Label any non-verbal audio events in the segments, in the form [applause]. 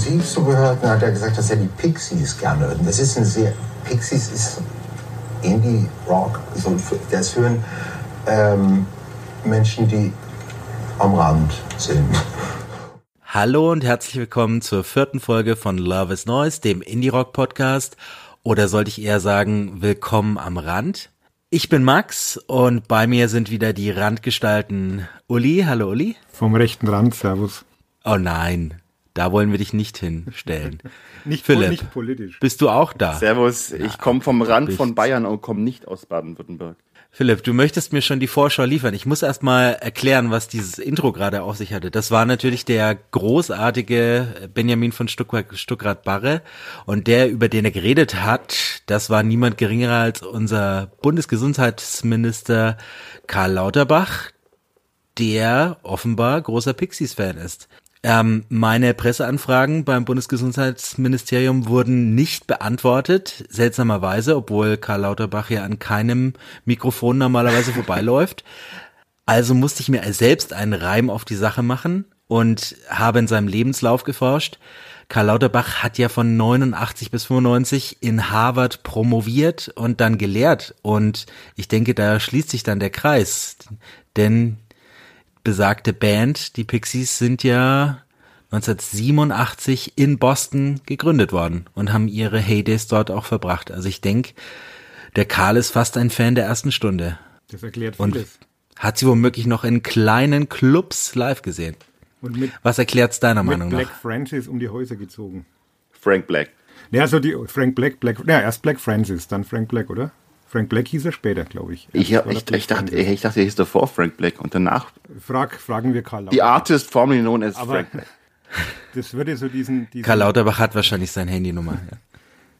Musik so gehört? Dann hat er gesagt, dass er die Pixies gerne hört. Und Das ist ein sehr. Pixies ist Indie-Rock. So, für einen, ähm, Menschen, die am Rand sind. Hallo und herzlich willkommen zur vierten Folge von Love is Noise, dem Indie-Rock-Podcast. Oder sollte ich eher sagen, willkommen am Rand? Ich bin Max und bei mir sind wieder die Randgestalten Uli. Hallo Uli. Vom rechten Rand, Servus. Oh nein, da wollen wir dich nicht hinstellen. [laughs] Nicht, Philipp. nicht politisch. Bist du auch da? Servus, ich komme vom Rand bist- von Bayern und komme nicht aus Baden-Württemberg. Philipp, du möchtest mir schon die Vorschau liefern. Ich muss erst mal erklären, was dieses Intro gerade auf sich hatte. Das war natürlich der großartige Benjamin von Stuttgart- Stuckrad-Barre. Und der, über den er geredet hat, das war niemand geringerer als unser Bundesgesundheitsminister Karl Lauterbach, der offenbar großer Pixies-Fan ist. Ähm, meine Presseanfragen beim Bundesgesundheitsministerium wurden nicht beantwortet, seltsamerweise, obwohl Karl Lauterbach ja an keinem Mikrofon normalerweise vorbeiläuft. [laughs] Also musste ich mir selbst einen Reim auf die Sache machen und habe in seinem Lebenslauf geforscht. Karl Lauterbach hat ja von 89 bis 95 in Harvard promoviert und dann gelehrt. Und ich denke, da schließt sich dann der Kreis. Denn besagte Band, die Pixies, sind ja 1987 in Boston gegründet worden und haben ihre Heydays dort auch verbracht. Also ich denke, der Karl ist fast ein Fan der ersten Stunde Das erklärt und vieles. hat sie womöglich noch in kleinen Clubs live gesehen. Und mit, Was erklärt's deiner mit Meinung Black nach? Francis um die Häuser gezogen. Frank Black. Ja, so die Frank Black, Black, ja, erst Black Francis, dann Frank Black, oder? Frank Black hieß er später, glaube ich. Ich, Erst hab, ich, er ich, dachte, ich dachte, er hieß davor Frank Black und danach Frag, fragen wir Karl die Lauterbach. Artist formerly known as Aber Frank Black. [laughs] das würde so diesen, diesen Karl Lauterbach hat wahrscheinlich seine Handynummer. Ja.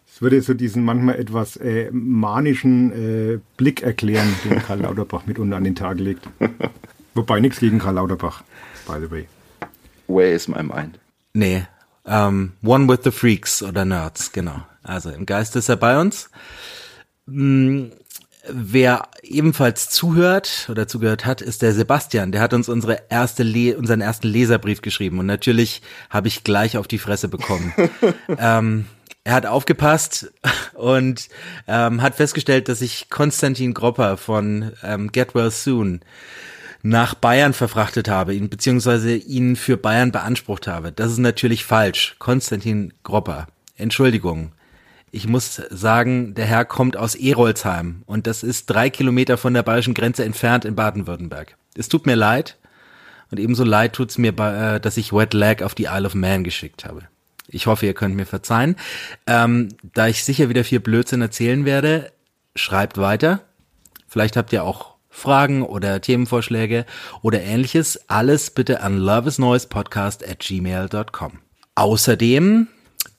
das würde so diesen manchmal etwas äh, manischen äh, Blick erklären, den Karl [laughs] Lauterbach mitunter an den Tag legt. Wobei nichts gegen Karl Lauterbach, by the way. Where is my mind? Nee, ähm, One with the Freaks oder Nerds, genau. Also im Geist ist er bei uns. Hm, Wer ebenfalls zuhört oder zugehört hat, ist der Sebastian. Der hat uns unsere erste Le unseren ersten Leserbrief geschrieben und natürlich habe ich gleich auf die Fresse bekommen. [laughs] ähm, er hat aufgepasst und ähm, hat festgestellt, dass ich Konstantin Gropper von ähm, Get Well Soon nach Bayern verfrachtet habe, ihn beziehungsweise ihn für Bayern beansprucht habe. Das ist natürlich falsch. Konstantin Gropper. Entschuldigung. Ich muss sagen, der Herr kommt aus Erolsheim und das ist drei Kilometer von der bayerischen Grenze entfernt in Baden-Württemberg. Es tut mir leid und ebenso leid tut's mir, äh, dass ich Wet Leg auf die Isle of Man geschickt habe. Ich hoffe, ihr könnt mir verzeihen. Ähm, da ich sicher wieder viel Blödsinn erzählen werde, schreibt weiter. Vielleicht habt ihr auch Fragen oder Themenvorschläge oder ähnliches. Alles bitte an loveisnoisepodcast at gmail.com. Außerdem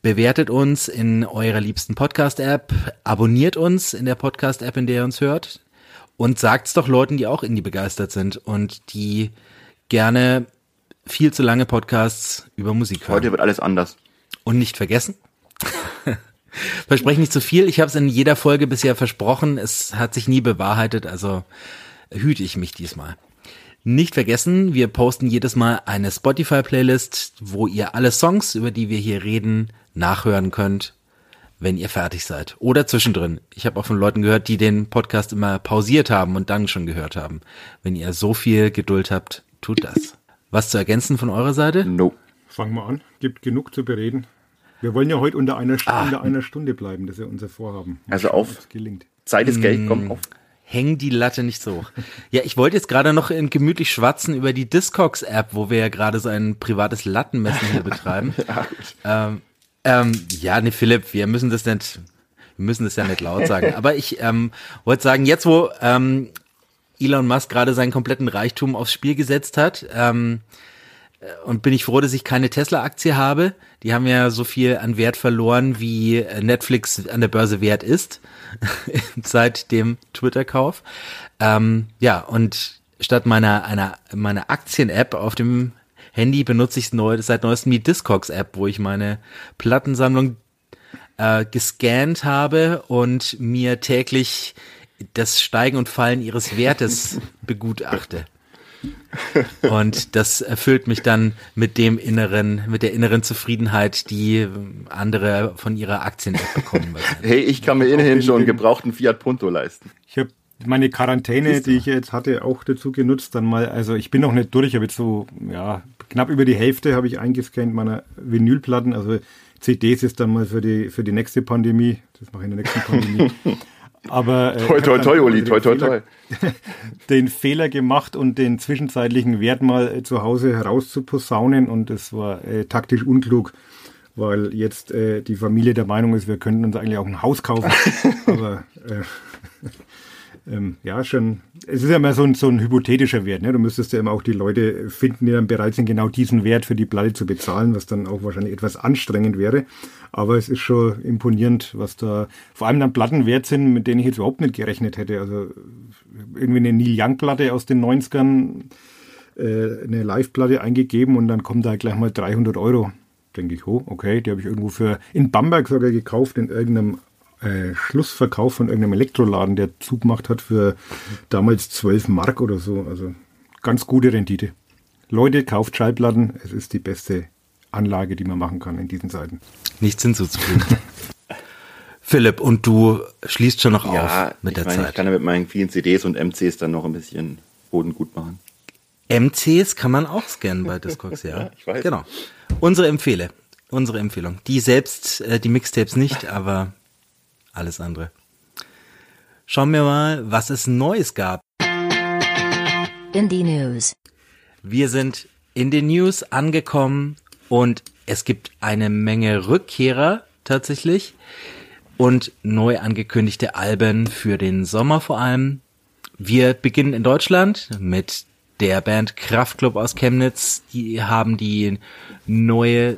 bewertet uns in eurer liebsten Podcast-App, abonniert uns in der Podcast-App, in der ihr uns hört und sagt's doch Leuten, die auch Indie begeistert sind und die gerne viel zu lange Podcasts über Musik hören. Heute wird alles anders. Und nicht vergessen. [laughs] Verspreche nicht zu viel. Ich habe es in jeder Folge bisher versprochen. Es hat sich nie bewahrheitet, also hüte ich mich diesmal. Nicht vergessen, wir posten jedes Mal eine Spotify-Playlist, wo ihr alle Songs, über die wir hier reden, nachhören könnt, wenn ihr fertig seid. Oder zwischendrin. Ich habe auch von Leuten gehört, die den Podcast immer pausiert haben und dann schon gehört haben. Wenn ihr so viel Geduld habt, tut das. Was zu ergänzen von eurer Seite? No. Fangen wir an. Gibt genug zu bereden. Wir wollen ja heute unter einer, St Ah. unter einer Stunde bleiben. Das ist ja unser Vorhaben. Also schauen, auf-. Zeit ist Geld, komm Mm. auf. Häng die Latte nicht so hoch. Ja, ich wollte jetzt gerade noch in gemütlich schwatzen über die Discogs-App, wo wir ja gerade so ein privates Lattenmessen hier betreiben. [laughs] ähm, ähm, ja, ne, Philipp, wir müssen das nicht, wir müssen das ja nicht laut sagen. [laughs] Aber ich ähm, wollte sagen, jetzt wo ähm, Elon Musk gerade seinen kompletten Reichtum aufs Spiel gesetzt hat, ähm, und bin ich froh, dass ich keine Tesla-Aktie habe. Die haben ja so viel an Wert verloren, wie äh, Netflix an der Börse wert ist [laughs] seit dem Twitter-Kauf. Ähm, ja, und statt meiner einer meiner Aktien-App auf dem Handy benutze ich neu, seit neuestem die Discogs-App, wo ich meine Plattensammlung äh, gescannt habe und mir täglich das Steigen und Fallen ihres Wertes begutachte. Und das erfüllt mich dann mit dem inneren, mit der inneren Zufriedenheit, die andere von ihrer Aktien bekommen. Hey, ich kann mir immerhin schon einen gebrauchten Fiat Punto leisten. Ich habe meine Quarantäne, die ich jetzt hatte, auch dazu genutzt. Dann mal, also ich bin noch nicht durch, aber jetzt so, ja, knapp über die Hälfte habe ich eingescannt meiner Vinylplatten. Also CDs ist dann mal für die, für die nächste Pandemie. Das mache ich in der nächsten Pandemie. [laughs] Aber äh, toi, toi, toi, Uli, toi, toi, toi. [laughs] Den Fehler gemacht und den zwischenzeitlichen Wert mal äh, zu Hause herauszuposaunen und es war äh, taktisch unklug, weil jetzt äh, die Familie der Meinung ist, wir könnten uns eigentlich auch ein Haus kaufen. [laughs] Aber äh, ähm, ja, schon, es ist ja immer so ein, so ein hypothetischer Wert. Ne? Du müsstest ja immer auch die Leute finden, die dann bereit sind, genau diesen Wert für die Platte zu bezahlen, was dann auch wahrscheinlich etwas anstrengend wäre. Aber es ist schon imponierend, was da vor allem dann Platten wert sind, mit denen ich jetzt überhaupt nicht gerechnet hätte. Also irgendwie eine Neil Young-Platte aus den 90ern, äh, eine Live-Platte eingegeben und dann kommt da gleich mal 300 Euro. Denke ich, oh, okay, die habe ich irgendwo für in Bamberg sogar gekauft, in irgendeinem äh, Schlussverkauf von irgendeinem Elektroladen, der zugemacht hat für damals 12 Mark oder so. Also ganz gute Rendite. Leute, kauft Schallplatten. Es ist die beste Anlage, die man machen kann in diesen Zeiten. Nichts hinzuzufügen. [laughs] Philipp, und du schließt schon noch Ja, auf mit ich der meine, ich Zeit. kann ja mit meinen vielen CDs und MCs dann noch ein bisschen Boden gut machen. MCs kann man auch scannen bei Discogs, ja. [laughs] Ja, ich weiß. Genau. Unsere Empfehle. Unsere Empfehlung. Die selbst, äh, die Mixtapes nicht, aber alles andere. Schauen wir mal, was es Neues gab. Indie News. Wir sind in den News angekommen und es gibt eine Menge Rückkehrer tatsächlich und neu angekündigte Alben für den Sommer vor allem. Wir beginnen in Deutschland mit der Band Kraftklub aus Chemnitz. Die haben die neue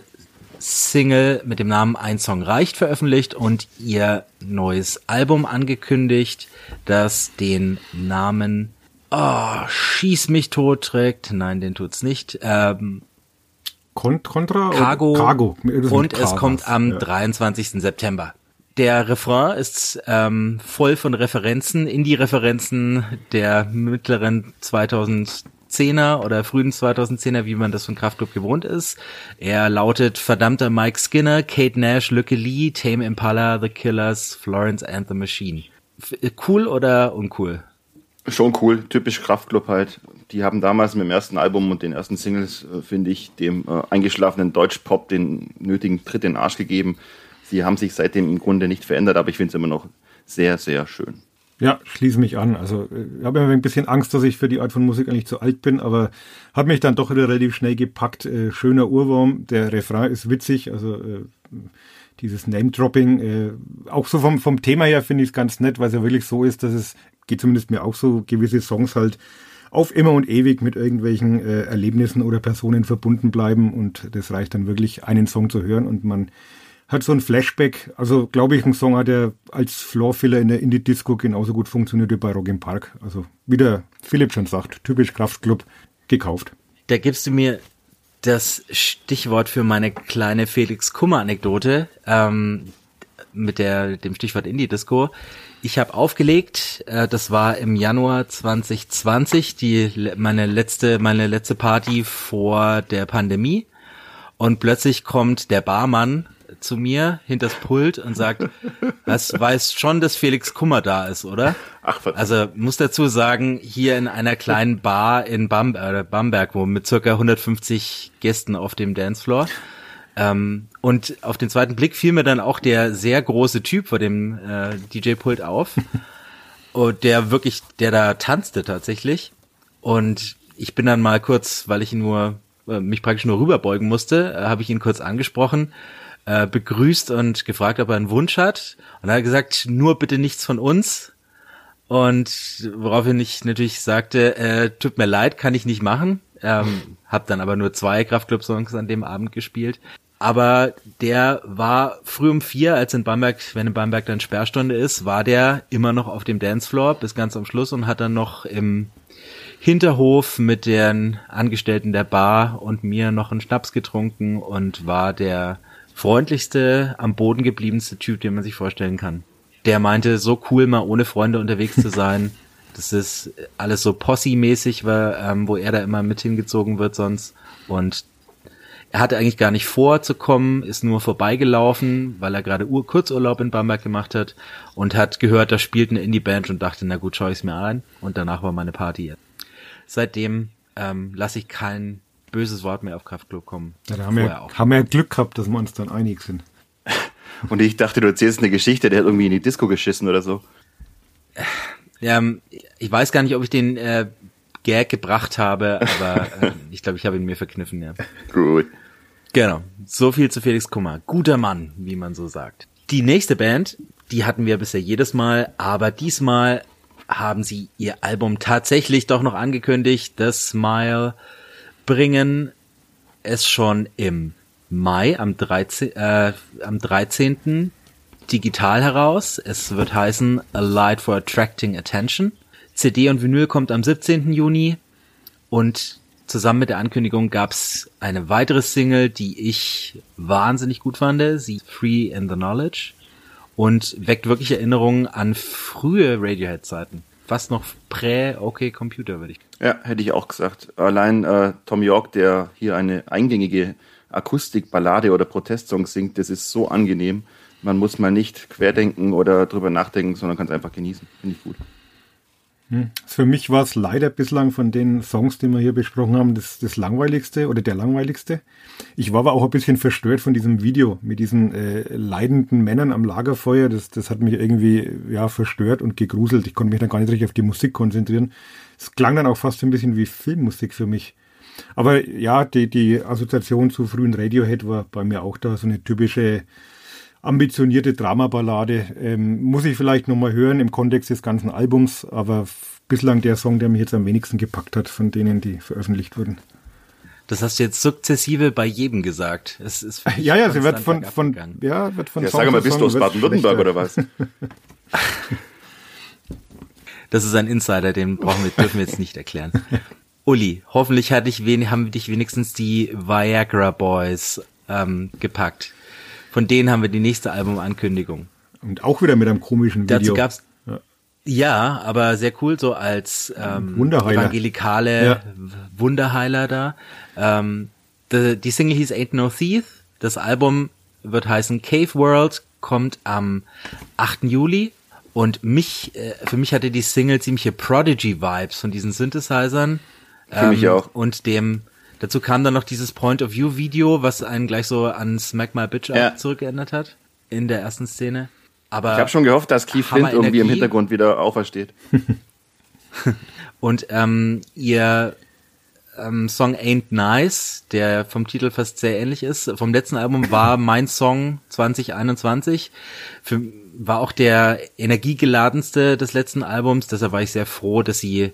Single mit dem Namen Ein Song reicht veröffentlicht und ihr neues Album angekündigt, das den Namen Oh, schieß mich tot trägt. Nein, den tut's nicht. Ähm, Kon Contra? Cargo. Cargo. Und es kommt am Ja. 23. September. Der Refrain ist ähm, voll von Referenzen, Indie-Referenzen der mittleren 2010er oder frühen 2010er, wie man das von Kraftklub gewohnt ist. Er lautet verdammter Mike Skinner, Kate Nash, Lücke Lee, Tame Impala, The Killers, Florence and the Machine. F cool oder uncool? Schon cool, typisch Kraftklub halt. Die haben damals mit dem ersten Album und den ersten Singles, äh, finde ich, dem äh, eingeschlafenen Deutschpop den nötigen Tritt in den Arsch gegeben. Sie haben sich seitdem im Grunde nicht verändert, aber ich finde es immer noch sehr, sehr schön. Ja, schließe mich an. Also ich habe immer ein bisschen Angst, dass ich für die Art von Musik eigentlich zu alt bin, aber hat mich dann doch wieder relativ schnell gepackt. Äh, schöner Urwurm, der Refrain ist witzig, also äh, dieses Name-Dropping, äh, auch so vom, vom Thema her finde ich es ganz nett, weil es ja wirklich so ist, dass es, geht zumindest mir auch so, gewisse Songs halt auf immer und ewig mit irgendwelchen äh, Erlebnissen oder Personen verbunden bleiben und das reicht dann wirklich, einen Song zu hören und man hat so ein Flashback. Also glaube ich, ein Song hat er als Floorfiller in der Indie-Disco genauso gut funktioniert wie bei Rock im Park. Also wie der Philipp schon sagt, typisch Kraftclub, gekauft. Da gibst du mir das Stichwort für meine kleine Felix Kummer-Anekdote ähm, mit der dem Stichwort Indie-Disco. Ich habe aufgelegt, äh, das war im Januar 2020, die meine letzte meine letzte Party vor der Pandemie und plötzlich kommt der Barmann zu mir hinters Pult und sagt, was weißt schon, dass Felix Kummer da ist, oder? Ach, verdammt. Also muss dazu sagen, hier in einer kleinen Bar in Bam äh, Bamberg, wo mit circa 150 Gästen auf dem Dancefloor. Ähm, und auf den zweiten Blick fiel mir dann auch der sehr große Typ vor dem äh, DJ-Pult auf. und der wirklich, der da tanzte tatsächlich. Und ich bin dann mal kurz, weil ich ihn nur, äh, mich praktisch nur rüberbeugen musste, äh, habe ich ihn kurz angesprochen, äh, begrüßt und gefragt, ob er einen Wunsch hat. Und er hat gesagt, nur bitte nichts von uns. Und woraufhin ich natürlich sagte, äh, tut mir leid, kann ich nicht machen. ähm, habe dann aber nur zwei Kraftclub-Songs an dem Abend gespielt. Aber der war früh um vier, als in Bamberg, wenn in Bamberg dann Sperrstunde ist, war der immer noch auf dem Dancefloor bis ganz am Schluss und hat dann noch im Hinterhof mit den Angestellten der Bar und mir noch einen Schnaps getrunken und war der freundlichste, am Boden gebliebenste Typ, den man sich vorstellen kann. Der meinte, so cool mal ohne Freunde unterwegs zu sein. [laughs] Das ist alles so Posse-mäßig, ähm, wo er da immer mit hingezogen wird sonst. Und er hatte eigentlich gar nicht vor zu kommen, ist nur vorbeigelaufen, weil er gerade Ur Kurzurlaub in Bamberg gemacht hat und hat gehört, da spielt eine Indie-Band und dachte, na gut, schau ich's mir ein. Und danach war meine Party. Seitdem ähm, lasse ich kein böses Wort mehr auf Kraftclub kommen. Ja, da haben wir, auch. haben wir Glück gehabt, dass wir uns dann einig sind. [laughs] Und ich dachte, du erzählst eine Geschichte, der hat irgendwie in die Disco geschissen oder so. Ja, ähm, ich weiß gar nicht, ob ich den äh, Gag gebracht habe, aber äh, [laughs] ich glaube, ich habe ihn mir verkniffen, ja. Gut. Genau. So viel zu Felix Kummer. Guter Mann, wie man so sagt. Die nächste Band, die hatten wir bisher jedes Mal, aber diesmal haben sie ihr Album tatsächlich doch noch angekündigt. The Smile bringen es schon im Mai am 13. Äh, am 13. digital heraus. Es wird heißen A Light for Attracting Attention. CD und Vinyl kommt am 17. Juni und zusammen mit der Ankündigung gab's eine weitere Single, die ich wahnsinnig gut fand, sie Free in the Knowledge und weckt wirklich Erinnerungen an frühe Radiohead-Zeiten. Fast noch prä-OK Computer, würde ich. Ja, hätte ich auch gesagt. Allein äh, Tom York, der hier eine eingängige Akustikballade oder Protestsong singt, das ist so angenehm. Man muss mal nicht querdenken oder drüber nachdenken, sondern kann es einfach genießen. Finde ich gut. Hm. Für mich war es leider bislang von den Songs, die wir hier besprochen haben, das, das langweiligste oder der langweiligste. Ich war aber auch ein bisschen verstört von diesem Video mit diesen äh, leidenden Männern am Lagerfeuer. Das, das hat mich irgendwie ja verstört und gegruselt. Ich konnte mich dann gar nicht richtig auf die Musik konzentrieren. Es klang dann auch fast ein bisschen wie Filmmusik für mich. Aber ja, die, die Assoziation zu frühen Radiohead war bei mir auch da so eine typische ambitionierte Dramaballade. Ähm, muss ich vielleicht nochmal hören im Kontext des ganzen Albums, aber bislang der Song, der mich jetzt am wenigsten gepackt hat von denen, die veröffentlicht wurden. Das hast du jetzt sukzessive bei jedem gesagt. Es ist [laughs] ja, ja, sie wird von, von, ja, wird von ja, Song sag mal, bist du aus Baden-Württemberg oder was? [laughs] das ist ein Insider, den brauchen wir, dürfen wir jetzt nicht erklären. [laughs] Uli, hoffentlich hat dich wen, haben dich wenigstens die Viagra Boys ähm, gepackt. Von denen haben wir die nächste Albumankündigung. Und auch wieder mit einem komischen Video. Dazu gab's ja, ja aber sehr cool, so als ähm, evangelikale ja. Wunderheiler da. Ähm, die, die Single hieß Ain't No Thief. Das Album wird heißen Cave World, kommt am 8. Juli. Und mich, äh, für mich hatte die Single ziemliche Prodigy-Vibes von diesen Synthesizern. Für ähm, mich auch. Und dem Dazu kam dann noch dieses Point-of-View-Video, was einen gleich so an Smack My Bitch ja. zurückgeändert hat in der ersten Szene. Aber ich habe schon gehofft, dass Keith Flint irgendwie im Hintergrund wieder aufersteht. [laughs] Und ähm, ihr ähm, Song Ain't Nice, der vom Titel fast sehr ähnlich ist, vom letzten Album war [laughs] mein Song 2021. Für, war auch der energiegeladenste des letzten Albums, deshalb war ich sehr froh, dass sie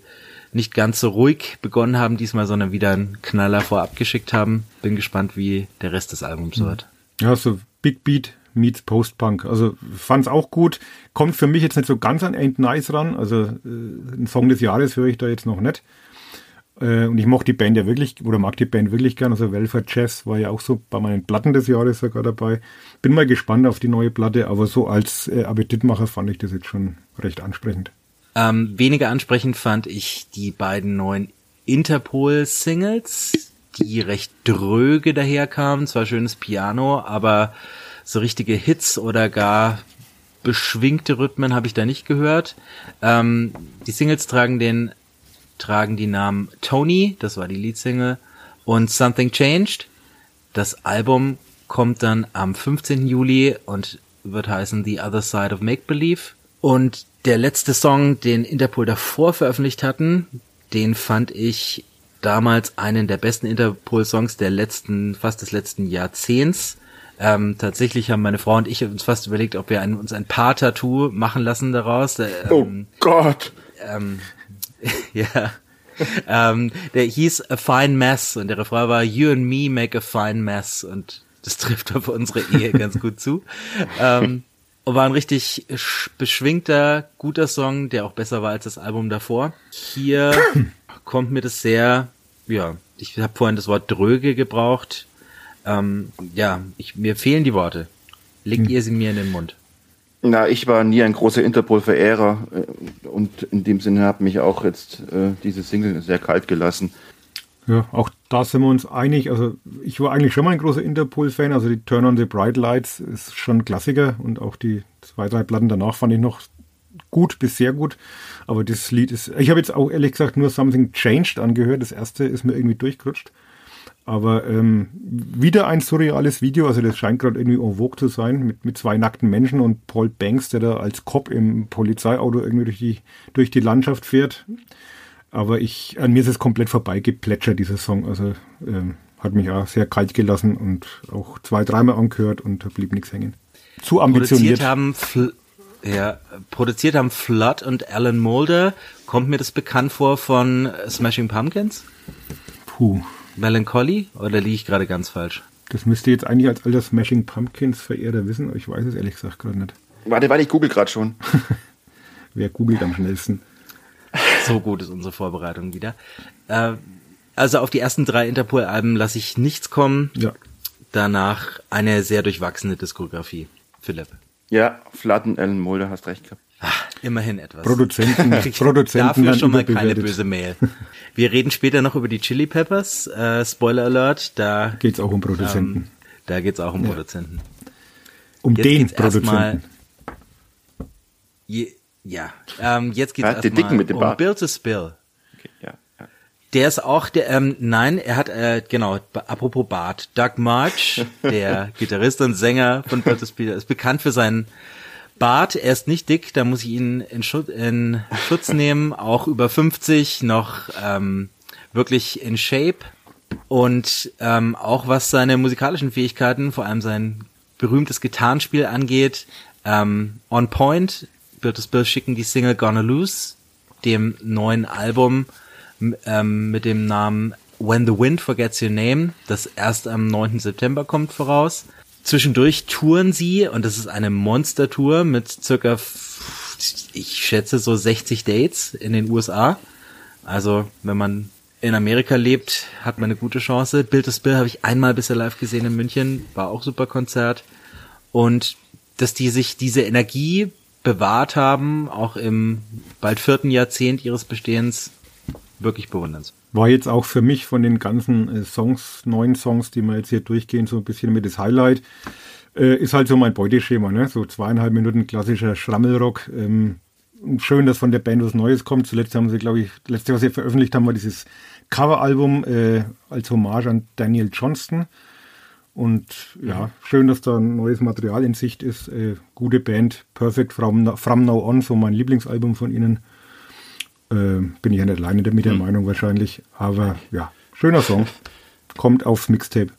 nicht ganz so ruhig begonnen haben diesmal, sondern wieder einen Knaller vorab geschickt haben. Bin gespannt, wie der Rest des Albums mhm. wird. Ja, so Big Beat meets Post-Punk. Also fand's auch gut. Kommt für mich jetzt nicht so ganz an Ain't Nice ran. Also äh, ein Song des Jahres höre ich da jetzt noch nicht. Äh, und ich mochte die Band ja wirklich, oder mag die Band wirklich gern. Also Welfare Jazz war ja auch so bei meinen Platten des Jahres sogar dabei. Bin mal gespannt auf die neue Platte, aber so als äh, Appetitmacher fand ich das jetzt schon recht ansprechend. Ähm, weniger ansprechend fand ich die beiden neuen Interpol-Singles, die recht dröge daherkamen. Zwar schönes Piano, aber so richtige Hits oder gar beschwingte Rhythmen habe ich da nicht gehört. Ähm, die Singles tragen den tragen die Namen Tony, das war die Leadsingle, und Something Changed. Das Album kommt dann am 15. Juli und wird heißen The Other Side of Make Believe. Und der letzte Song, den Interpol davor veröffentlicht hatten, den fand ich damals einen der besten Interpol-Songs der letzten, fast des letzten Jahrzehnts. Ähm, tatsächlich haben meine Frau und ich uns fast überlegt, ob wir ein, uns ein Paar-Tattoo machen lassen daraus. Äh, oh ähm, oh Gott! Ähm, [laughs] ja. ähm, der hieß A Fine Mess und der Refrain war You and me make a fine mess und das trifft auf unsere Ehe ganz gut zu. Ähm, und war ein richtig beschwingter, guter Song, der auch besser war als das Album davor. Hier [clears throat] kommt mir das sehr, ja, ich habe vorhin das Wort dröge gebraucht. Ähm, ja, ich, mir fehlen die Worte. Legt hm. ihr sie mir in den Mund? Na, ich war nie ein großer Interpol-Verehrer äh, und in dem Sinne hat mich auch jetzt äh, diese Single sehr kalt gelassen. Ja, auch da sind wir uns einig. Also ich war eigentlich schon mal ein großer Interpol-Fan. Also die Turn on the Bright Lights ist schon ein Klassiker und auch die zwei, drei Platten danach fand ich noch gut bis sehr gut. Aber das Lied ist, ich habe jetzt auch ehrlich gesagt nur Something Changed angehört. Das erste ist mir irgendwie durchgerutscht. Aber ähm, wieder ein surreales Video, also das scheint gerade irgendwie en vogue zu sein, mit, mit zwei nackten Menschen und Paul Banks, der da als Cop im Polizeiauto irgendwie durch die, durch die Landschaft fährt. Aber ich, an mir ist es komplett vorbeigeplätschert, dieser Song. Also ähm, hat mich auch sehr kalt gelassen und auch zwei, dreimal angehört und da blieb nichts hängen. Zu ambitioniert. Produziert haben, Fl ja, produziert haben Flood und Alan Mulder. Kommt mir das bekannt vor von Smashing Pumpkins? Puh, Melancholy oder liege ich gerade ganz falsch? Das müsste jetzt eigentlich als alter Smashing Pumpkins Verehrer wissen, aber ich weiß es ehrlich gesagt gerade nicht. Warte, warte, ich google gerade schon. [laughs] Wer googelt am schnellsten? So gut ist unsere Vorbereitung wieder. Äh, also auf die ersten drei Interpol-Alben lasse ich nichts kommen. Ja. Danach eine sehr durchwachsene Diskografie. Philipp. Ja, Flatten, Alan Mulder, hast recht gehabt. Ach, immerhin etwas. Produzenten, [laughs] Produzenten Dafür schon mal keine böse Mail. Wir reden später noch über die Chili Peppers. Äh, Spoiler Alert, da geht's auch um Produzenten. Ähm, da geht's auch um ja. Produzenten. Um jetzt den Produzenten. Mal, je, ja, ähm, jetzt geht's ja, erstmal um Bart. Bill to Spill. Okay, ja, ja. Der ist auch der, ähm, nein, er hat, äh, genau, apropos Bart, Doug March, [laughs] der Gitarrist und Sänger von Bill to Spill, ist bekannt für seinen Bart, er ist nicht dick, da muss ich ihn in, Schutz, in Schutz [laughs] nehmen, auch über 50, noch ähm, wirklich in Shape und ähm, auch was seine musikalischen Fähigkeiten, vor allem sein berühmtes Gitarrenspiel angeht, ähm, on point. Birtus Bill schicken die Single Gonna Lose, dem neuen Album ähm, mit dem Namen When the Wind Forgets Your Name, das erst am 9. September kommt voraus. Zwischendurch touren sie und das ist eine Monster-Tour mit circa, ich schätze so 60 Dates in den USA. Also wenn man in Amerika lebt, hat man eine gute Chance. Bild to Bill habe ich einmal bisher live gesehen in München, war auch super Konzert. Und dass die sich diese Energie bewahrt haben, auch im bald vierten Jahrzehnt ihres Bestehens, wirklich bewundernswert. War jetzt auch für mich von den ganzen äh, Songs, neuen Songs, die wir jetzt hier durchgehen, so ein bisschen mit das Highlight. Äh, ist halt so mein Beuteschema, ne? So zweieinhalb Minuten klassischer Schrammelrock. Ähm, schön, dass von der Band was Neues kommt. Zuletzt haben sie, glaube ich, letzte, was sie veröffentlicht haben, war dieses Coveralbum äh, als Hommage an Daniel Johnston. Und ja, schön, dass da ein neues Material in Sicht ist. Äh, gute Band, Perfect from, from Now On, so mein Lieblingsalbum von ihnen. Äh, bin ich ja nicht alleine mit der hm. Meinung wahrscheinlich. Aber ja, schöner Song. Kommt aufs Mixtape.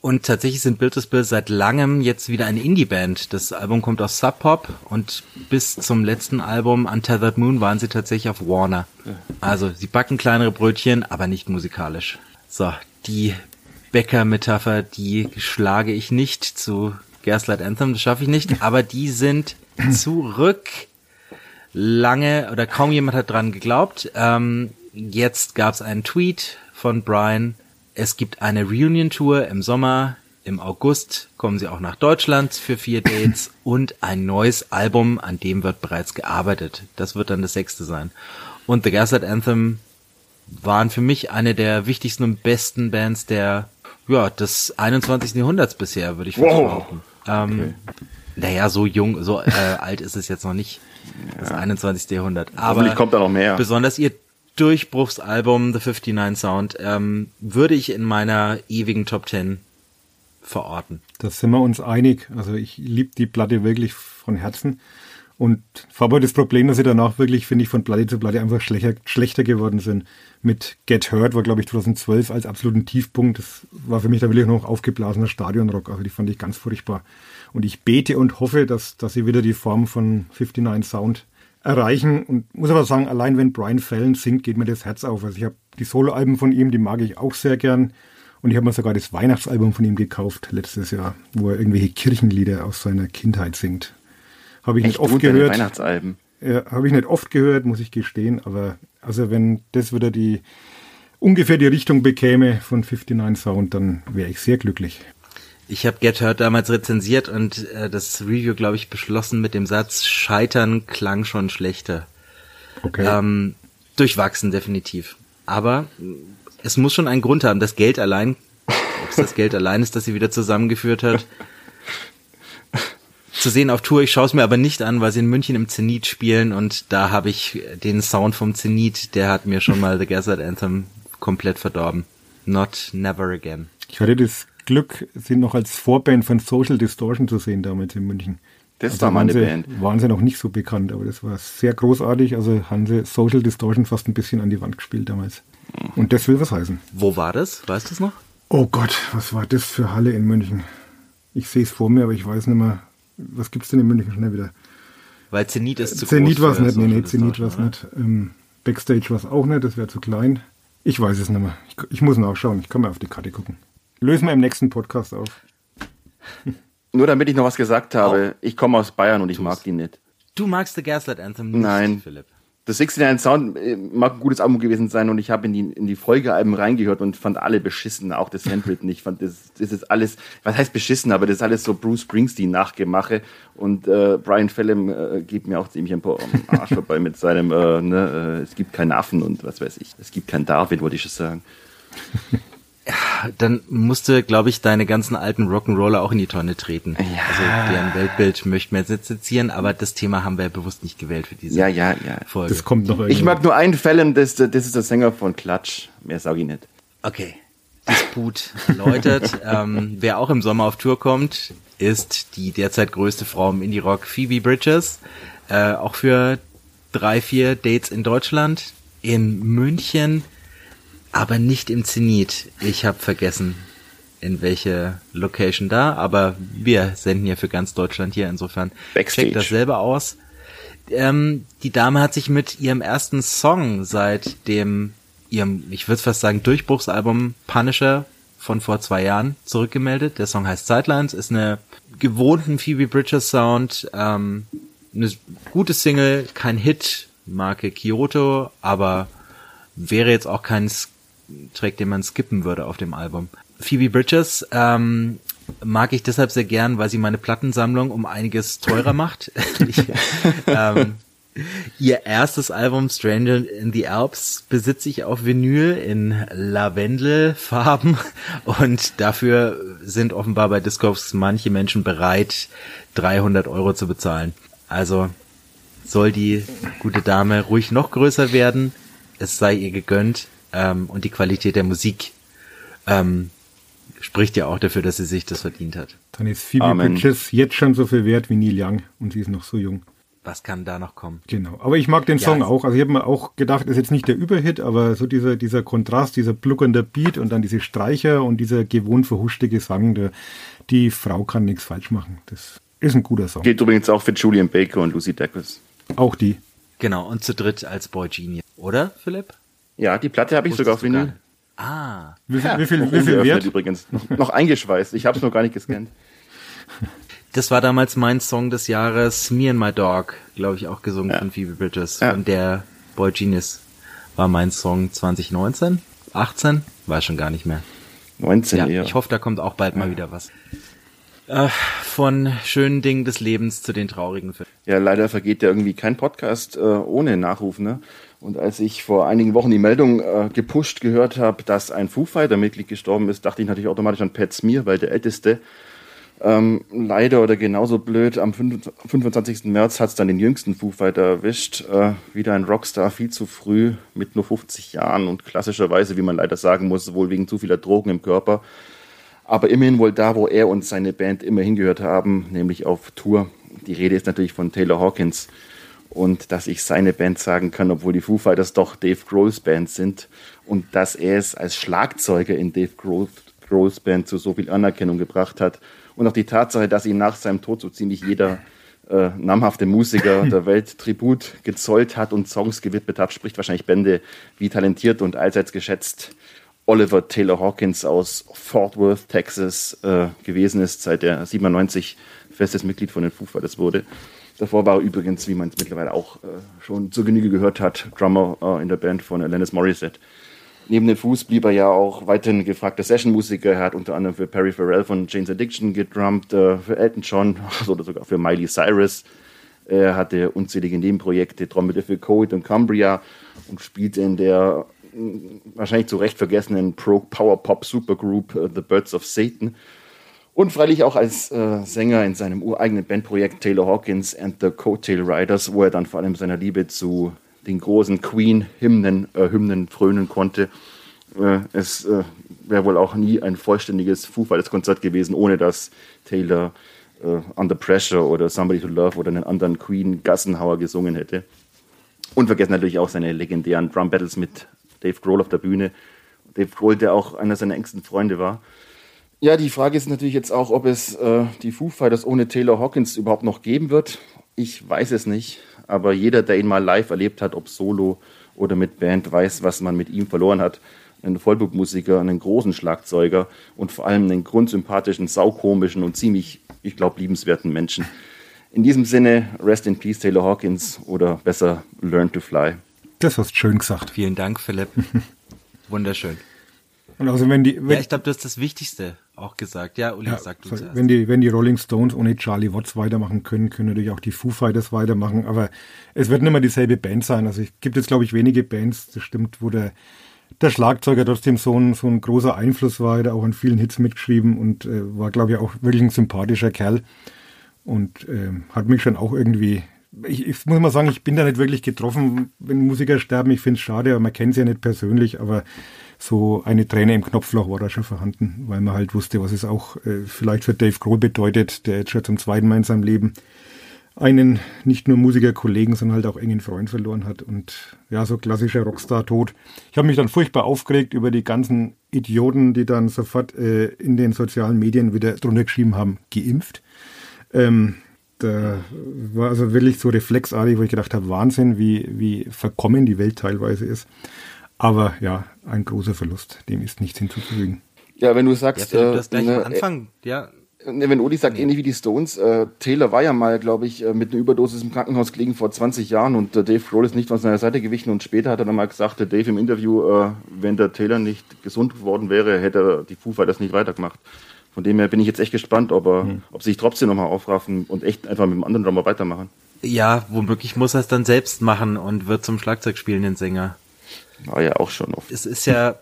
Und tatsächlich sind Build Bill seit langem jetzt wieder eine Indie-Band. Das Album kommt aus Sub Pop und bis zum letzten Album Untethered Moon waren sie tatsächlich auf Warner. Also sie backen kleinere Brötchen, aber nicht musikalisch. So, die Bäcker-Metapher, die schlage ich nicht zu Gaslight Anthem, das schaffe ich nicht, [laughs] aber die sind zurück lange oder kaum jemand hat dran geglaubt. Ähm, jetzt gab es einen Tweet von Brian. Es gibt eine Reunion-Tour im Sommer. Im August kommen sie auch nach Deutschland für vier Dates [laughs] und ein neues Album, an dem wird bereits gearbeitet. Das wird dann das sechste sein. Und The Gaslight Anthem waren für mich eine der wichtigsten und besten Bands der, ja, des 21. Jahrhunderts bisher, würde ich wow. behaupten. Ähm, okay. Naja, so jung, so äh, [laughs] alt ist es jetzt noch nicht das ja. 21. Jahrhundert. Aber kommt da noch mehr. Besonders ihr Durchbruchsalbum The 59 Sound ähm, würde ich in meiner ewigen Top 10 verorten. Da sind wir uns einig. Also ich liebe die Platte wirklich von Herzen. Und habe das Problem, dass sie danach wirklich, finde ich, von Platte zu Platte einfach schlechter, schlechter geworden sind. Mit Get Hurt war, glaube ich, 2012 als absoluten Tiefpunkt. Das war für mich da wirklich noch aufgeblasener Stadionrock. Also die fand ich ganz furchtbar. Und ich bete und hoffe, dass, dass sie wieder die Form von 59 Sound erreichen. Und muss aber sagen, allein wenn Brian Fallon singt, geht mir das Herz auf. Also ich habe die Soloalben von ihm, die mag ich auch sehr gern. Und ich habe mir sogar das Weihnachtsalbum von ihm gekauft letztes Jahr, wo er irgendwelche Kirchenlieder aus seiner Kindheit singt. Habe ich Echt nicht oft gehört. Weihnachtsalben. Ja, habe ich nicht oft gehört, muss ich gestehen. Aber also wenn das wieder die ungefähr die Richtung bekäme von 59 Sound, dann wäre ich sehr glücklich. Ich habe Get Hurt damals rezensiert und äh, das Review, glaube ich, beschlossen mit dem Satz, Scheitern klang schon schlechter. Okay. Ähm, durchwachsen, definitiv. Aber es muss schon einen Grund haben. Das Geld allein, ob es das Geld allein ist, das sie wieder zusammengeführt hat. [laughs] Zu sehen auf Tour, ich schaue es mir aber nicht an, weil sie in München im Zenit spielen und da habe ich den Sound vom Zenit, der hat mir schon mal The Gazette Anthem komplett verdorben. Not never again. Ich hatte das Glück, sie noch als Vorband von Social Distortion zu sehen damals in München. Das Also war meine waren sie, Band. Waren sie noch nicht so bekannt, aber das war sehr großartig. Also haben sie Social Distortion fast ein bisschen an die Wand gespielt damals. Und das will was heißen. Wo war das? Weißt du es noch? Oh Gott, was war das für Halle in München? Ich sehe es vor mir, aber ich weiß nicht mehr. Was gibt's denn in München schnell wieder? Weil Zenit ist zu Zenit groß war es nicht, nee, nee, Zenit war es Distortion, nicht. Ähm, Backstage war es auch nicht, das wäre zu klein. Ich weiß es nicht mehr. Ich, ich muss nachschauen, ich kann mal auf die Karte gucken. Lösen wir im nächsten Podcast auf. [laughs] Nur damit ich noch was gesagt habe, ich komme aus Bayern und ich mag die nicht. Du magst The Gaslight Anthem nicht, Nein. Philipp. Das 69 Sound äh, mag ein gutes Album gewesen sein und ich habe in die, in die Folgealben reingehört und fand alle beschissen, auch das Handwritten. Ich fand das, das ist alles, was heißt beschissen, aber das ist alles so Bruce Springsteen Nachgemache und äh, Brian Fallon äh, geht mir auch ziemlich ein paar am Arsch [laughs] vorbei mit seinem, äh, ne, äh, es gibt keinen Affen und was weiß ich, es gibt keinen David, wollte ich schon sagen. [laughs] Dann musste, glaube ich, deine ganzen alten Rock'n'Roller auch in die Tonne treten. Also deren Weltbild möchten wir jetzt nicht sezieren, aber das Thema haben wir bewusst nicht gewählt für diese Ja, ja, ja. Folge. Das kommt noch Ich irgendwann. mag nur einen Fallon, das, das ist der Sänger von Klatsch, mehr sage ich nicht. Okay. Disput erläutert. [laughs] ähm, wer auch im Sommer auf Tour kommt, ist die derzeit größte Frau im Indie-Rock, Phoebe Bridges. Äh, auch für drei, vier Dates in Deutschland, in München, aber nicht im Zenit. Ich habe vergessen, in welche Location da, aber wir senden ja für ganz Deutschland hier, insofern Backstage. checkt das selber aus. Ähm, die Dame hat sich mit ihrem ersten Song seit dem, ihrem, ich würde fast sagen, Durchbruchsalbum Punisher von vor zwei Jahren zurückgemeldet. Der Song heißt Sidelines, ist eine gewohnten Phoebe Bridges Sound, ähm, eine gute Single, kein Hit, Marke Kyoto, aber wäre jetzt auch kein Track, den man skippen würde auf dem Album. Phoebe Bridges ähm, mag ich deshalb sehr gern, weil sie meine Plattensammlung um einiges teurer macht. [laughs] ich, ähm, ihr erstes Album Stranger in the Alps besitze ich auf Vinyl in Lavendelfarben [laughs] und dafür sind offenbar bei Discogs manche Menschen bereit, 300 Euro zu bezahlen. Also soll die gute Dame ruhig noch größer werden, es sei ihr gegönnt ähm, und die Qualität der Musik ähm, spricht ja auch dafür, dass sie sich das verdient hat. Dann ist Phoebe Amen. Bridges jetzt schon so viel wert wie Neil Young und sie ist noch so jung. Was kann da noch kommen? Genau. Aber ich mag den Ja, Song auch. Also ich habe mir auch gedacht, ist jetzt nicht der Überhit, aber so dieser, dieser Kontrast, dieser bluckernde Beat und dann diese Streicher und dieser gewohnt verhuschte Gesang, der, die Frau kann nichts falsch machen. Das ist ein guter Song. Gilt übrigens auch für Julian Baker und Lucy Dacus. Auch die. Genau, und zu dritt als Boy Genius. Oder, Philipp? Ja, die Platte habe ich sogar auf Vinyl. Ah, Wie viel, Ja, wie viel, noch wie viel wert? übrigens. Noch, noch eingeschweißt. Ich habe es noch gar nicht gescannt. das war damals mein Song des Jahres, Me and My Dog, glaube ich, auch gesungen Ja. von Phoebe Bridges. Ja. Und der Boy Genius war mein Song 2019, 18, weiß schon gar nicht mehr. 19 Ja, eher. ich hoffe, da kommt auch bald mal wieder was. Äh, von schönen Dingen des Lebens zu den traurigen Filmen. Ja, leider vergeht ja irgendwie kein Podcast äh, ohne Nachruf. Ne? Und als ich vor einigen Wochen die Meldung äh, gepusht gehört habe, dass ein Foo Fighter-Mitglied gestorben ist, dachte ich natürlich automatisch an Pat Smear, weil der Älteste. Ähm, leider oder genauso blöd, am 25. März hat es dann den jüngsten Foo Fighter erwischt. Äh, wieder ein Rockstar, viel zu früh, mit nur 50 Jahren und klassischerweise, wie man leider sagen muss, wohl wegen zu vieler Drogen im Körper. Aber immerhin wohl da, wo er und seine Band immer hingehört haben, nämlich auf Tour. Die Rede ist natürlich von Taylor Hawkins. Und dass ich seine Band sagen kann, obwohl die Foo Fighters doch Dave Grohls Band sind. Und dass er es als Schlagzeuger in Dave Grohl, Grohls Band zu so viel Anerkennung gebracht hat. Und auch die Tatsache, dass ihn nach seinem Tod so ziemlich jeder äh, namhafte Musiker [laughs] der Welt Tribut gezollt hat und Songs gewidmet hat, spricht wahrscheinlich Bände wie talentiert und allseits geschätzt Oliver Taylor Hawkins aus Fort Worth, Texas äh, gewesen ist, seit er 97 festes Mitglied von den Foo Fighters wurde. Davor war er übrigens, wie man es mittlerweile auch äh, schon zur Genüge gehört hat, Drummer äh, in der Band von Alanis Morissette. Neben den Fuß blieb er ja auch weiterhin gefragter Sessionmusiker. Er hat unter anderem für Perry Farrell von Jane's Addiction gedrummt, äh, für Elton John [laughs] oder sogar für Miley Cyrus. Er hatte unzählige Nebenprojekte, trommelte für Coed und Cumbria und spielte in der wahrscheinlich zu Recht vergessenen Pro-Power-Pop-Supergroup uh, The Birds of Satan. Und freilich auch als äh, Sänger in seinem ureigenen Bandprojekt Taylor Hawkins and the Coattail Riders, wo er dann vor allem seiner Liebe zu den großen Queen-Hymnen äh, Hymnen frönen konnte. Äh, es äh, wäre wohl auch nie ein vollständiges Foo Fighters Konzert gewesen, ohne dass Taylor äh, Under Pressure oder Somebody to Love oder einen anderen Queen Gassenhauer gesungen hätte. Und vergessen natürlich auch seine legendären Drum Battles mit Dave Grohl auf der Bühne. Dave Grohl, der auch einer seiner engsten Freunde war. Ja, die Frage ist natürlich jetzt auch, ob es äh, die Foo Fighters ohne Taylor Hawkins überhaupt noch geben wird. Ich weiß es nicht, aber jeder, der ihn mal live erlebt hat, ob solo oder mit Band, weiß, was man mit ihm verloren hat. Einen Vollblutmusiker, einen großen Schlagzeuger und vor allem einen grundsympathischen, saukomischen und ziemlich, ich glaube, liebenswerten Menschen. In diesem Sinne, rest in peace, Taylor Hawkins, oder besser, learn to fly. Das hast du schön gesagt. Vielen Dank, Philipp. [laughs] Wunderschön. Und also wenn die, wenn, ja, ich glaube, du hast das Wichtigste auch gesagt. Ja, Uli, ja, sag du so, zuerst. wenn die, wenn die Rolling Stones ohne Charlie Watts weitermachen können, können natürlich auch die Foo Fighters weitermachen. Aber es wird nicht mehr dieselbe Band sein. Also es gibt jetzt, glaube ich, wenige Bands, das stimmt, wo der, der Schlagzeuger trotzdem so ein, so ein großer Einfluss war. Der auch an vielen Hits mitgeschrieben und äh, war, glaube ich, auch wirklich ein sympathischer Kerl. Und äh, hat mich schon auch irgendwie ich, ich muss mal sagen, ich bin da nicht wirklich getroffen, wenn Musiker sterben. Ich finde es schade, aber man kennt sie ja nicht persönlich, aber so eine Träne im Knopfloch war da schon vorhanden, weil man halt wusste, was es auch äh, vielleicht für Dave Grohl bedeutet, der jetzt schon zum zweiten Mal in seinem Leben einen nicht nur Musikerkollegen, sondern halt auch engen Freund verloren hat und ja, so klassischer Rockstar-Tod. Ich habe mich dann furchtbar aufgeregt über die ganzen Idioten, die dann sofort äh, in den sozialen Medien wieder drunter geschrieben haben, geimpft. Ähm, da war also wirklich so reflexartig, wo ich gedacht habe, Wahnsinn, wie, wie verkommen die Welt teilweise ist. Aber ja, ein großer Verlust, dem ist nichts hinzuzufügen. Ja, wenn du sagst, ja, Philipp, äh, das gleich ne, am Anfang, ja, Ne, wenn Uli sagt, ähnlich wie die Stones, äh, Taylor war ja mal, glaube ich, äh, mit einer Überdosis im Krankenhaus gelegen vor 20 Jahren und äh, Dave Grohl ist nicht von seiner Seite gewichen und später hat er dann mal gesagt, der Dave im Interview, äh, wenn der Taylor nicht gesund geworden wäre, hätte er die Foo Fighters nicht weitergemacht. Von dem her bin ich jetzt echt gespannt, ob er, Hm. ob sie sich trotzdem nochmal aufraffen und echt einfach mit dem anderen Drummer weitermachen. ja, womöglich muss er es dann selbst machen und wird zum Schlagzeugspielenden Sänger. War ja auch schon oft. Es ist ja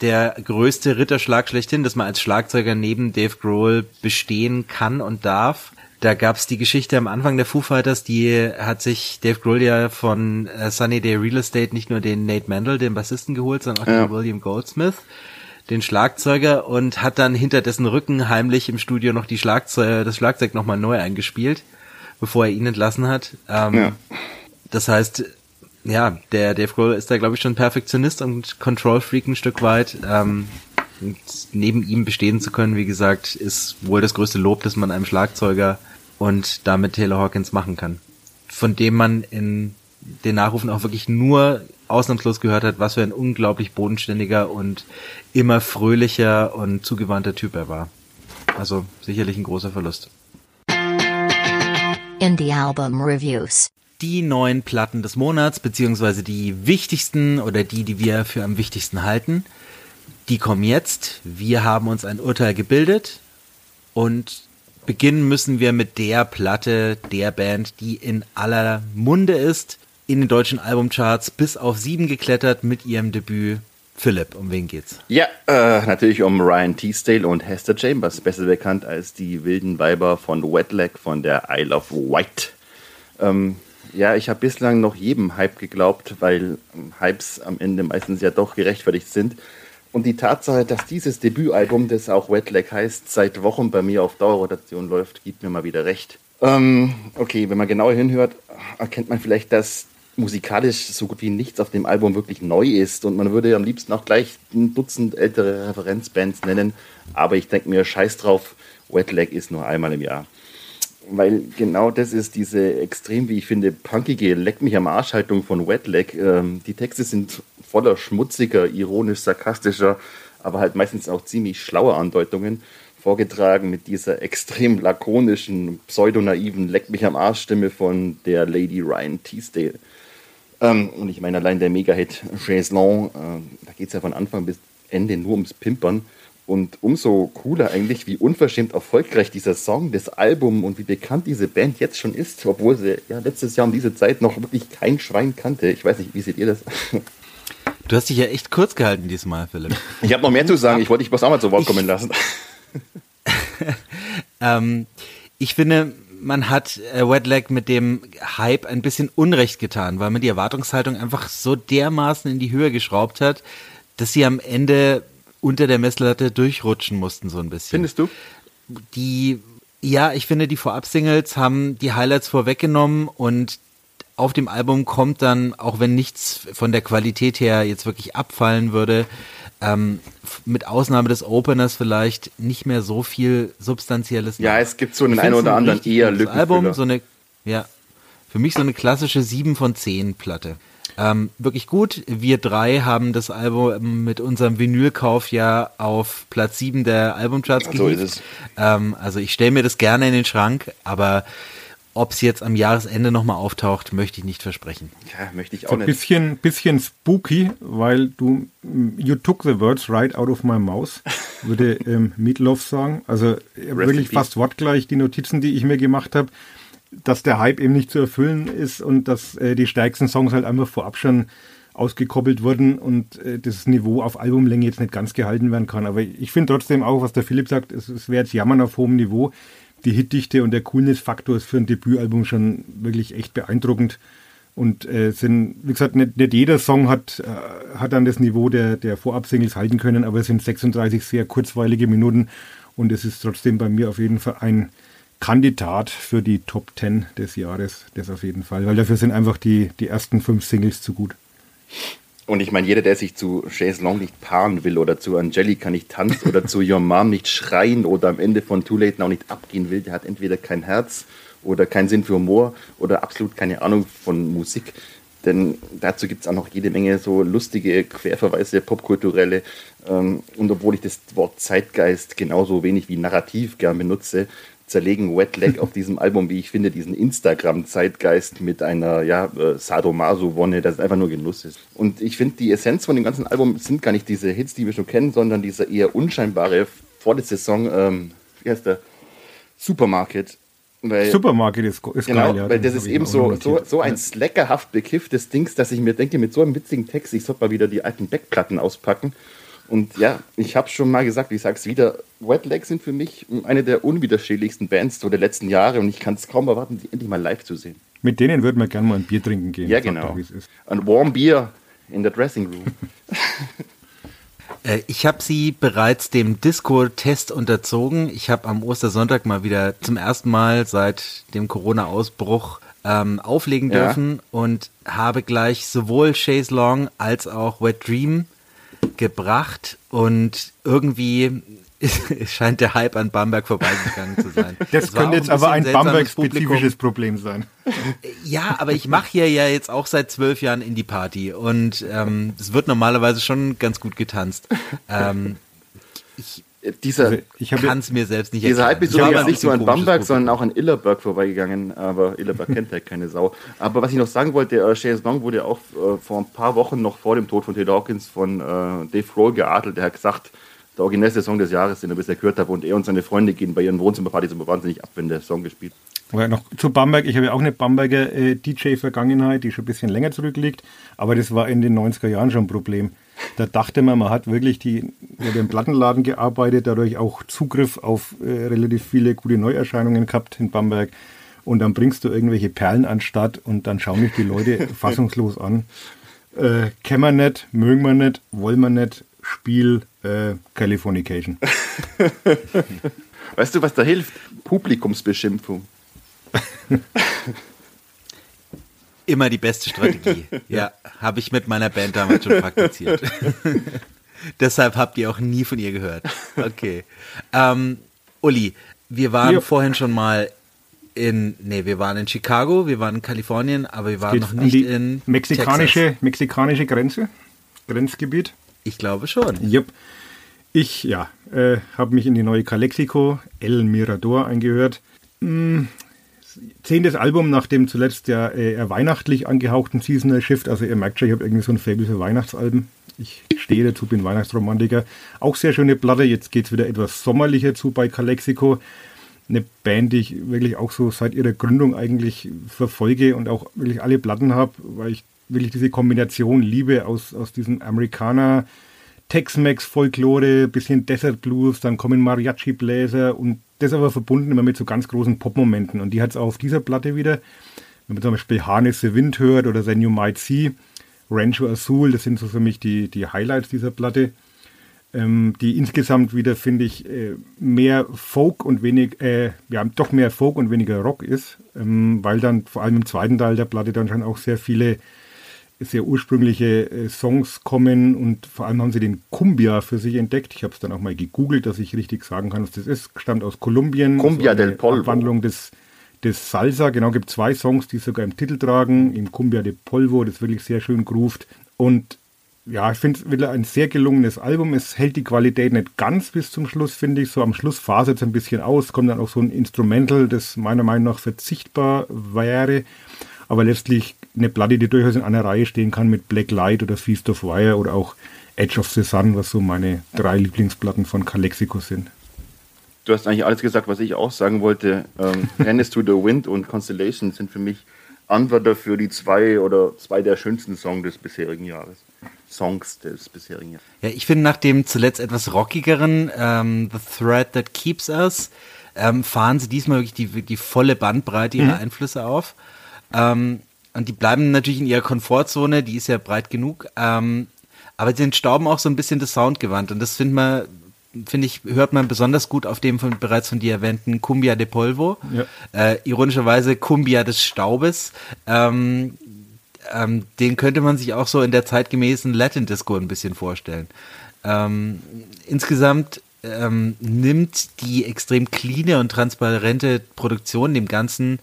der größte Ritterschlag schlechthin, dass man als Schlagzeuger neben Dave Grohl bestehen kann und darf. Da gab's die Geschichte am Anfang der Foo Fighters, die hat sich Dave Grohl ja von äh, Sunny Day Real Estate nicht nur den Nate Mandel, den Bassisten geholt, sondern auch Ja. den William Goldsmith, den Schlagzeuger und hat dann hinter dessen Rücken heimlich im Studio noch die Schlagzeug, das Schlagzeug nochmal neu eingespielt, bevor er ihn entlassen hat. Ähm, Ja. Das heißt, ja, der Dave Grohl ist da, glaube ich, schon Perfektionist und Control-Freak ein Stück weit. Ähm, neben ihm bestehen zu können, wie gesagt, ist wohl das größte Lob, das man einem Schlagzeuger und damit Taylor Hawkins machen kann. Von dem man in den Nachrufen auch wirklich nur ausnahmslos gehört hat, was für ein unglaublich bodenständiger und immer fröhlicher und zugewandter Typ er war. Also sicherlich ein großer Verlust. Indie Album Reviews. Die neuen Platten des Monats, beziehungsweise die wichtigsten oder die, die wir für am wichtigsten halten. Die kommen jetzt. Wir haben uns ein Urteil gebildet und beginnen müssen wir mit der Platte der Band, die in aller Munde ist, in den deutschen Albumcharts bis auf sieben geklettert mit ihrem Debüt. Philipp, um wen geht's? Ja, äh, natürlich um Ryan Teasdale und Hester Chambers, besser bekannt als die wilden Weiber von Wet Leg von der Isle of Wight. Ähm, ja, ich habe bislang noch jedem Hype geglaubt, weil ähm, Hypes am Ende meistens ja doch gerechtfertigt sind. Und die Tatsache, dass dieses Debütalbum, das auch Wet Leg heißt, seit Wochen bei mir auf Dauerrotation läuft, gibt mir mal wieder recht. Ähm, okay, wenn man genauer hinhört, erkennt man vielleicht, dass musikalisch so gut wie nichts auf dem Album wirklich neu ist. Und man würde am liebsten auch gleich ein Dutzend ältere Referenzbands nennen. Aber ich denke mir, scheiß drauf, Wet Leg ist nur einmal im Jahr. Weil genau das ist diese extrem, wie ich finde, punkige Leck mich am Arsch-Haltung von Wetleg. Ähm, die Texte sind voller schmutziger, ironisch, sarkastischer, aber halt meistens auch ziemlich schlauer Andeutungen vorgetragen mit dieser extrem lakonischen, pseudonaiven Leck mich am Arsch-Stimme von der Lady Ryan Teasdale. Ähm, und ich meine, allein der Mega-Hit Chaiselon, äh, da geht es ja von Anfang bis Ende nur ums Pimpern. Und umso cooler eigentlich, wie unverschämt erfolgreich dieser Song, das Album und wie bekannt diese Band jetzt schon ist, obwohl sie ja letztes Jahr um diese Zeit noch wirklich kein Schwein kannte. Ich weiß nicht, wie seht ihr das? Du hast dich ja echt kurz gehalten diesmal, Philipp. Ich habe noch mehr zu sagen, ich wollte dich bloß auch mal zu Wort kommen lassen. [laughs] ähm, ich finde, man hat äh, Wetlag mit dem Hype ein bisschen Unrecht getan, weil man die Erwartungshaltung einfach so dermaßen in die Höhe geschraubt hat, dass sie am Ende unter der Messlatte durchrutschen mussten, so ein bisschen. Findest du? Die, ja, ich finde, die Vorab-Singles haben die Highlights vorweggenommen und auf dem Album kommt dann, auch wenn nichts von der Qualität her jetzt wirklich abfallen würde, ähm, mit Ausnahme des Openers vielleicht nicht mehr so viel Substanzielles. Ja, es gibt so einen einen oder anderen eher Lückenfüller. Album, so eine, ja, für mich so eine klassische 7 von 10 Platte. Ähm, wirklich gut. Wir drei haben das Album mit unserem Vinylkauf ja auf Platz 7 der Albumcharts so ist es. Ähm, also ich stelle mir das gerne in den Schrank, aber ob es jetzt am Jahresende nochmal auftaucht, möchte ich nicht versprechen. Ja, möchte ich auch so nicht. Ein bisschen, bisschen spooky, weil du, you took the words right out of my mouth, würde ähm, Meatloaf sagen. Also wirklich fast wortgleich die Notizen, die ich mir gemacht habe, dass der Hype eben nicht zu erfüllen ist und dass äh, die stärksten Songs halt einfach vorab schon ausgekoppelt wurden und äh, das Niveau auf Albumlänge jetzt nicht ganz gehalten werden kann. Aber ich finde trotzdem auch, was der Philipp sagt, es, es wäre jetzt Jammern auf hohem Niveau die Hitdichte und der Coolness-Faktor ist für ein Debütalbum schon wirklich echt beeindruckend. Und äh, sind, wie gesagt, nicht, nicht jeder Song hat, äh, hat dann das Niveau der, der Vorab-Singles halten können, aber es sind 36 sehr kurzweilige Minuten und es ist trotzdem bei mir auf jeden Fall ein Kandidat für die Top 10 des Jahres, das auf jeden Fall, weil dafür sind einfach die, die ersten fünf Singles zu gut. Und ich meine, jeder, der sich zu Chaise Long nicht paaren will oder zu Angelica nicht tanzt oder zu Your Mom nicht schreien oder am Ende von Too Late Now nicht abgehen will, der hat entweder kein Herz oder keinen Sinn für Humor oder absolut keine Ahnung von Musik. Denn dazu gibt es auch noch jede Menge so lustige Querverweise, popkulturelle. Ähm, und obwohl ich das Wort Zeitgeist genauso wenig wie Narrativ gern benutze, zerlegen Wet Leg auf diesem Album, wie ich finde, diesen Instagram-Zeitgeist mit einer ja, äh, Sadomaso-Wonne, das einfach nur Genuss ist. Und ich finde, die Essenz von dem ganzen Album sind gar nicht diese Hits, die wir schon kennen, sondern dieser eher unscheinbare vorletzte Song, ähm, wie heißt der? Supermarket. Weil, Supermarket ist, ist genau, geil, ja, weil das ist eben so, so, so ein sleckerhaft bekifftes Dings, dass ich mir denke, mit so einem witzigen Text, ich sollte mal wieder die alten Backplatten auspacken und ja, ich habe schon mal gesagt, ich sage es wieder, Wet Leg sind für mich eine der unwiderstehlichsten Bands der letzten Jahre und ich kann es kaum erwarten, sie endlich mal live zu sehen. Mit denen würden wir gerne mal ein Bier trinken gehen. Ja, genau. Ein Warm Beer in der Dressing Room. [laughs] Äh, ich habe sie bereits dem Disco-Test unterzogen. Ich habe am Ostersonntag mal wieder zum ersten Mal seit dem Corona-Ausbruch ähm, auflegen dürfen ja. und habe gleich sowohl Chase Long als auch Wet Dream gebracht und irgendwie [laughs] scheint der Hype an Bamberg vorbeigegangen zu sein. Das, das könnte jetzt aber ein Bamberg-spezifisches Problem sein. Ja, aber ich mache hier ja jetzt auch seit zwölf Jahren Indie-Party und ähm, es wird normalerweise schon ganz gut getanzt. Ähm, ich dieser, also ich kann es mir selbst nicht erklären. Dieser Hype ist nicht so an Bamberg, sondern auch an Illerberg vorbeigegangen, aber Illerberg kennt halt keine Sau. Aber was ich noch sagen wollte, äh, Chase Long wurde auch äh, vor ein paar Wochen noch vor dem Tod von Ted Hawkins von äh, Dave Grohl geadelt. Der hat gesagt, der originellste Song des Jahres, den er bisher gehört hat, und er und seine Freunde gehen bei ihren Wohnzimmerpartys immer wahnsinnig ab, wenn der Song gespielt aber noch zu Bamberg, ich habe ja auch eine Bamberger äh, DJ-Vergangenheit, die schon ein bisschen länger zurückliegt, aber das war in den 90er Jahren schon ein Problem. Da dachte man, man hat wirklich die, mit dem Plattenladen gearbeitet, dadurch auch Zugriff auf äh, relativ viele gute Neuerscheinungen gehabt in Bamberg. Und dann bringst du irgendwelche Perlen an Start und dann schauen mich die Leute [laughs] fassungslos an. Äh, kennen wir nicht, mögen wir nicht, wollen wir nicht, Spiel äh, Californication. [laughs] weißt du, was da hilft? Publikumsbeschimpfung. [laughs] Immer die beste Strategie. [laughs] Ja, habe ich mit meiner Band damals schon praktiziert. [laughs] Deshalb habt ihr auch nie von ihr gehört. Okay. Ähm, Uli, wir waren ja. vorhin schon mal in, nee, wir waren in Chicago, wir waren in Kalifornien, aber wir waren noch nicht in mexikanische, Texas. mexikanische Grenze, Grenzgebiet. Ich glaube schon. Jupp. Ich, ja, äh, habe mich in die neue Calexico, El Mirador, eingehört. Hm, zehntes Album nach dem zuletzt ja äh, eher weihnachtlich angehauchten Seasonal Shift. Also ihr merkt schon, ich habe irgendwie so ein Fable für Weihnachtsalben. Ich stehe dazu, bin Weihnachtsromantiker. Auch sehr schöne Platte. Jetzt geht es wieder etwas sommerlicher zu bei Calexico. Eine Band, die ich wirklich auch so seit ihrer Gründung eigentlich verfolge und auch wirklich alle Platten habe, weil ich wirklich diese Kombination liebe aus, aus diesem Amerikaner, Tex-Mex-Folklore, bisschen Desert Blues, dann kommen Mariachi-Bläser und das aber verbunden immer mit so ganz großen Pop-Momenten. Und die hat es auf dieser Platte wieder. Wenn man zum Beispiel Harness the Wind hört oder Then You Might See, Rancho Azul, das sind so für mich die, die Highlights dieser Platte. Ähm, die insgesamt wieder, finde ich, äh, mehr Folk und wenig, äh, ja, doch mehr Folk und weniger Rock ist, ähm, weil dann vor allem im zweiten Teil der Platte dann schon auch sehr viele sehr ursprüngliche äh, Songs kommen und vor allem haben sie den Cumbia für sich entdeckt. Ich habe es dann auch mal gegoogelt, dass ich richtig sagen kann, was das ist. Stammt aus Kolumbien. Cumbia eine del Polvo. Abwandlung des, des Salsa. Genau, gibt zwei Songs, die sogar im Titel tragen. Im Cumbia del Polvo, das wirklich sehr schön groovt. Und ja, ich finde es wieder ein sehr gelungenes Album. Es hält die Qualität nicht ganz bis zum Schluss, finde ich. So am Schluss fasert es ein bisschen aus. Kommt dann auch so ein Instrumental, das meiner Meinung nach verzichtbar wäre. Aber letztlich eine Platte, die durchaus in einer Reihe stehen kann mit Black Light oder Feast of Wire oder auch Edge of the Sun, was so meine drei Lieblingsplatten von Calexico sind. Du hast eigentlich alles gesagt, was ich auch sagen wollte. Ähm, [laughs] to the Wind und Constellation sind für mich Antworter für die zwei oder zwei der schönsten Songs des bisherigen Jahres. Songs des bisherigen Jahres. Ja, ich finde nach dem zuletzt etwas rockigeren ähm, The Thread That Keeps Us ähm, fahren sie diesmal wirklich die, die volle Bandbreite ihrer Einflüsse auf. Ähm, und die bleiben natürlich in ihrer Komfortzone, die ist ja breit genug. Ähm, aber sie entstauben auch so ein bisschen das Soundgewand. Und das findet man, finde ich, hört man besonders gut auf dem von, bereits von dir erwähnten Cumbia de Polvo. Ja. Äh, ironischerweise Cumbia des Staubes. Ähm, ähm, den könnte man sich auch so in der zeitgemäßen Latin Disco ein bisschen vorstellen. Ähm, insgesamt ähm, nimmt die extrem cleane und transparente Produktion dem Ganzen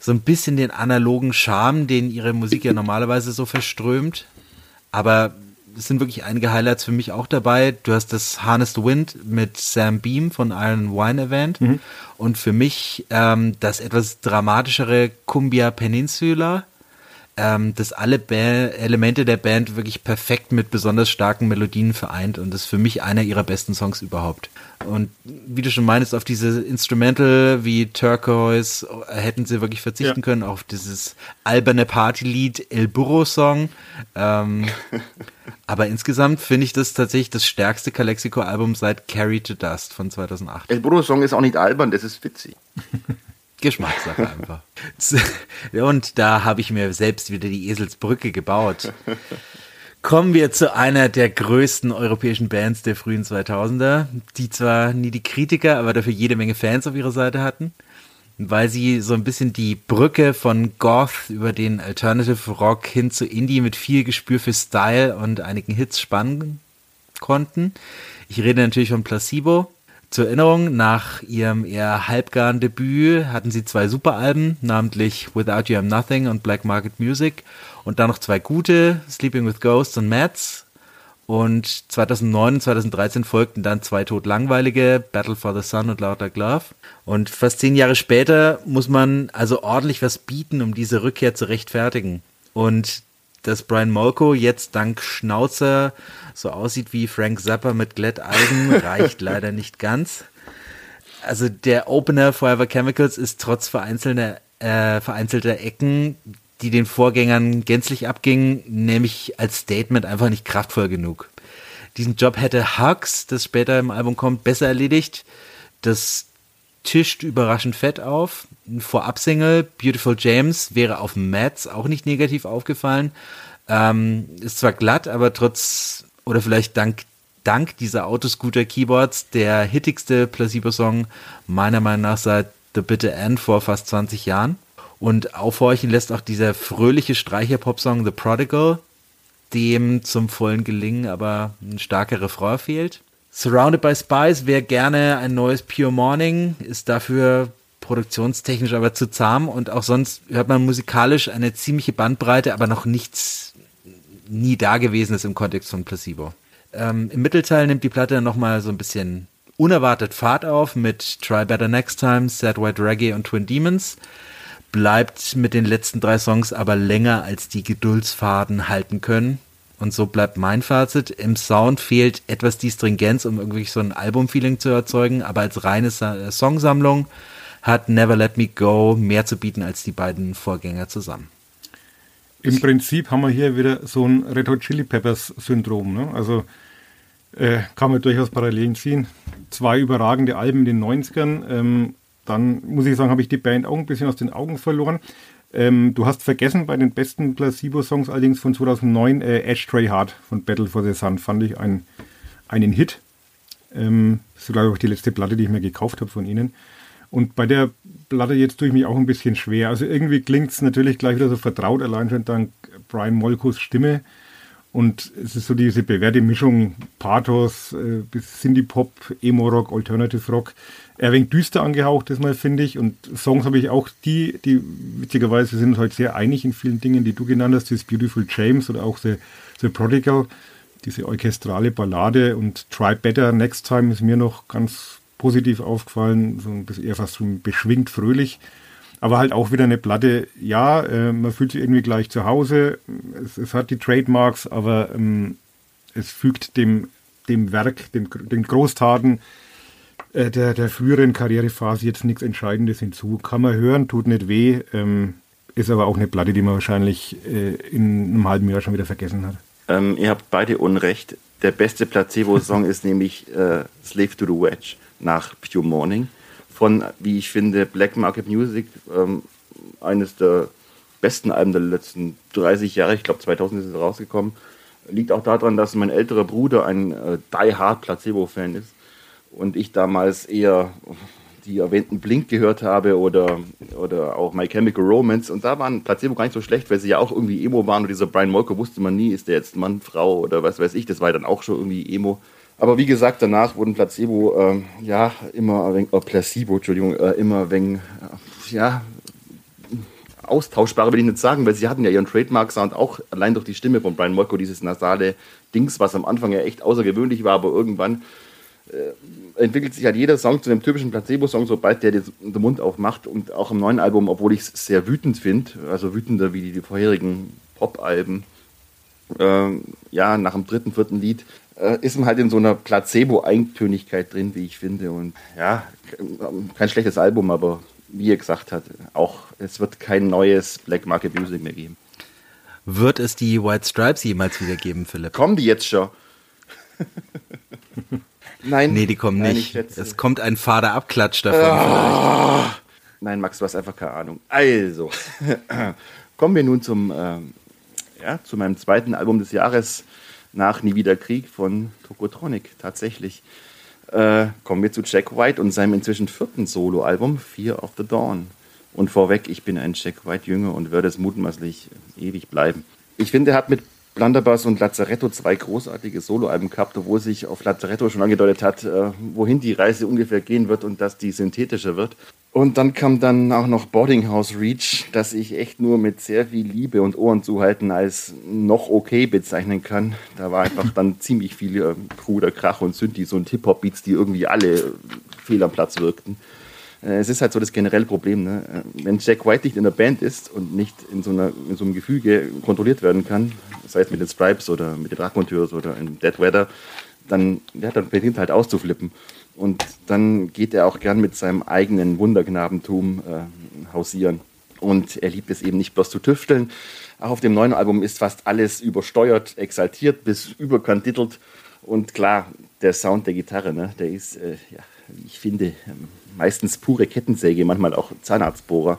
so ein bisschen den analogen Charme, den ihre Musik ja normalerweise so verströmt. Aber es sind wirklich einige Highlights für mich auch dabei. Du hast das Harness the Wind mit Sam Beam von Iron Wine erwähnt. Und für mich ähm, das etwas dramatischere Cumbia Peninsula, ähm, das alle ba Elemente der Band wirklich perfekt mit besonders starken Melodien vereint und ist für mich einer ihrer besten Songs überhaupt. Und wie du schon meinst, auf diese Instrumental wie Turquoise hätten sie wirklich verzichten Ja. können, auf dieses alberne Partylied El Burro Song. Ähm, [laughs] aber insgesamt finde ich das tatsächlich das stärkste Calexico-Album seit Carry to Dust von 2008. El Burro Song ist auch nicht albern, das ist witzig. [laughs] Geschmackssache einfach. [laughs] Und da habe ich mir selbst wieder die Eselsbrücke gebaut. Kommen wir zu einer der größten europäischen Bands der frühen 2000er, die zwar nie die Kritiker, aber dafür jede Menge Fans auf ihrer Seite hatten, weil sie so ein bisschen die Brücke von Goth über den Alternative Rock hin zu Indie mit viel Gespür für Style und einigen Hits spannen konnten. Ich rede natürlich von Placebo. Zur Erinnerung, nach ihrem eher halbgaren Debüt hatten sie zwei Superalben, namentlich Without You I'm Nothing und Black Market Music und dann noch zwei gute, Sleeping with Ghosts und Mats. Und 2009 und 2013 folgten dann zwei totlangweilige, Battle for the Sun und Louder Glove. Und fast zehn Jahre später muss man also ordentlich was bieten, um diese Rückkehr zu rechtfertigen. Und dass Brian Molko jetzt dank Schnauzer so aussieht wie Frank Zappa mit Glätteisen, [laughs] reicht leider nicht ganz. Also der Opener Forever Chemicals ist trotz vereinzelter, äh, vereinzelter Ecken, die den Vorgängern gänzlich abgingen, nämlich als Statement einfach nicht kraftvoll genug. Diesen Job hätte Hugs, das später im Album kommt, besser erledigt. Das tischt überraschend fett auf. Ein Vorab-Single, Beautiful James, wäre auf Mats auch nicht negativ aufgefallen. Ähm, ist zwar glatt, aber trotz, oder vielleicht dank, dank dieser Autoscooter-Keyboards, der hittigste Placebo-Song meiner Meinung nach seit The Bitter End vor fast 20 Jahren. Und aufhorchen lässt auch dieser fröhliche Streicher-Pop-Song The Prodigal, dem zum vollen Gelingen aber ein starker Refrain fehlt. Surrounded by Spies wäre gerne ein neues Pure Morning, ist dafür produktionstechnisch aber zu zahm und auch sonst hört man musikalisch eine ziemliche Bandbreite, aber noch nichts nie dagewesenes im Kontext von Placebo. Ähm, Im Mittelteil nimmt die Platte nochmal so ein bisschen unerwartet Fahrt auf mit Try Better Next Time, Sad White Reggae und Twin Demons, bleibt mit den letzten drei Songs aber länger als die Geduldsfaden halten können. Und so bleibt mein Fazit. Im Sound fehlt etwas die Stringenz, um irgendwie so ein Albumfeeling zu erzeugen, aber als reine Songsammlung hat Never Let Me Go mehr zu bieten als die beiden Vorgänger zusammen. Im Prinzip haben wir hier wieder so ein Red Hot Chili Peppers Syndrom. Ne? Also äh, kann man durchaus Parallelen ziehen. Zwei überragende Alben in den 90ern. Ähm, dann muss ich sagen, habe ich die Band auch ein bisschen aus den Augen verloren. Ähm, du hast vergessen bei den besten Placebo-Songs allerdings von 2009 äh, Ashtray Heart von Battle for the Sun. Fand ich ein, einen Hit. Ähm, das ist, glaube ich, auch die letzte Platte, die ich mir gekauft habe von ihnen. Und bei der Platte jetzt tue ich mich auch ein bisschen schwer. Also irgendwie klingt es natürlich gleich wieder so vertraut, allein schon dank Brian Molkos Stimme. Und es ist so diese bewährte Mischung Pathos äh, bis Cindy-Pop, Emo-Rock, Alternative-Rock. Er wenig düster angehaucht diesmal, finde ich. Und Songs habe ich auch die, die witzigerweise sind halt sehr einig in vielen Dingen, die du genannt hast. Das Beautiful James oder auch The, The Prodigal, diese orchestrale Ballade. Und Try Better Next Time ist mir noch ganz positiv aufgefallen, so ein bisschen eher fast so beschwingt fröhlich. Aber halt auch wieder eine Platte, ja, äh, man fühlt sich irgendwie gleich zu Hause. Es, es hat die Trademarks, aber ähm, es fügt dem, dem Werk, dem, den Großtaten äh, der, der früheren Karrierephase jetzt nichts Entscheidendes hinzu. Kann man hören, tut nicht weh, ähm, ist aber auch eine Platte, die man wahrscheinlich äh, in einem halben Jahr schon wieder vergessen hat. Ähm, ihr habt beide Unrecht. Der beste Placebo-Song [laughs] ist nämlich äh, Slave to the Wedge nach Pure Morning von, wie ich finde, Black Market Music, ähm, eines der besten Alben der letzten 30 Jahre, ich glaube 2000 ist es rausgekommen. Liegt auch daran, dass mein älterer Bruder ein äh, Die Hard Placebo-Fan ist und ich damals eher die erwähnten Blink gehört habe oder, oder auch My Chemical Romance. Und da waren Placebo gar nicht so schlecht, weil sie ja auch irgendwie Emo waren. Und dieser Brian Molko wusste man nie, ist der jetzt Mann, Frau oder was weiß ich. Das war dann auch schon irgendwie Emo. Aber wie gesagt, danach wurden Placebo, ähm, ja, immer äh, Placebo, Entschuldigung, äh, immer wegen, äh, ja, austauschbare will ich nicht sagen, weil sie hatten ja ihren Trademark-Sound auch allein durch die Stimme von Brian Molko, dieses nasale Dings, was am Anfang ja echt außergewöhnlich war, aber irgendwann äh, entwickelt sich halt jeder Song zu einem typischen Placebo-Song, sobald der den Mund aufmacht und auch im neuen Album, obwohl ich es sehr wütend finde, also wütender wie die vorherigen Pop-Alben, äh, ja, nach dem dritten, vierten Lied äh, ist man halt in so einer Placebo-Eintönigkeit drin, wie ich finde. Und ja, kein schlechtes Album, aber wie ihr gesagt habt, auch es wird kein neues Black Market Music mehr geben. Wird es die White Stripes jemals wieder geben, Philipp? Kommen die jetzt schon? [laughs] nein. Nee, die kommen nein, nicht. Es kommt ein fader Abklatsch davon. Oh. Nein, Max, du hast einfach keine Ahnung. Also, [laughs] kommen wir nun zum, ähm, ja, zu meinem zweiten Album des Jahres nach Nie wieder Krieg von Tokotronic tatsächlich. Äh, kommen wir zu Jack White und seinem inzwischen vierten Soloalbum Fear of the Dawn. Und vorweg, ich bin ein Jack White-Jünger und werde es mutmaßlich ewig bleiben. Ich finde, er hat mit Blunderbuss und Lazzaretto zwei großartige Soloalben gehabt, obwohl sich auf Lazzaretto schon angedeutet hat, äh, wohin die Reise ungefähr gehen wird und dass die synthetischer wird. Und dann kam dann auch noch Boarding House Reach, das ich echt nur mit sehr viel Liebe und Ohren zuhalten als noch okay bezeichnen kann. Da war einfach dann [laughs] ziemlich viel äh, kruder Krach und Synthes und Hip-Hop-Beats, die irgendwie alle fehl am Platz wirkten. Äh, es ist halt so das generelle Problem. Ne? Äh, wenn Jack White nicht in der Band ist und nicht in so, einer, in so einem Gefüge kontrolliert werden kann, sei es mit den Stripes oder mit den Raconteurs oder in Dead Weather, dann, ja, dann beginnt halt auszuflippen. Und dann geht er auch gern mit seinem eigenen Wunderknabentum äh, hausieren. Und er liebt es eben nicht bloß zu tüfteln. Auch auf dem neuen Album ist fast alles übersteuert, exaltiert bis überkandidelt. Und klar, der Sound der Gitarre, ne, der ist, äh, ja, ich finde, meistens pure Kettensäge, manchmal auch Zahnarztbohrer.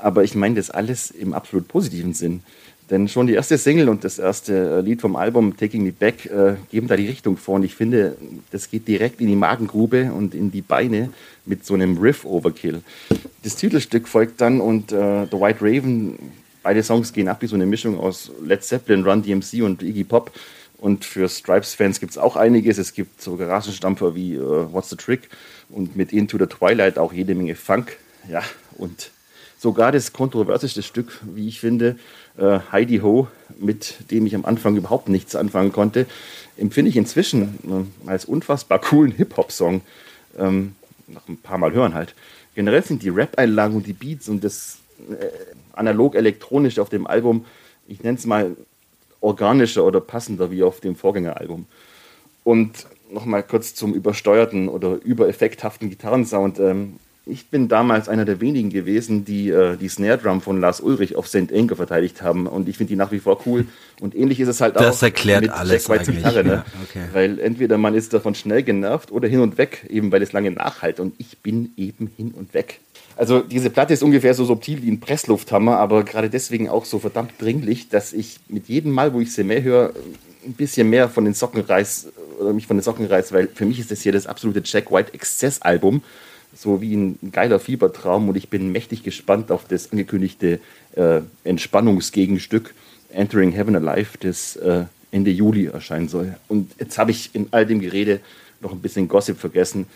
Aber ich meine das alles im absolut positiven Sinn. Denn schon die erste Single und das erste äh, Lied vom Album Taking Me Back äh, geben da die Richtung vor. Und ich finde, das geht direkt in die Magengrube und in die Beine mit so einem Riff-Overkill. Das Titelstück folgt dann und äh, The White Raven, beide Songs gehen ab wie so eine Mischung aus Led Zeppelin, Run DMC und Iggy Pop. Und für Stripes-Fans gibt es auch einiges. Es gibt so Garagenstampfer wie uh, What's the Trick und mit Into the Twilight auch jede Menge Funk. Ja, und sogar das kontroverseste Stück, wie ich finde, äh, Heidi Ho, mit dem ich am Anfang überhaupt nichts anfangen konnte, empfinde ich inzwischen äh, als unfassbar coolen Hip-Hop-Song. Ähm, nach ein paar Mal hören halt. Generell sind die Rap-Einlagen und die Beats und das äh, analog-elektronische auf dem Album, ich nenne es mal organischer oder passender wie auf dem Vorgängeralbum. Und nochmal kurz zum übersteuerten oder übereffekthaften Gitarrensound. Ähm, ich bin damals einer der wenigen gewesen, die äh, die Snare Drum von Lars Ulrich auf St. Anger verteidigt haben. Und ich finde die nach wie vor cool. Und ähnlich ist es halt das auch Das erklärt alles Jack Whites. Gitarre. Ne? Ja, okay. Weil entweder man ist davon schnell genervt oder hin und weg, eben weil es lange nachhalt. Und ich bin eben hin und weg. Also diese Platte ist ungefähr so subtil wie ein Presslufthammer, aber gerade deswegen auch so verdammt dringlich, dass ich mit jedem Mal, wo ich sie mehr höre, ein bisschen mehr von den Socken reiß oder mich von den Socken reiß, weil für mich ist das hier das absolute Jack White Exzess-Album, so wie ein geiler Fiebertraum und ich bin mächtig gespannt auf das angekündigte äh, Entspannungsgegenstück Entering Heaven Alive, das äh, Ende Juli erscheinen soll. Und jetzt habe ich in all dem Gerede noch ein bisschen Gossip vergessen,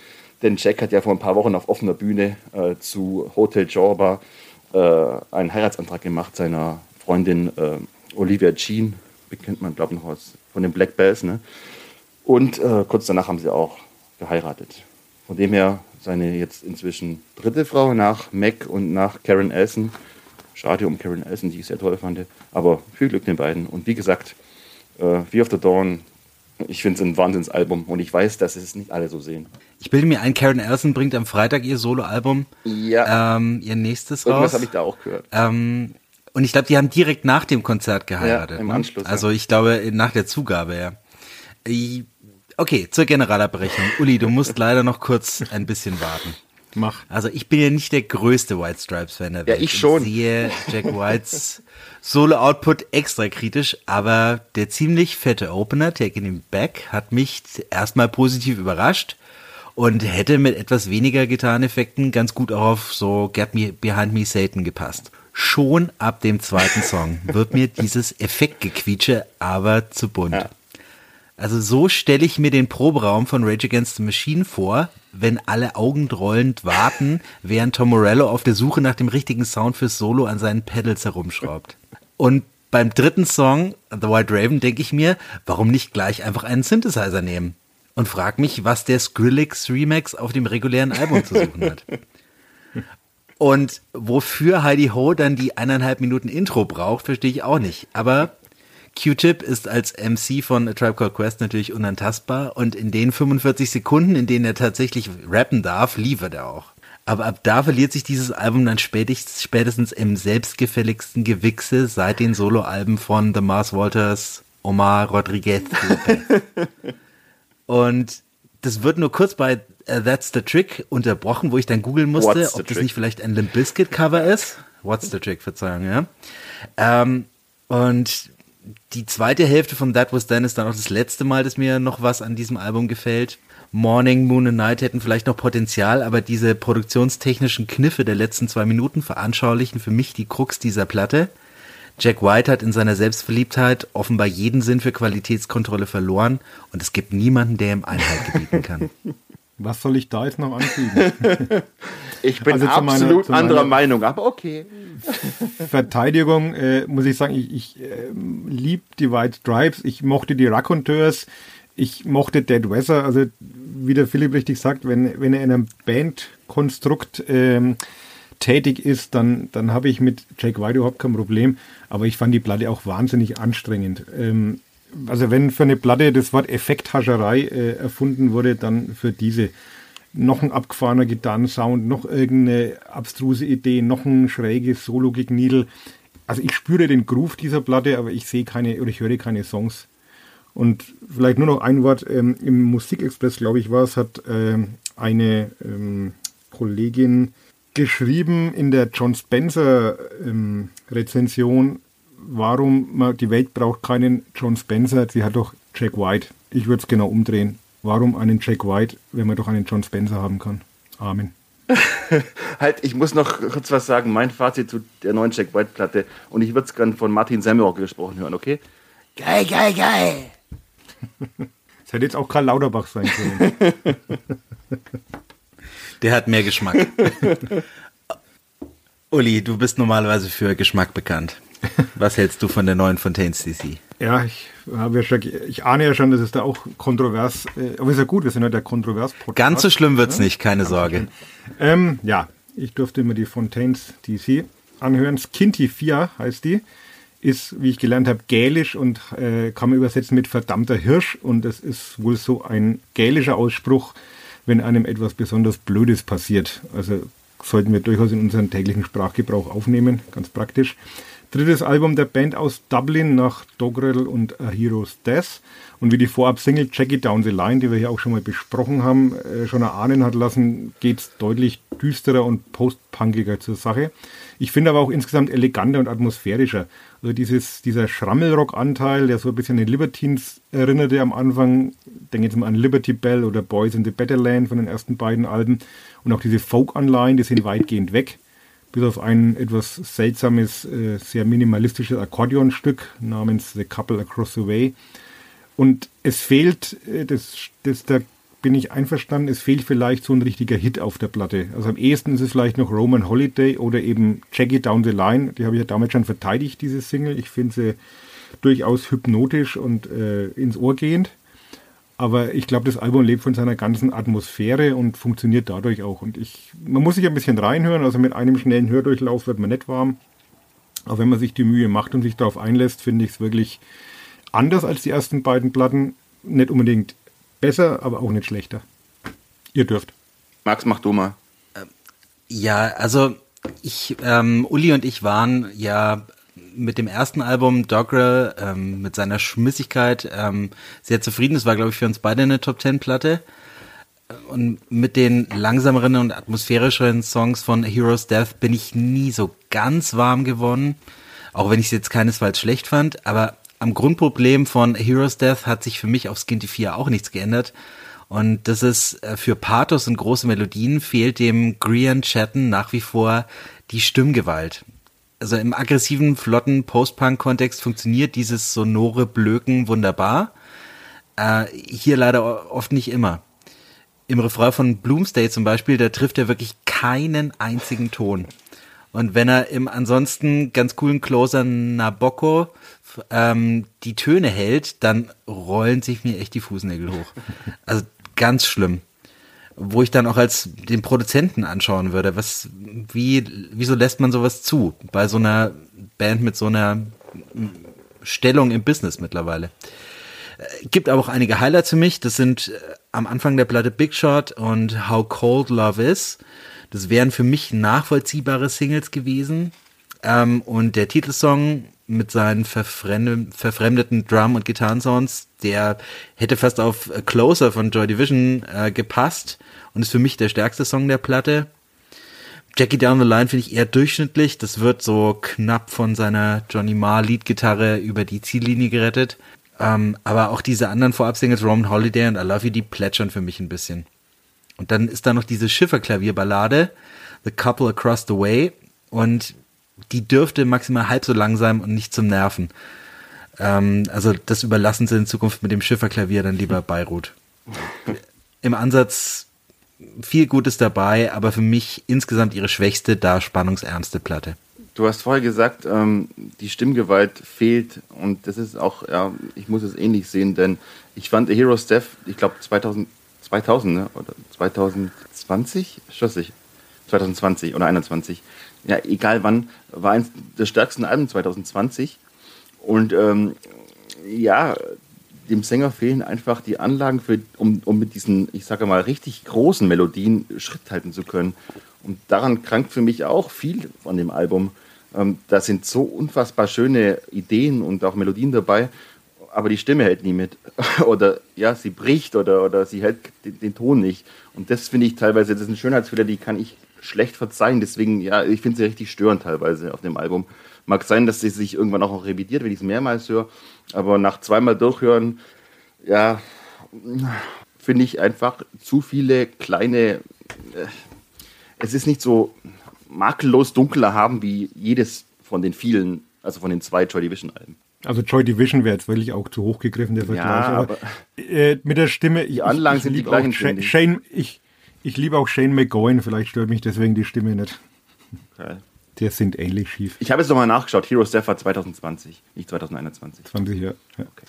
denn Jack hat ja vor ein paar Wochen auf offener Bühne äh, zu Hotel Jorba äh, einen Heiratsantrag gemacht seiner Freundin äh, Olivia Jean, kennt man glaube ich noch aus von den Black Bells, ne? Und äh, kurz danach haben sie auch geheiratet. Von dem her seine jetzt inzwischen dritte Frau nach Mac und nach Karen Elson. Schade um Karen Elson, die ich sehr toll fand. Aber viel Glück den beiden. Und wie gesagt, äh, Fear of the Dawn, ich finde es ein Wahnsinnsalbum. Und ich weiß, dass es nicht alle so sehen. Ich bilde mir ein, Karen Elson bringt am Freitag ihr Soloalbum, Ja, ähm, ihr nächstes irgendwas raus. habe ich da auch gehört. Ähm, und ich glaube, die haben direkt nach dem Konzert geheiratet. Ja, im ne? Anschluss, ja. Also ich glaube, nach der Zugabe, ja. Ich- Okay, zur Generalabrechnung. Uli, du musst leider noch kurz ein bisschen warten. Mach. Also ich bin ja nicht der größte White Stripes-Fan der Ja, Welt. ich schon. Und sehe Jack Whites Solo-Output extra kritisch, aber der ziemlich fette Opener, Taking Him Back, hat mich erstmal positiv überrascht und hätte mit etwas weniger Gitarreneffekten ganz gut auch auf so Get Me Behind Me Satan gepasst. Schon ab dem zweiten Song wird mir [laughs] dieses Effektgequietsche aber zu bunt. Ja. Also so stelle ich mir den Proberaum von Rage Against the Machine vor, wenn alle augenrollend warten, [laughs] während Tom Morello auf der Suche nach dem richtigen Sound fürs Solo an seinen Pedals herumschraubt. [laughs] Und beim dritten Song, The White Raven, denke ich mir, warum nicht gleich einfach einen Synthesizer nehmen? Und frag mich, was der Skrillex Remix auf dem regulären Album zu suchen hat. Und wofür Heidi Ho dann die eineinhalb Minuten Intro braucht, verstehe ich auch nicht. Aber Q-Tip ist als MC von A Tribe Called Quest natürlich unantastbar und in den 45 Sekunden, in denen er tatsächlich rappen darf, liefert er auch. Aber ab da verliert sich dieses Album dann spätestens, spätestens im selbstgefälligsten Gewichse seit den Soloalben von The Mars Walters, Omar Rodriguez. Lopez. [laughs] und das wird nur kurz bei That's the Trick unterbrochen, wo ich dann googeln musste, ob das trick? nicht vielleicht ein Limp Bizkit Cover ist. What's the Trick, Verzeihung, ja. Ähm, und die zweite Hälfte von That Was Then ist dann auch das letzte Mal, dass mir noch was an diesem Album gefällt. Morning, Moon and Night hätten vielleicht noch Potenzial, aber diese produktionstechnischen Kniffe der letzten zwei Minuten veranschaulichen für mich die Krux dieser Platte. Jack White hat in seiner Selbstverliebtheit offenbar jeden Sinn für Qualitätskontrolle verloren und es gibt niemanden, der ihm Einhalt gebieten kann. [laughs] Was soll ich da jetzt noch anfügen? [laughs] Ich bin Also zu meiner- absolut zu meiner- anderer Meinung, aber okay. Verteidigung äh, muss ich sagen, ich, ich äh, lieb die White Stripes, ich mochte die Raconteurs, ich mochte Dead Weather, also wie der Philipp richtig sagt, wenn, wenn er in einem Bandkonstrukt ähm, tätig ist, dann, dann habe ich mit Jack White überhaupt kein Problem, aber ich fand die Platte auch wahnsinnig anstrengend. Ähm, also wenn für eine Platte das Wort Effekthascherei äh, erfunden wurde, dann für diese noch ein abgefahrener Gitarrensound, noch irgendeine abstruse Idee, noch ein schräges Solo-Gegniedel. Also ich spüre den Groove dieser Platte, aber ich sehe keine oder ich höre keine Songs. Und vielleicht nur noch ein Wort, ähm, im Musikexpress, glaube ich, war es, hat ähm, eine ähm, Kollegin geschrieben in der John Spencer ähm, Rezension, warum man, die Welt braucht keinen John Spencer, sie hat doch Jack White. Ich würde es genau umdrehen. Warum einen Jack White, wenn man doch einen John Spencer haben kann? Amen. [laughs] Halt, ich muss noch kurz was sagen. Mein Fazit zu der neuen Jack White-Platte. Und ich würde es gerne von Martin Semmelrock gesprochen hören, okay? Geil, geil, geil. [laughs] Es hätte jetzt auch Karl Lauterbach sein können. [laughs] Der hat mehr Geschmack. Uli, du bist normalerweise für Geschmack bekannt. Was hältst du von der neuen Fontaines DC? Ja, ich habe ja schon, ich ahne ja schon, dass es da auch kontrovers, äh, aber ist ja gut, wir sind ja der kontrovers -Podcast. Ganz so schlimm wird's ja? nicht, keine Ganz Sorge. So ähm, ja, ich durfte mir die Fontaines DC anhören. Skinty 4 heißt die. Ist, wie ich gelernt habe, gälisch und äh, kann man übersetzen mit verdammter Hirsch. Und es ist wohl so ein gälischer Ausspruch, wenn einem etwas besonders Blödes passiert. Also sollten wir durchaus in unseren täglichen Sprachgebrauch aufnehmen, ganz praktisch. Drittes Album der Band aus Dublin nach Dogrel und A Hero's Death. Und wie die Vorab-Single Jackie Down the Line, die wir hier auch schon mal besprochen haben, äh, schon erahnen hat lassen, geht es deutlich düsterer und postpunkiger zur Sache. Ich finde aber auch insgesamt eleganter und atmosphärischer. Also dieses, dieser Schrammelrock-Anteil, der so ein bisschen an Libertines erinnerte am Anfang, denke jetzt mal an Liberty Bell oder Boys in the Better Land von den ersten beiden Alben. Und auch diese Folk-Anleihen, die sind weitgehend weg bis auf ein etwas seltsames, äh, sehr minimalistisches Akkordeonstück namens The Couple Across the Way. Und es fehlt, äh, das, das, da bin ich einverstanden, es fehlt vielleicht so ein richtiger Hit auf der Platte. Also am ehesten ist es vielleicht noch Roman Holiday oder eben Jackie Down the Line. Die habe ich ja damals schon verteidigt, diese Single. Ich finde sie durchaus hypnotisch und äh, ins Ohr gehend. Aber ich glaube, das Album lebt von seiner ganzen Atmosphäre und funktioniert dadurch auch. Und ich, man muss sich ein bisschen reinhören, also mit einem schnellen Hördurchlauf wird man nicht warm. Aber wenn man sich die Mühe macht und sich darauf einlässt, finde ich es wirklich anders als die ersten beiden Platten. Nicht unbedingt besser, aber auch nicht schlechter. Ihr dürft. Max, mach du mal. Ja, also ich, ähm, Uli und ich waren ja mit dem ersten Album Doggerel, ähm, mit seiner Schmissigkeit, ähm, sehr zufrieden. Das war, glaube ich, für uns beide eine Top Ten Platte. Und mit den langsameren und atmosphärischeren Songs von Heroes Death bin ich nie so ganz warm geworden. Auch wenn ich es jetzt keinesfalls schlecht fand. Aber am Grundproblem von Heroes Death hat sich für mich auf Skinty 4 auch nichts geändert. Und das ist äh, für Pathos und große Melodien fehlt dem Grian Chatten nach wie vor die Stimmgewalt also im aggressiven, flotten Post-Punk-Kontext funktioniert dieses sonore Blöken wunderbar. Äh, hier leider oft nicht immer. Im Refrain von Bloomsday zum Beispiel, da trifft er wirklich keinen einzigen Ton. Und wenn er im ansonsten ganz coolen Closer Nabokko ähm, die Töne hält, dann rollen sich mir echt die Fußnägel hoch. Also ganz schlimm wo ich dann auch als den Produzenten anschauen würde, was, wie, wieso lässt man sowas zu bei so einer Band mit so einer Stellung im Business mittlerweile? Äh, gibt aber auch einige Highlights für mich. Das sind äh, am Anfang der Platte Big Shot und How Cold Love Is. Das wären für mich nachvollziehbare Singles gewesen. Ähm, und der Titelsong mit seinen verfremdeten Drum- und Gitarrensounds, der hätte fast auf Closer von Joy Division äh, gepasst und ist für mich der stärkste Song der Platte. Jackie Down the Line finde ich eher durchschnittlich. Das wird so knapp von seiner Johnny Marr Leadgitarre über die Ziellinie gerettet. Ähm, aber auch diese anderen Vorab-Singles, Roman Holiday und I Love You, die plätschern für mich ein bisschen. Und dann ist da noch diese Schifferklavierballade, The Couple Across the Way. Und die dürfte maximal halb so lang sein und nicht zum Nerven. Ähm, also das überlassen sie in Zukunft mit dem Schifferklavier dann lieber Beirut. Im Ansatz viel Gutes dabei, aber für mich insgesamt ihre schwächste, da spannungsärmste Platte. Du hast vorher gesagt, ähm, die Stimmgewalt fehlt und das ist auch, ja, ich muss es ähnlich sehen, denn ich fand The Hero Steph, ich glaube 2000, 2000 ne? oder 2020, schoss ich, 2020 oder 2021, ja, egal wann, war eines der stärksten Alben 2020. Und ähm, ja, dem Sänger fehlen einfach die Anlagen, für, um, um mit diesen, ich sage mal, richtig großen Melodien Schritt halten zu können. Und daran krankt für mich auch viel von dem Album. Ähm, da sind so unfassbar schöne Ideen und auch Melodien dabei, aber die Stimme hält nie mit. [laughs] oder ja, sie bricht oder, oder sie hält den, den Ton nicht. Und das finde ich teilweise, das sind Schönheitsfehler, die kann ich schlecht verzeihen. Deswegen, ja, ich finde sie richtig störend teilweise auf dem Album. Mag sein, dass sie sich irgendwann auch revidiert, wenn ich es mehrmals höre. Aber nach zweimal durchhören, ja, finde ich einfach zu viele kleine. Äh, es ist nicht so makellos dunkler haben wie jedes von den vielen, also von den zwei Joy Division Alben. Also Joy Division wäre jetzt wirklich auch zu hoch gegriffen, der Vergleich. Ja, aber, aber äh, mit der Stimme. Die Anlagen ich, ich sind die gleichen. Shane, ich, ich liebe auch Shane McGowan, vielleicht stört mich deswegen die Stimme nicht. Okay. der singt ähnlich schief. Ich habe jetzt nochmal nachgeschaut. Hero Steph war 2020, nicht 2021. 20, ja. ja. Okay.